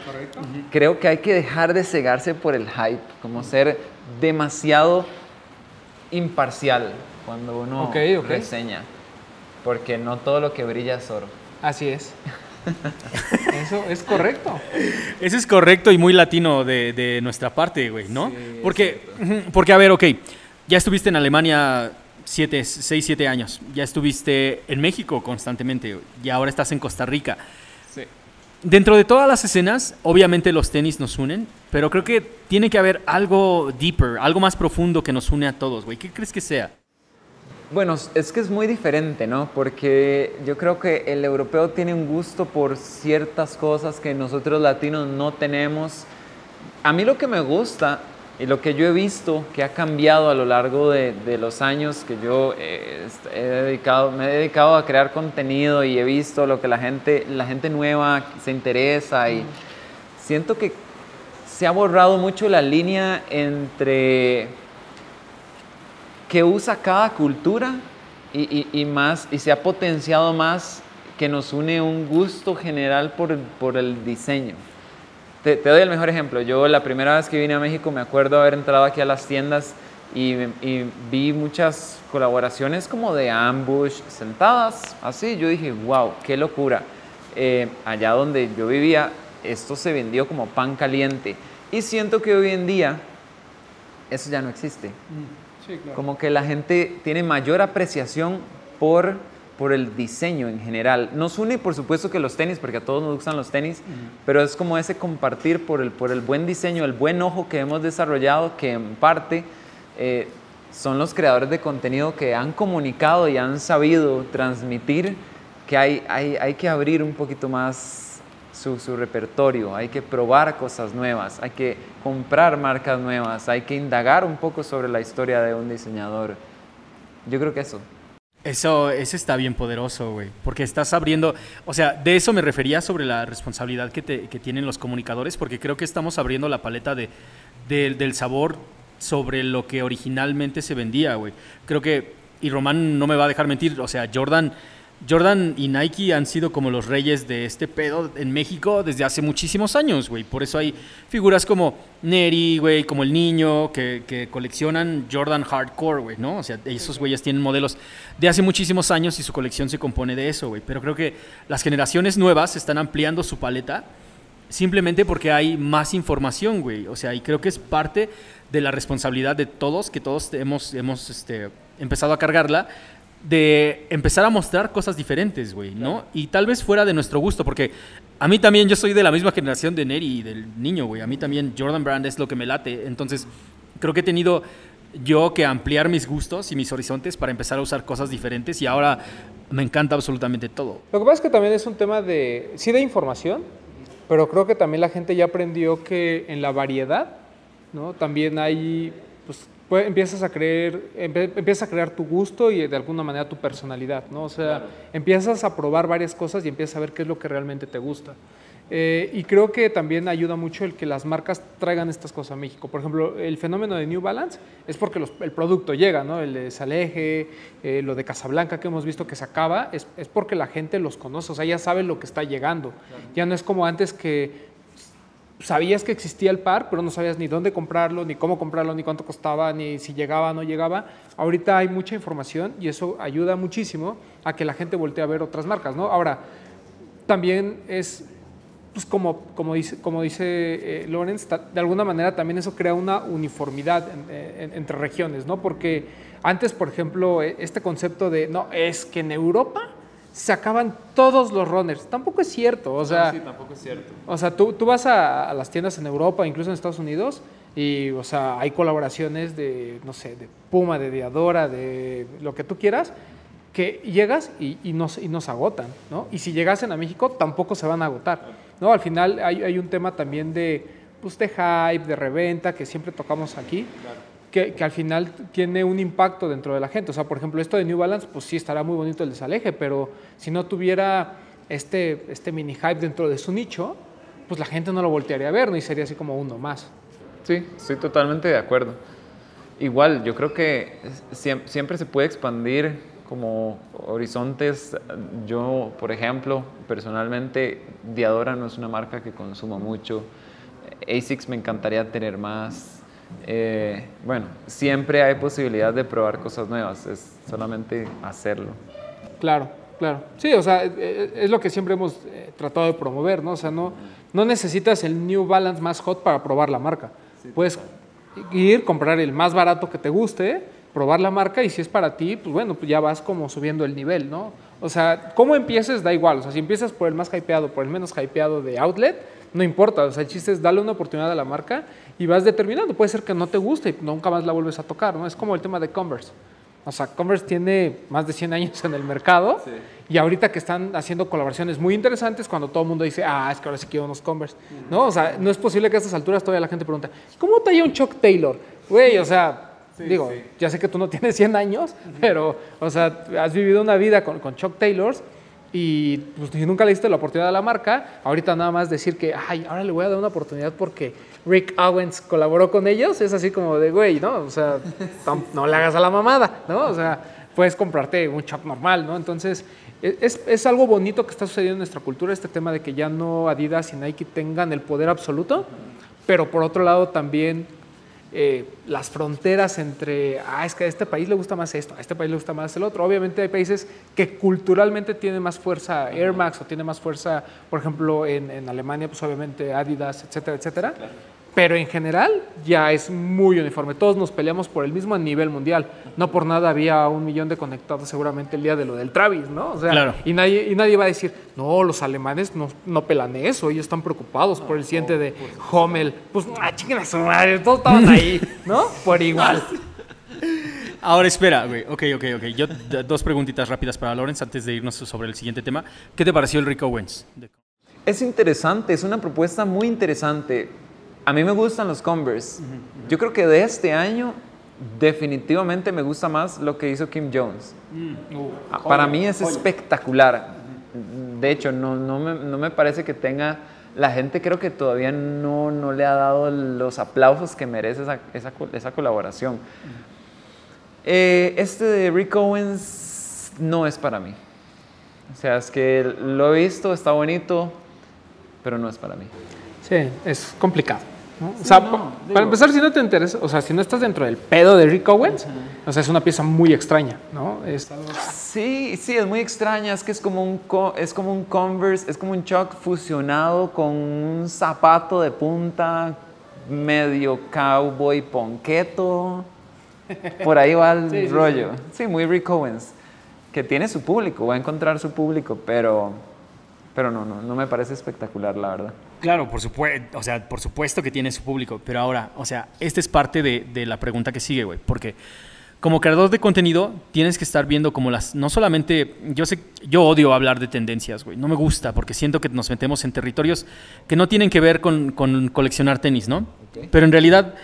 Creo que hay que dejar de cegarse por el hype, como ser demasiado imparcial cuando uno reseña, porque no todo lo que brilla es oro. Así es. Eso es correcto. Eso es correcto y muy latino de, nuestra parte, güey, ¿no? porque, porque, a ver, ok, ya estuviste en Alemania siete, seis, siete años. Ya estuviste en México constantemente y ahora estás en Costa Rica. Sí. Dentro de todas las escenas, obviamente los tenis nos unen, pero creo que tiene que haber algo deeper, algo más profundo que nos une a todos, güey. ¿Qué crees que sea? Bueno, es que es muy diferente, ¿no? Porque yo creo que el europeo tiene un gusto por ciertas cosas que nosotros latinos no tenemos. A mí lo que me gusta y lo que yo he visto que ha cambiado a lo largo de, los años que yo eh, he dedicado, me he dedicado a crear contenido y he visto lo que la gente, la gente nueva se interesa y siento que se ha borrado mucho la línea entre que usa cada cultura y, más y se ha potenciado más que nos une un gusto general por, por el diseño. Te, doy el mejor ejemplo. Yo la primera vez que vine a México me acuerdo haber entrado aquí a las tiendas y, vi muchas colaboraciones como de ambush sentadas, así. Yo dije, wow, qué locura. Eh, allá donde yo vivía, esto se vendió como pan caliente. Y siento que hoy en día eso ya no existe. Mm, como que la gente tiene mayor apreciación por por el diseño en general. Nos une, por supuesto, que los tenis, porque a todos nos gustan los tenis, pero es como ese compartir por el, por el buen diseño, el buen ojo que hemos desarrollado, que en parte eh, son los creadores de contenido que han comunicado y han sabido transmitir que hay, hay, hay que abrir un poquito más su, su, repertorio, hay que probar cosas nuevas, hay que comprar marcas nuevas, hay que indagar un poco sobre la historia de un diseñador. Yo creo que eso. Eso, eso está bien poderoso, güey. Porque estás abriendo. O sea, de eso me refería sobre la responsabilidad que, que tienen los comunicadores, porque creo que estamos abriendo la paleta de, del sabor sobre lo que originalmente se vendía, güey. Creo que. Y Román no me va a dejar mentir. O sea, Jordan Jordan y Nike han sido como los reyes de este pedo en México desde hace muchísimos años, güey. Por eso hay figuras como Neri, güey, como el niño, que, coleccionan Jordan Hardcore, güey, ¿no? O sea, esos güeyes tienen modelos de hace muchísimos años y su colección se compone de eso, güey. Pero creo que las generaciones nuevas están ampliando su paleta simplemente porque hay más información, güey. O sea, y creo que es parte de la responsabilidad de todos, que todos hemos, hemos este, empezado a cargarla de empezar a mostrar cosas diferentes, güey, ¿no? Y tal vez fuera de nuestro gusto, porque a mí también, yo soy de la misma generación de Neri y del niño, güey. A mí también Jordan Brand es lo que me late. Entonces, creo que he tenido yo que ampliar mis gustos y mis horizontes para empezar a usar cosas diferentes y ahora me encanta absolutamente todo. Lo que pasa es que también es un tema de, sí de información, pero creo que también la gente ya aprendió que en la variedad, ¿no? También hay pues, pues empiezas a creer, empiezas a crear tu gusto y de alguna manera tu personalidad, ¿no? O sea, empiezas a probar varias cosas y empiezas a ver qué es lo que realmente te gusta. Eh, y creo que también ayuda mucho el que las marcas traigan estas cosas a México. Por ejemplo, el fenómeno de New Balance es porque el producto llega, ¿no? El de Saleje, eh, lo de Casablanca que hemos visto que se acaba, es, es, porque la gente los conoce, o sea, ya sabe lo que está llegando. Ya no es como antes que sabías que existía el par, pero no sabías ni dónde comprarlo, ni cómo comprarlo, ni cuánto costaba, ni si llegaba o no llegaba. Ahorita hay mucha información y eso ayuda muchísimo a que la gente voltee a ver otras marcas, ¿no? Ahora, también es, pues como, como dice, como dice eh, de alguna manera también eso crea una uniformidad entre regiones, ¿no? Porque antes, por ejemplo, e, este concepto de, no, es que en Europa se acaban todos los runners. Tampoco es cierto. O sea, sí, tampoco es cierto. O sea, tú, tú vas a, las tiendas en Europa, incluso en Estados Unidos, y, o sea, hay colaboraciones de, no sé, de Puma, de Diadora, de lo que tú quieras, que llegas y, y, nos, y nos agotan, ¿no? Y si llegasen a México, tampoco se van a agotar, ¿no? Al final hay, hay un tema también de, pues, de hype, de reventa, que siempre tocamos aquí. Claro que, al final tiene un impacto dentro de la gente. O sea, por ejemplo, esto de New Balance, pues sí estará muy bonito el desaleje, pero si no tuviera este, este mini hype dentro de su nicho, pues la gente no lo voltearía a ver, ¿no? Y sería así como uno más. Sí, estoy totalmente de acuerdo. Igual, yo creo que siempre, siempre se puede expandir como horizontes. Yo, por ejemplo, personalmente, Diadora no es una marca que consumo mucho. ASICS me encantaría tener más. Eh, bueno, siempre hay posibilidad de probar cosas nuevas, es solamente hacerlo. Claro, claro. Sí, o sea, e, e, es lo que siempre hemos eh, tratado de promover, ¿no? O sea, no, no necesitas el New Balance más hot para probar la marca. Puedes ir, comprar el más barato que te guste, probar la marca y si es para ti, pues bueno, pues ya vas como subiendo el nivel, ¿no? O sea, cómo empieces da igual. O sea, si empiezas por el más hypeado, por el menos hypeado de outlet, no importa. O sea, el chiste es darle una oportunidad a la marca y vas determinando. Puede ser que no te guste y nunca más la vuelves a tocar, ¿no? Es como el tema de Converse. O sea, Converse tiene más de 100 años en el mercado y ahorita que están haciendo colaboraciones muy interesantes cuando todo el mundo dice, ah, es que ahora sí quiero unos Converse. ¿No? O sea, no es posible que a estas alturas todavía la gente pregunte, ¿cómo te un Chuck Taylor? Güey, o sea, digo, ya sé que tú no tienes 100 años, pero, o sea, has vivido una vida con, con Chuck Taylors y pues, si nunca le diste la oportunidad a la marca, ahorita nada más decir que, ay, ahora le voy a dar una oportunidad porque Rick Owens colaboró con ellos, es así como de, güey, ¿no? O sea, no le hagas a la mamada, ¿no? O sea, puedes comprarte un shock normal, ¿no? Entonces, e, es, es, algo bonito que está sucediendo en nuestra cultura, este tema de que ya no Adidas y Nike tengan el poder absoluto, pero por otro lado también eh, las fronteras entre, ah, es que a este país le gusta más esto, a este país le gusta más el otro. Obviamente hay países que culturalmente tienen más fuerza Air Max o tiene más fuerza, por ejemplo, en, en Alemania, pues obviamente Adidas, etcétera, etcétera pero en general ya es muy uniforme. Todos nos peleamos por el mismo a nivel mundial. No por nada había un millón de conectados seguramente el día de lo del Travis, ¿no? O sea, y, nadie, y nadie va a decir, no, los alemanes no, no pelan eso, ellos están preocupados por el siguiente de Hommel. Pues, ah, a su madre, todos estaban ahí, ¿no? Por igual. Ahora espera, güey. Ok, ok, ok. Yo, dos preguntitas rápidas para Lorenz antes de irnos sobre el siguiente tema. ¿Qué te pareció el Rico Owens? Es interesante, es una propuesta muy interesante a mí me gustan los Converse. Yo creo que de este año definitivamente me gusta más lo que hizo Kim Jones. Mm. Uh, ah, para mí es espectacular. De hecho, no, no, me, no, me, parece que tenga... La gente creo que todavía no, no le ha dado los aplausos que merece esa, esa, esa colaboración. Eh, este de Rick Owens no es para mí. O sea, es que lo he visto, está bonito, pero no es para mí. Sí, es complicado. O sea, para empezar, si no te interesa, o sea, si no estás dentro del pedo de Rick Owens, o sea, es una pieza muy extraña, ¿no? Sí, sí, es muy extraña, es que es como, un, es como un Converse, es como un Chuck fusionado con un zapato de punta medio cowboy ponqueto. Por ahí va el rollo. Sí, muy Rick Owens, que tiene su público, va a encontrar su público, pero, pero no, no, no me parece espectacular, la verdad. Claro, por supuesto, o sea, por supuesto que tiene su público, pero ahora, o sea, esta es parte de, de la pregunta que sigue, güey, porque como creador de contenido tienes que estar viendo como las, no solamente, yo sé, yo odio hablar de tendencias, güey, no me gusta porque siento que nos metemos en territorios que no tienen que ver con, con coleccionar tenis, ¿no? Pero en realidad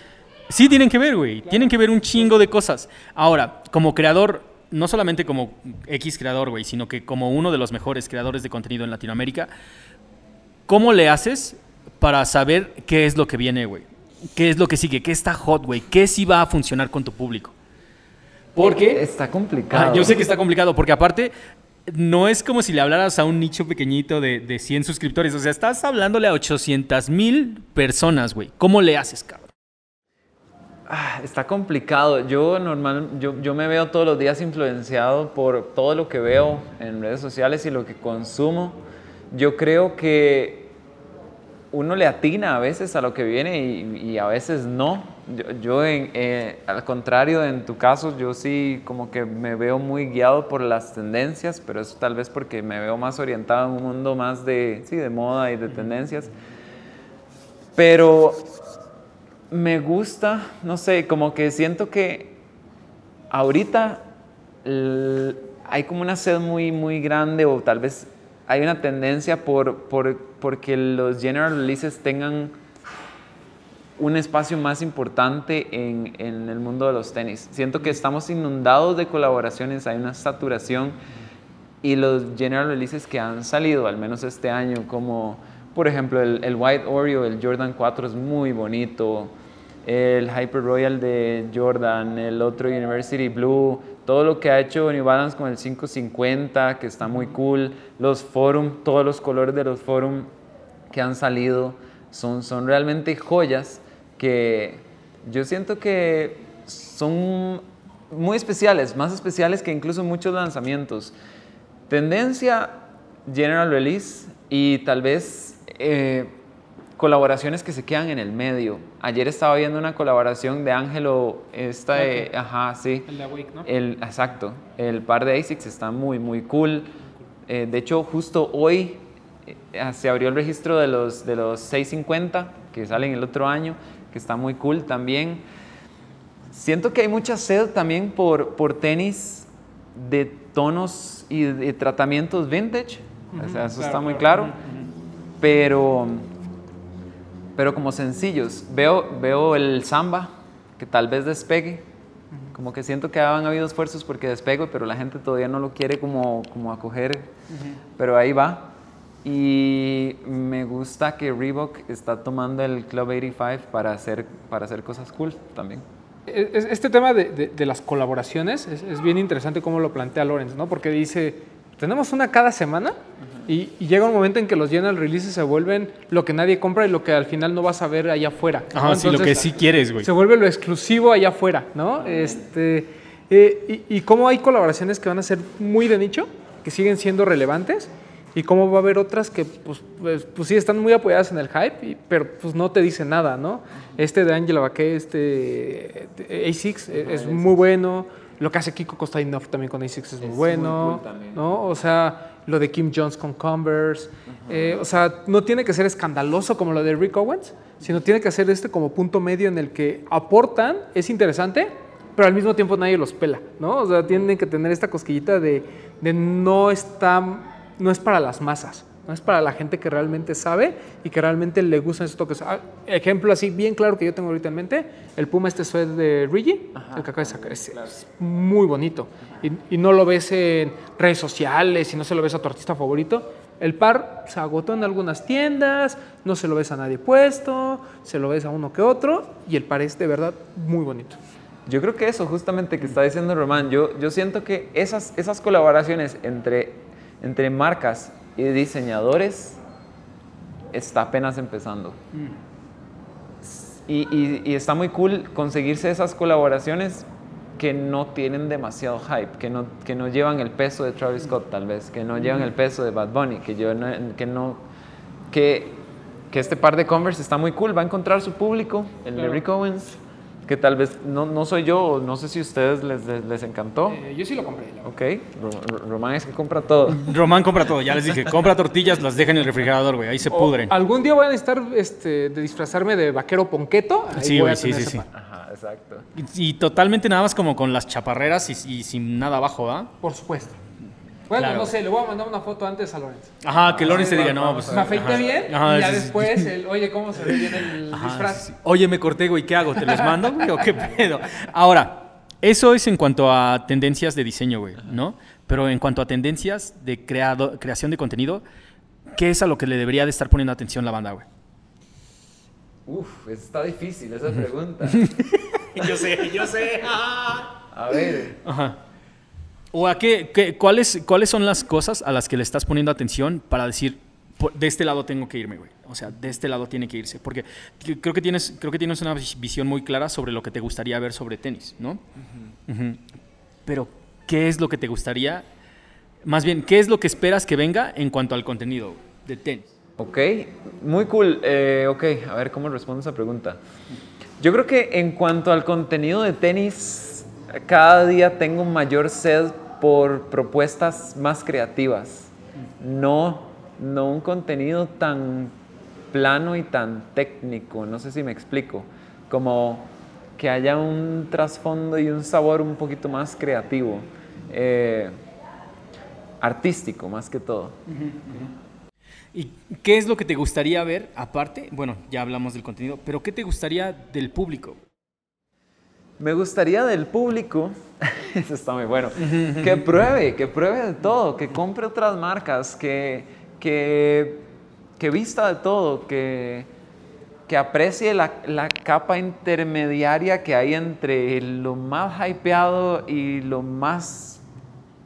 sí tienen que ver, güey, tienen que ver un chingo de cosas. Ahora, como creador, no solamente como X creador, güey, sino que como uno de los mejores creadores de contenido en Latinoamérica, ¿Cómo le haces para saber qué es lo que viene, güey? ¿Qué es lo que sigue? ¿Qué está hot, güey? ¿Qué sí va a funcionar con tu público? Porque... Está complicado. Ah, yo sé que está complicado, porque aparte no es como si le hablaras a un nicho pequeñito de, de 100 suscriptores. O sea, estás hablándole a 800 mil personas, güey. ¿Cómo le haces, cabrón? Ah, está complicado. Yo normal, yo, yo, me veo todos los días influenciado por todo lo que veo en redes sociales y lo que consumo. Yo creo que uno le atina a veces a lo que viene y, a veces no. Yo, eh, al contrario, en tu caso, yo sí como que me veo muy guiado por las tendencias, pero eso tal vez porque me veo más orientado en un mundo más de, sí, de moda y de tendencias. Pero me gusta, no sé, como que siento que ahorita hay como una sed muy, muy grande o tal vez hay una tendencia por, por, porque los general releases tengan un espacio más importante en, en, el mundo de los tenis. Siento que estamos inundados de colaboraciones, hay una saturación y los general releases que han salido, al menos este año, como por ejemplo, el, el White Oreo, el Jordan 4 es muy bonito, el Hyper Royal de Jordan, el otro University Blue, todo lo que ha hecho New Balance con el 550, que está muy cool, los Forum, todos los colores de los Forum que han salido, son, son realmente joyas que yo siento que son muy especiales, más especiales que incluso muchos lanzamientos. Tendencia, General Release y tal vez eh, colaboraciones que se quedan en el medio. Ayer estaba viendo una colaboración de Ángelo, esta de, ajá, sí. El de Awake, ¿no? El, exacto. El par de ASICS está muy, muy cool. Eh, de hecho, justo hoy eh, se abrió el registro de los, de los 650 que salen el otro año, que está muy cool también. Siento que hay mucha sed también por, por tenis de tonos y de tratamientos vintage. o sea, eso está muy claro. Pero, pero como sencillos. Veo, veo el samba, que tal vez despegue. Como que siento que han habido esfuerzos porque despegue, pero la gente todavía no lo quiere como, como acoger. Pero ahí va. Y me gusta que Reebok está tomando el Club 85 para hacer, para hacer cosas cool también. Es- Este tema de, de- de las colaboraciones es, es bien interesante cómo lo plantea Lorenz, ¿no? Porque dice, tenemos una cada semana y, y llega un momento en que los general releases se vuelven lo que nadie compra y lo que al final no vas a ver allá afuera. ¿no? Ajá, sí, lo que sí quieres, güey. Se vuelve lo exclusivo allá afuera, ¿no? Este, eh, y, y cómo hay colaboraciones que van a ser muy de nicho, que siguen siendo relevantes, y cómo va a haber otras que, pues, pues, pues sí, están muy apoyadas en el hype, y- pero pues no te dicen nada, ¿no? Este de Angela Baquet, este de A6, eh, es muy bueno. Lo que hace Kiko Kostadinov también con A6 es muy bueno, cool. ¿no? O sea, lo de Kim Jones con Converse. eh, o sea, no tiene que ser escandaloso como lo de Rick Owens, sino tiene que ser este como punto medio en el que aportan, es interesante, pero al mismo tiempo nadie los pela, ¿no? O sea, tienen que tener esta cosquillita de, de no está, no es para las masas, no es para la gente que realmente sabe y que realmente le gustan esos toques. Ah, ejemplo así bien claro que yo tengo ahorita en mente, el Puma este suede de Rigi, el que acaba de sacar, es, es muy bonito. Y, y no lo ves en redes sociales y no se lo ves a tu artista favorito. El par se agotó en algunas tiendas, no se lo ves a nadie puesto, se lo ves a uno que otro y el par es de verdad muy bonito. Yo creo que eso justamente que está diciendo Román, yo, yo siento que esas, esas colaboraciones entre, entre marcas y diseñadores está apenas empezando. Y, y- y está muy cool conseguirse esas colaboraciones que no tienen demasiado hype, que no, que no llevan el peso de Travis Scott tal vez, que no llevan el peso de Bad Bunny, que, yo no, que no... Que, que este par de Converse está muy cool, va a encontrar su público, el de Claro. Rick Owens, que tal vez no, no soy yo, no sé si a ustedes les, les, les encantó. Eh, yo sí lo compré. verdad. Ok, Ro- Ro- Román es que compra todo. Román compra todo, ya les dije. Compra tortillas, las deja en el refrigerador, güey. Ahí se O pudren. Algún día voy a necesitar este, de disfrazarme de vaquero ponqueto. ahí Sí, güey, sí, sí, sí. Ajá, exacto. Y, y totalmente nada más como con las chaparreras y, y sin nada abajo, ¿ah? Por supuesto. Bueno, Claro. no sé, le voy a mandar una foto antes a Lorenz. Ajá, que Lorenz te diga, no, pues. Me afeité bien Ajá, y ya sí, sí. después, el, oye, ¿cómo se ve bien el Ajá, disfraz? sí, sí. Oye, me corté, güey, ¿qué hago? ¿Te los mando, güey, o qué pedo? Ahora, eso es en cuanto a tendencias de diseño, güey, ¿no? Pero en cuanto a tendencias de creado, creación de contenido, ¿qué es a lo que le debería de estar poniendo atención la banda, güey? Uf, está difícil esa pregunta. yo sé, yo sé. A ver, Ajá. ¿O a qué, qué- cuáles, cuáles son las cosas a las que le estás poniendo atención para decir, "Por- de este lado tengo que irme, güey? O sea, de este lado tiene que irse. Porque creo que tienes, creo que tienes una vis- visión muy clara sobre lo que te gustaría ver sobre tenis, ¿no? Pero, ¿qué es lo que te gustaría? Más bien, ¿qué es lo que esperas que venga en cuanto al contenido de tenis? ok, muy cool. Eh, ok, a ver cómo respondo esa pregunta. Yo creo que en cuanto al contenido de tenis, cada día tengo mayor sed por propuestas más creativas. No, no un contenido tan plano y tan técnico, no sé si me explico. Como que haya un trasfondo y un sabor un poquito más creativo. eh, artístico más que todo. ¿Y qué es lo que te gustaría ver aparte? Bueno, ya hablamos del contenido, pero ¿qué te gustaría del público? Me gustaría del público, eso está muy bueno, que pruebe, que pruebe de todo, que compre otras marcas, que, que, que vista de todo, que, que aprecie la, la, capa intermediaria que hay entre lo más hypeado y lo más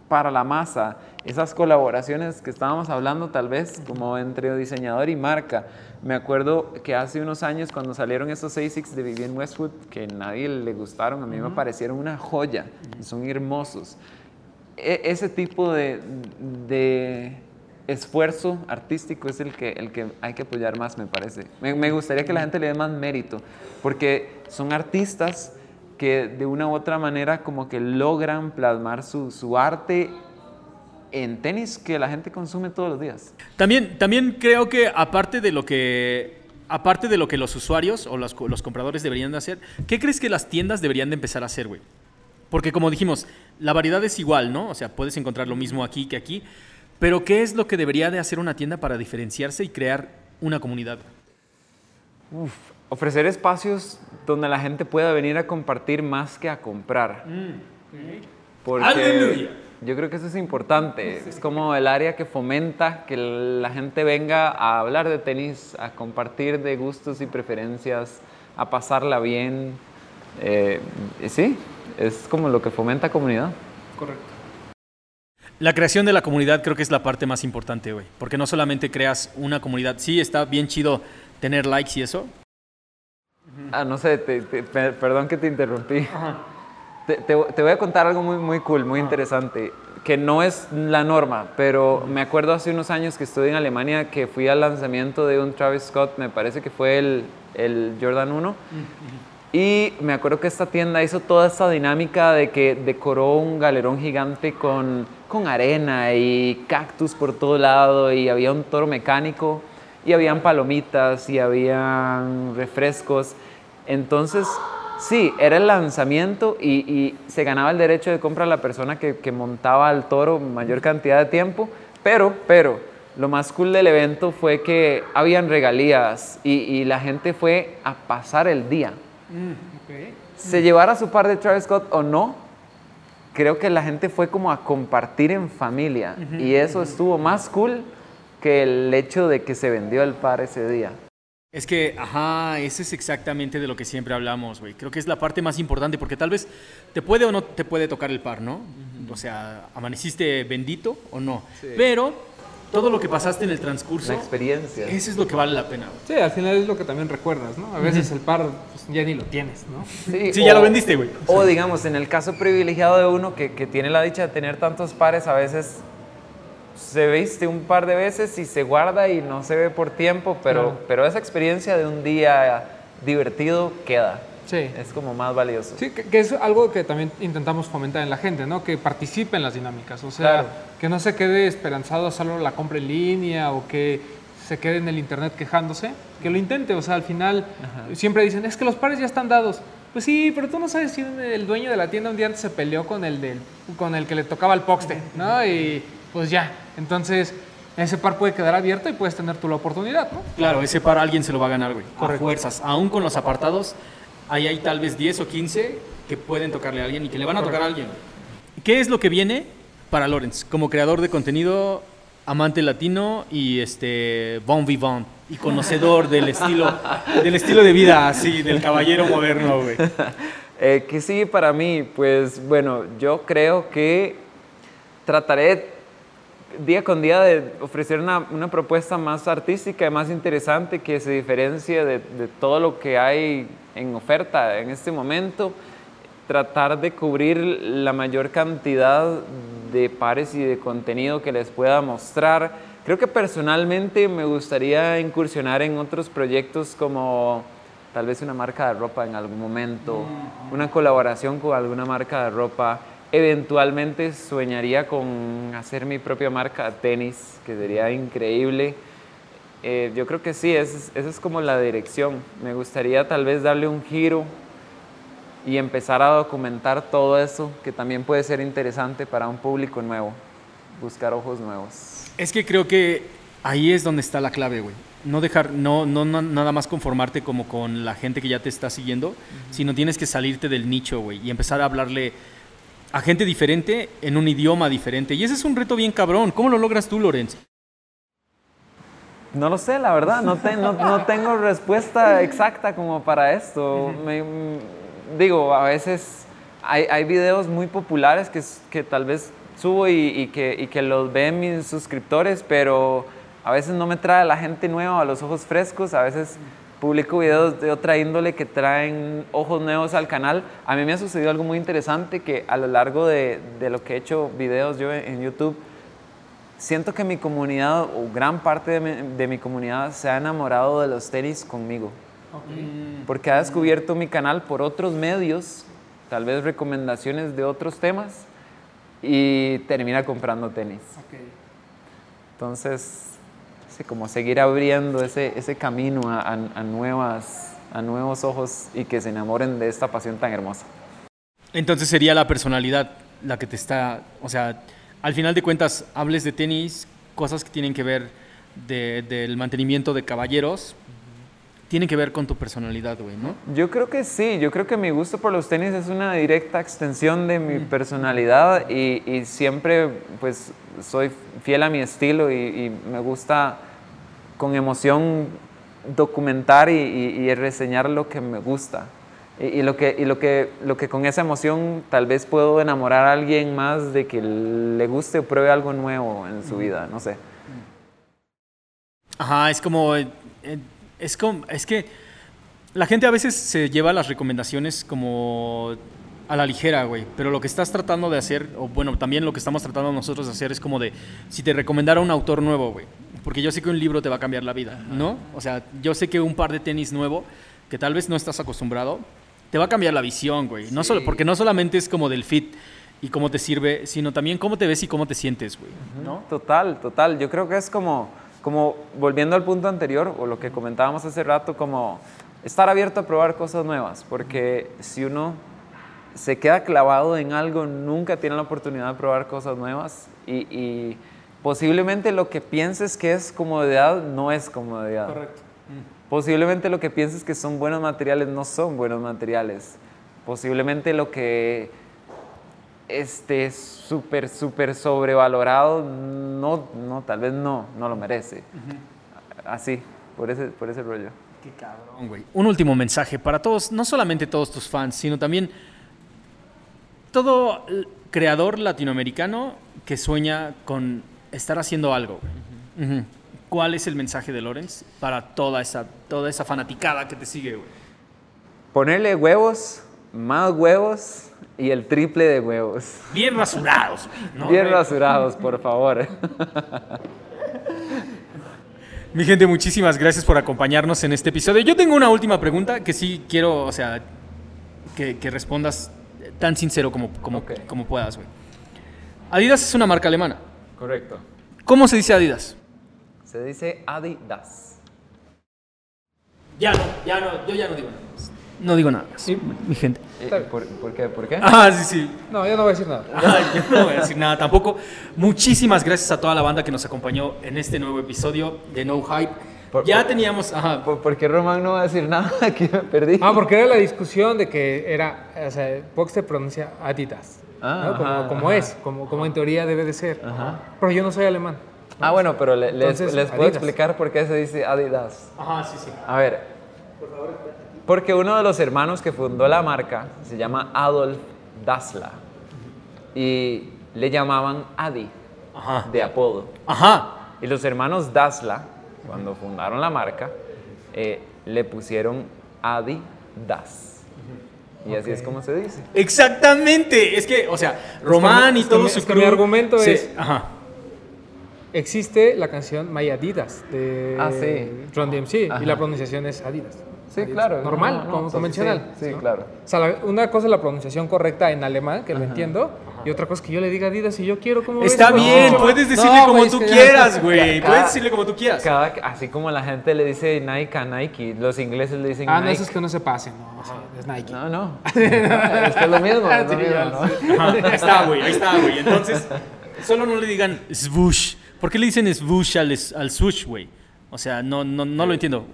para la masa. Esas colaboraciones que estábamos hablando tal vez como entre diseñador y marca. Me acuerdo que hace unos años cuando salieron esos ASICs de Vivienne Westwood, que nadie le gustaron, a mí me parecieron una joya, son hermosos. E, ese tipo de, de esfuerzo artístico es el que, el que hay que apoyar más, me parece. Me, gustaría que la gente le dé más mérito, porque son artistas que de una u otra manera como que logran plasmar su, su arte en tenis que la gente consume todos los días. También, también creo que aparte de lo que aparte de lo que los usuarios o los, los compradores deberían de hacer, ¿qué crees que las tiendas deberían de empezar a hacer, güey? Porque como dijimos, la variedad es igual, ¿no? O sea, puedes encontrar lo mismo aquí que aquí, pero ¿qué es lo que debería de hacer una tienda para diferenciarse y crear una comunidad? ofrecer espacios donde la gente pueda venir a compartir más que a comprar. Mm, ¡Aleluya! Yo creo que eso es importante. Es como el área que fomenta que la gente venga a hablar de tenis, a compartir de gustos y preferencias, a pasarla bien. Eh, sí, es como lo que fomenta comunidad. Correcto. La creación de la comunidad creo que es la parte más importante, güey. Porque no solamente creas una comunidad. Sí, está bien chido tener likes y eso. Ah, no sé, perdón que te interrumpí. Te, voy a contar algo muy, muy cool, muy interesante, que no es la norma, pero me acuerdo hace unos años que estuve en Alemania que fui al lanzamiento de un Travis Scott, me parece que fue el, el Jordan 1. Y me acuerdo que esta tienda hizo toda esta dinámica de que decoró un galerón gigante con, con arena y cactus por todo lado y había un toro mecánico y habían palomitas y habían refrescos. Entonces, sí, era el lanzamiento y, se ganaba el derecho de compra a la persona que, que montaba al toro mayor cantidad de tiempo, pero, pero, lo más cool del evento fue que habían regalías y la gente fue a pasar el día. Mm, Se llevara su par de Travis Scott o no, creo que la gente fue como a compartir en familia. y eso estuvo más cool que el hecho de que se vendió el par ese día. Es que, ajá, ese es exactamente de lo que siempre hablamos, güey. Creo que es la parte más importante porque tal vez te puede o no te puede tocar el par, ¿no? O sea, amaneciste bendito o no. Pero todo lo que pasaste en el transcurso. La experiencia. Eso es lo que vale la pena. Sí, al final es lo que también recuerdas, ¿no? A veces el par pues, ya ni lo tienes, ¿no? Sí, ya lo vendiste, güey. O digamos, en el caso privilegiado de uno que, que, tiene la dicha de tener tantos pares, a veces se viste un par de veces y se guarda y no se ve por tiempo, pero, pero esa experiencia de un día divertido queda. Sí. Es como más valioso. Sí, que, es algo que también intentamos fomentar en la gente, ¿no? Que participe en las dinámicas. O sea, que no se quede esperanzado a solo la compra en línea o que se quede en el internet quejándose. Que lo intente. O sea, al final siempre dicen, es que los pares ya están dados. Pues sí, pero tú no sabes si el dueño de la tienda un día antes se peleó con el, del, con el que le tocaba el poste, ¿no? Y pues ya. Entonces, ese par puede quedar abierto y puedes tener tú la oportunidad, ¿no? Claro, ese par alguien se lo va a ganar, güey. Con fuerzas. Aún con los apartados, ahí hay tal vez 10 o 15 que pueden tocarle a alguien y que le van a tocar a alguien. ¿Qué es lo que viene para Lorenz como creador de contenido, amante latino y este bon vivant y conocedor del estilo del estilo de vida así del caballero moderno, güey? Eh, que sí, para mí, pues bueno, yo creo que trataré día con día de ofrecer una, una, propuesta más artística y más interesante que se diferencie de, de, todo lo que hay en oferta en este momento, tratar de cubrir la mayor cantidad de pares y de contenido que les pueda mostrar. Creo que personalmente me gustaría incursionar en otros proyectos como tal vez una marca de ropa en algún momento, una colaboración con alguna marca de ropa Eventualmente soñaría con hacer mi propia marca de tenis, que sería increíble. Eh, yo creo que sí, esa es, como la dirección. Me gustaría tal vez darle un giro y empezar a documentar todo eso, que también puede ser interesante para un público nuevo, buscar ojos nuevos. Es que creo que ahí es donde está la clave, güey. No dejar, no, no, nada más conformarte como con la gente que ya te está siguiendo, sino tienes que salirte del nicho, güey, y empezar a hablarle a gente diferente en un idioma diferente. Y ese es un reto bien cabrón. ¿Cómo lo logras tú, Lorenz? No lo sé, la verdad, no, te- no, no tengo respuesta exacta como para esto. Me- digo, a veces hay, hay videos muy populares que, tal vez subo y, y que, y que los ven mis suscriptores, pero a veces no me trae la gente nueva a los ojos frescos, a veces publico videos de otra índole que traen ojos nuevos al canal. A mí me ha sucedido algo muy interesante que a lo largo de, de lo que he hecho videos yo en en YouTube, siento que mi comunidad o gran parte de mi, de mi comunidad se ha enamorado de los tenis conmigo. Porque ha descubierto mi canal por otros medios, tal vez recomendaciones de otros temas, y termina comprando tenis. Entonces, sí, como seguir abriendo ese, ese camino a, a- a nuevas, a nuevos ojos y que se enamoren de esta pasión tan hermosa. Entonces sería la personalidad la que te está, o sea, al final de cuentas, hables de tenis, cosas que tienen que ver de- del mantenimiento de caballeros, tienen que ver con tu personalidad, güey, ¿no? Yo creo que sí, yo creo que mi gusto por los tenis es una directa extensión de mi personalidad y, y siempre pues soy fiel a mi estilo y, y me gusta con emoción documentar y, y- y reseñar lo que me gusta. Y, y lo, que, y lo, que, lo que con esa emoción tal vez puedo enamorar a alguien más de que le guste o pruebe algo nuevo en su vida, no sé. Ajá, es como, eh, es como, es que la gente a veces se lleva las recomendaciones como a la ligera, güey, pero lo que estás tratando de hacer, o bueno, también lo que estamos tratando nosotros de hacer es como de, si te recomendara un autor nuevo, güey, porque yo sé que un libro te va a cambiar la vida, ¿no? O sea, yo sé que un par de tenis nuevo, que tal vez no estás acostumbrado, te va a cambiar la visión, güey, no solo, porque no solamente es como del fit y cómo te sirve, sino también cómo te ves y cómo te sientes, güey, ¿no? Total, total. Yo creo que es como, como volviendo al punto anterior o lo que comentábamos hace rato, como estar abierto a probar cosas nuevas, porque si uno se queda clavado en algo, nunca tiene la oportunidad de probar cosas nuevas y, y posiblemente lo que pienses que es comodidad no es comodidad. Correcto. Posiblemente lo que pienses que son buenos materiales no son buenos materiales. Posiblemente lo que esté súper, súper sobrevalorado, no, no, tal vez no, no lo merece. Así, por ese, por ese rollo. Qué cabrón, güey. Un último mensaje para todos, no solamente todos tus fans, sino también todo creador latinoamericano que sueña con estar haciendo algo. ¿Cuál es el mensaje de Lorenz para toda esa, toda esa fanaticada que te sigue, güey? Ponerle huevos, más huevos y el triple de huevos. Bien rasurados. ¿no, Bien güey? rasurados, por favor. Mi gente, muchísimas gracias por acompañarnos en este episodio. Yo tengo una última pregunta que sí quiero, o sea, que, que respondas tan sincero como, como, Ok. como puedas, güey. Adidas es una marca alemana. Correcto. ¿Cómo se dice Adidas? Se dice Adidas. Ya no, ya no, yo ya no digo nada más. No digo nada más. Mi gente. Eh, ¿Por, por qué? ¿Por qué? Ah, sí, sí. No, yo no voy a decir nada. Ay, yo no voy a decir nada tampoco. Muchísimas gracias a toda la banda que nos acompañó en este nuevo episodio de No Hype. Por- ya por- teníamos, ajá, ¿Por, por qué Román no va a decir nada? Que me perdí. Ah, porque era la discusión de que era, o sea, Vox te pronuncia Adidas, Ah, ¿no? como, ajá, como ajá. es, como, como en teoría debe de ser. Ajá. Pero yo no soy alemán. Ah, bueno, pero le- les, Entonces, les puedo Adidas. explicar por qué se dice Adidas. ajá, sí, sí. A ver. Porque uno de los hermanos que fundó la marca se llama Adolf Dassler. Y le llamaban Adi, Ajá. de apodo. Ajá. Y los hermanos Dassler, cuando fundaron la marca, eh, le pusieron Adidas. Y así es como se dice. Exactamente. Es que, o sea, Román mi- y es que todo mi- su es que mi crew argumento se- es- Ajá. Existe la canción My Adidas de Ah, sí. Run DMC Ajá. y la pronunciación es Adidas. Sí, Adidas. claro. Normal, No, no, como sí, convencional. sí, sí, ¿no? claro. O sea, la- una cosa es la pronunciación correcta en alemán, que lo entiendo, y otra cosa es que yo le diga Adidas y yo quiero como Está bien, puedes decirle No, como güey, tú quieras, güey. Puedes decirle como tú quieras. Cada- así como la gente le dice Nike a Nike, los ingleses le dicen Ah, no, Nike. eso es que no se pase, no, o sea, es Nike. No, no. es que es lo mismo. es lo mismo, ¿no? Ahí está, güey, ahí está, güey. Entonces, solo no le digan swoosh. ¿Por qué le dicen swoosh al, al swoosh, güey? O sea, no, no, no lo entiendo.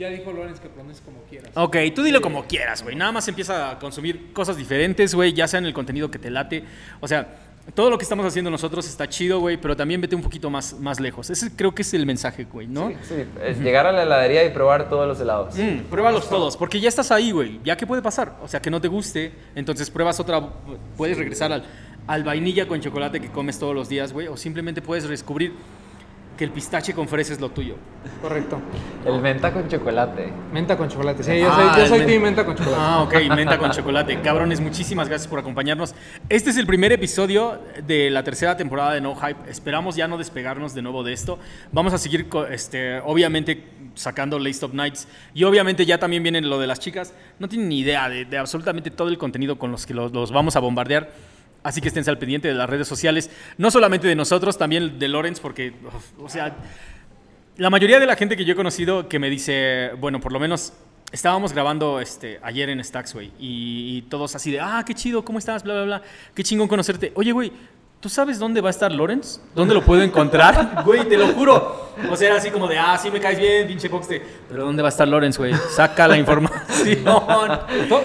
Ya dijo Lorenz que pronuncies como quieras. Ok, tú dilo como quieras, güey. Nada más empieza a consumir cosas diferentes, güey, ya sea en el contenido que te late. O sea, todo lo que estamos haciendo nosotros está chido, güey, pero también vete un poquito más, más lejos. Ese creo que es el mensaje, güey, ¿no? Sí, sí, es llegar a la heladería y probar todos los helados. Mm, pruébalos todos, porque ya estás ahí, güey. ¿Ya qué puede pasar? O sea, que no te guste, entonces pruebas otra, puedes regresar al, al vainilla con chocolate que comes todos los días, güey, o simplemente puedes descubrir que el pistache con fresa es lo tuyo. Correcto. El menta con chocolate. Menta con chocolate. Sí, yo Ah, soy, yo soy men- team menta con chocolate. Ah, ok, menta con chocolate. Cabrones, muchísimas gracias por acompañarnos. Este es el primer episodio de la tercera temporada de No Hype. Esperamos ya no despegarnos de nuevo de esto. Vamos a seguir, este, obviamente, sacando Late Stop Nights. Y obviamente ya también viene lo de las chicas. No tienen ni idea de, de absolutamente todo el contenido con los que los, los vamos a bombardear. Así que estén al pendiente de las redes sociales. No solamente de nosotros, también de Lorenz, porque, o sea, la mayoría de la gente que yo he conocido que me dice, bueno, por lo menos estábamos grabando este, ayer en Stacks, güey, y, y todos así de, ah, qué chido, ¿cómo estás? Bla, bla, bla, qué chingón conocerte. Oye, güey, ¿tú sabes dónde va a estar Lorenz? ¿Dónde lo puedo encontrar? güey, te lo juro. O sea, así como de, ah, sí me caes bien, pinche Boxte. Pero ¿dónde va a estar Lorenz, güey? Saca la información. To-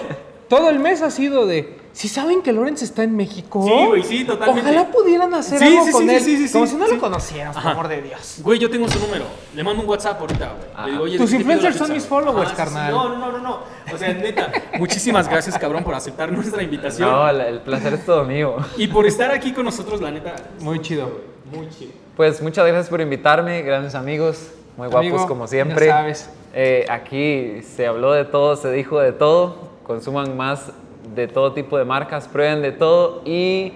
todo el mes ha sido de. Si saben que Lorenz está en México. Sí, güey, sí, totalmente. Ojalá pudieran hacer Sí, algo sí, con sí, él. sí, sí, sí, como sí, si no sí. lo conocieran, por amor de Dios. Güey, yo tengo su número. Le mando un WhatsApp ahorita, güey. Le digo, oye, Tus influencers son mis güey. followers, Ah, carnal. No, no, no, no. O sea, neta. Muchísimas gracias, cabrón, por aceptar nuestra invitación. No, el placer es todo mío. Y por estar aquí con nosotros, la neta. Muy chido. Muy chido. Pues muchas gracias por invitarme, grandes amigos, muy guapos Amigo, como ya siempre. sabes. Eh, aquí se habló de todo, se dijo de todo, consuman más de todo tipo de marcas, prueben de todo y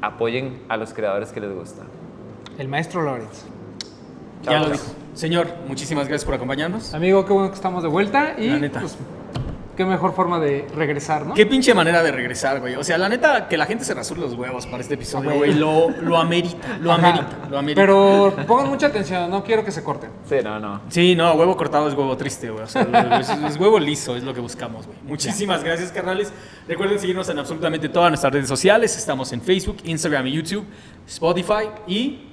apoyen a los creadores que les gusta. El maestro Lorenz. Ya Chao. lo dijo. Señor, muchísimas gracias por acompañarnos. Amigo, qué bueno que estamos de vuelta. Y La neta. pues, qué mejor forma de regresar, ¿no? Qué pinche manera de regresar, güey. O sea, la neta, que la gente se rasure los huevos para este episodio, güey. Lo, lo amerita, lo Ajá. amerita, lo amerita. Pero pongan mucha atención, no quiero que se corten. Sí, no, no. Sí, no, huevo cortado es huevo triste, güey. O sea, es, es huevo liso, es lo que buscamos, güey. Muchísimas gracias, carnales. Recuerden seguirnos en absolutamente todas nuestras redes sociales. Estamos en Facebook, Instagram y YouTube, Spotify y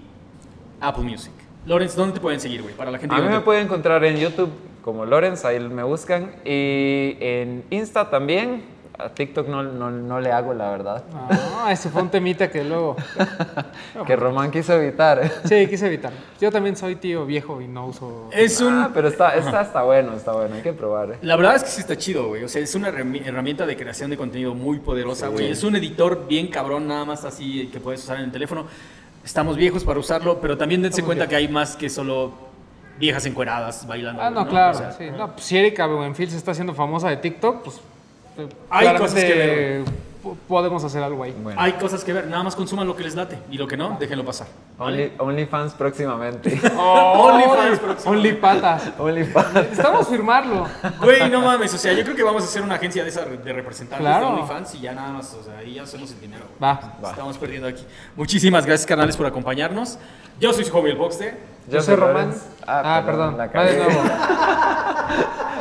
Apple Music. Lorenz, ¿dónde te pueden seguir, güey? Para la gente A que mí no me pueden encontrar en YouTube como Lorenz, ahí me buscan. Y en Insta también. A TikTok no, no, no le hago, la verdad. No, ese fue un temita que luego. Que Román quiso evitar. Sí, quise evitar. Yo también soy tío viejo y no uso. Es un... Ah, pero está, está, está bueno, está bueno, hay que probar. eh. La verdad es que sí está chido, güey. O sea, es una herrami- herramienta de creación de contenido muy poderosa, güey. Es un editor bien cabrón, nada más así que puedes usar en el teléfono. Estamos viejos para usarlo, pero también dense Estamos cuenta viejos. que hay más que solo viejas encueradas bailando. Ah, no, claro. O sea, sí. No, pues, si Erika Buenfil se está haciendo famosa de TikTok, pues. eh, Hay cosas que ver, Podemos hacer algo ahí. Bueno. Hay cosas que ver, nada más consuman lo que les late y lo que no, déjenlo pasar. Only, OnlyFans próximamente. OnlyFans próximo. Only patas. OnlyFans. Necesitamos firmarlo. Güey, no mames, o sea, yo creo que vamos a hacer una agencia de esa de representantes Claro. de OnlyFans y ya nada más, o sea, ahí ya hacemos el dinero. Va. Estamos perdiendo aquí. Muchísimas gracias, canales, por acompañarnos. Yo soy su hobby el Boxte. Yo soy Román. Lorenz. Ah, perdón. la Va de nuevo.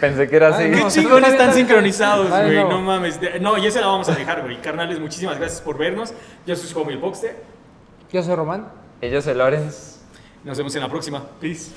Pensé que era así. Ay, no, Qué chingones no, están sincronizados, güey. No. no. mames. No, y esa la vamos a dejar, güey. Carnales, muchísimas gracias por vernos. Yo soy Homie el Yo soy Román. Y yo soy Lorenz. Nos vemos en la próxima. Peace.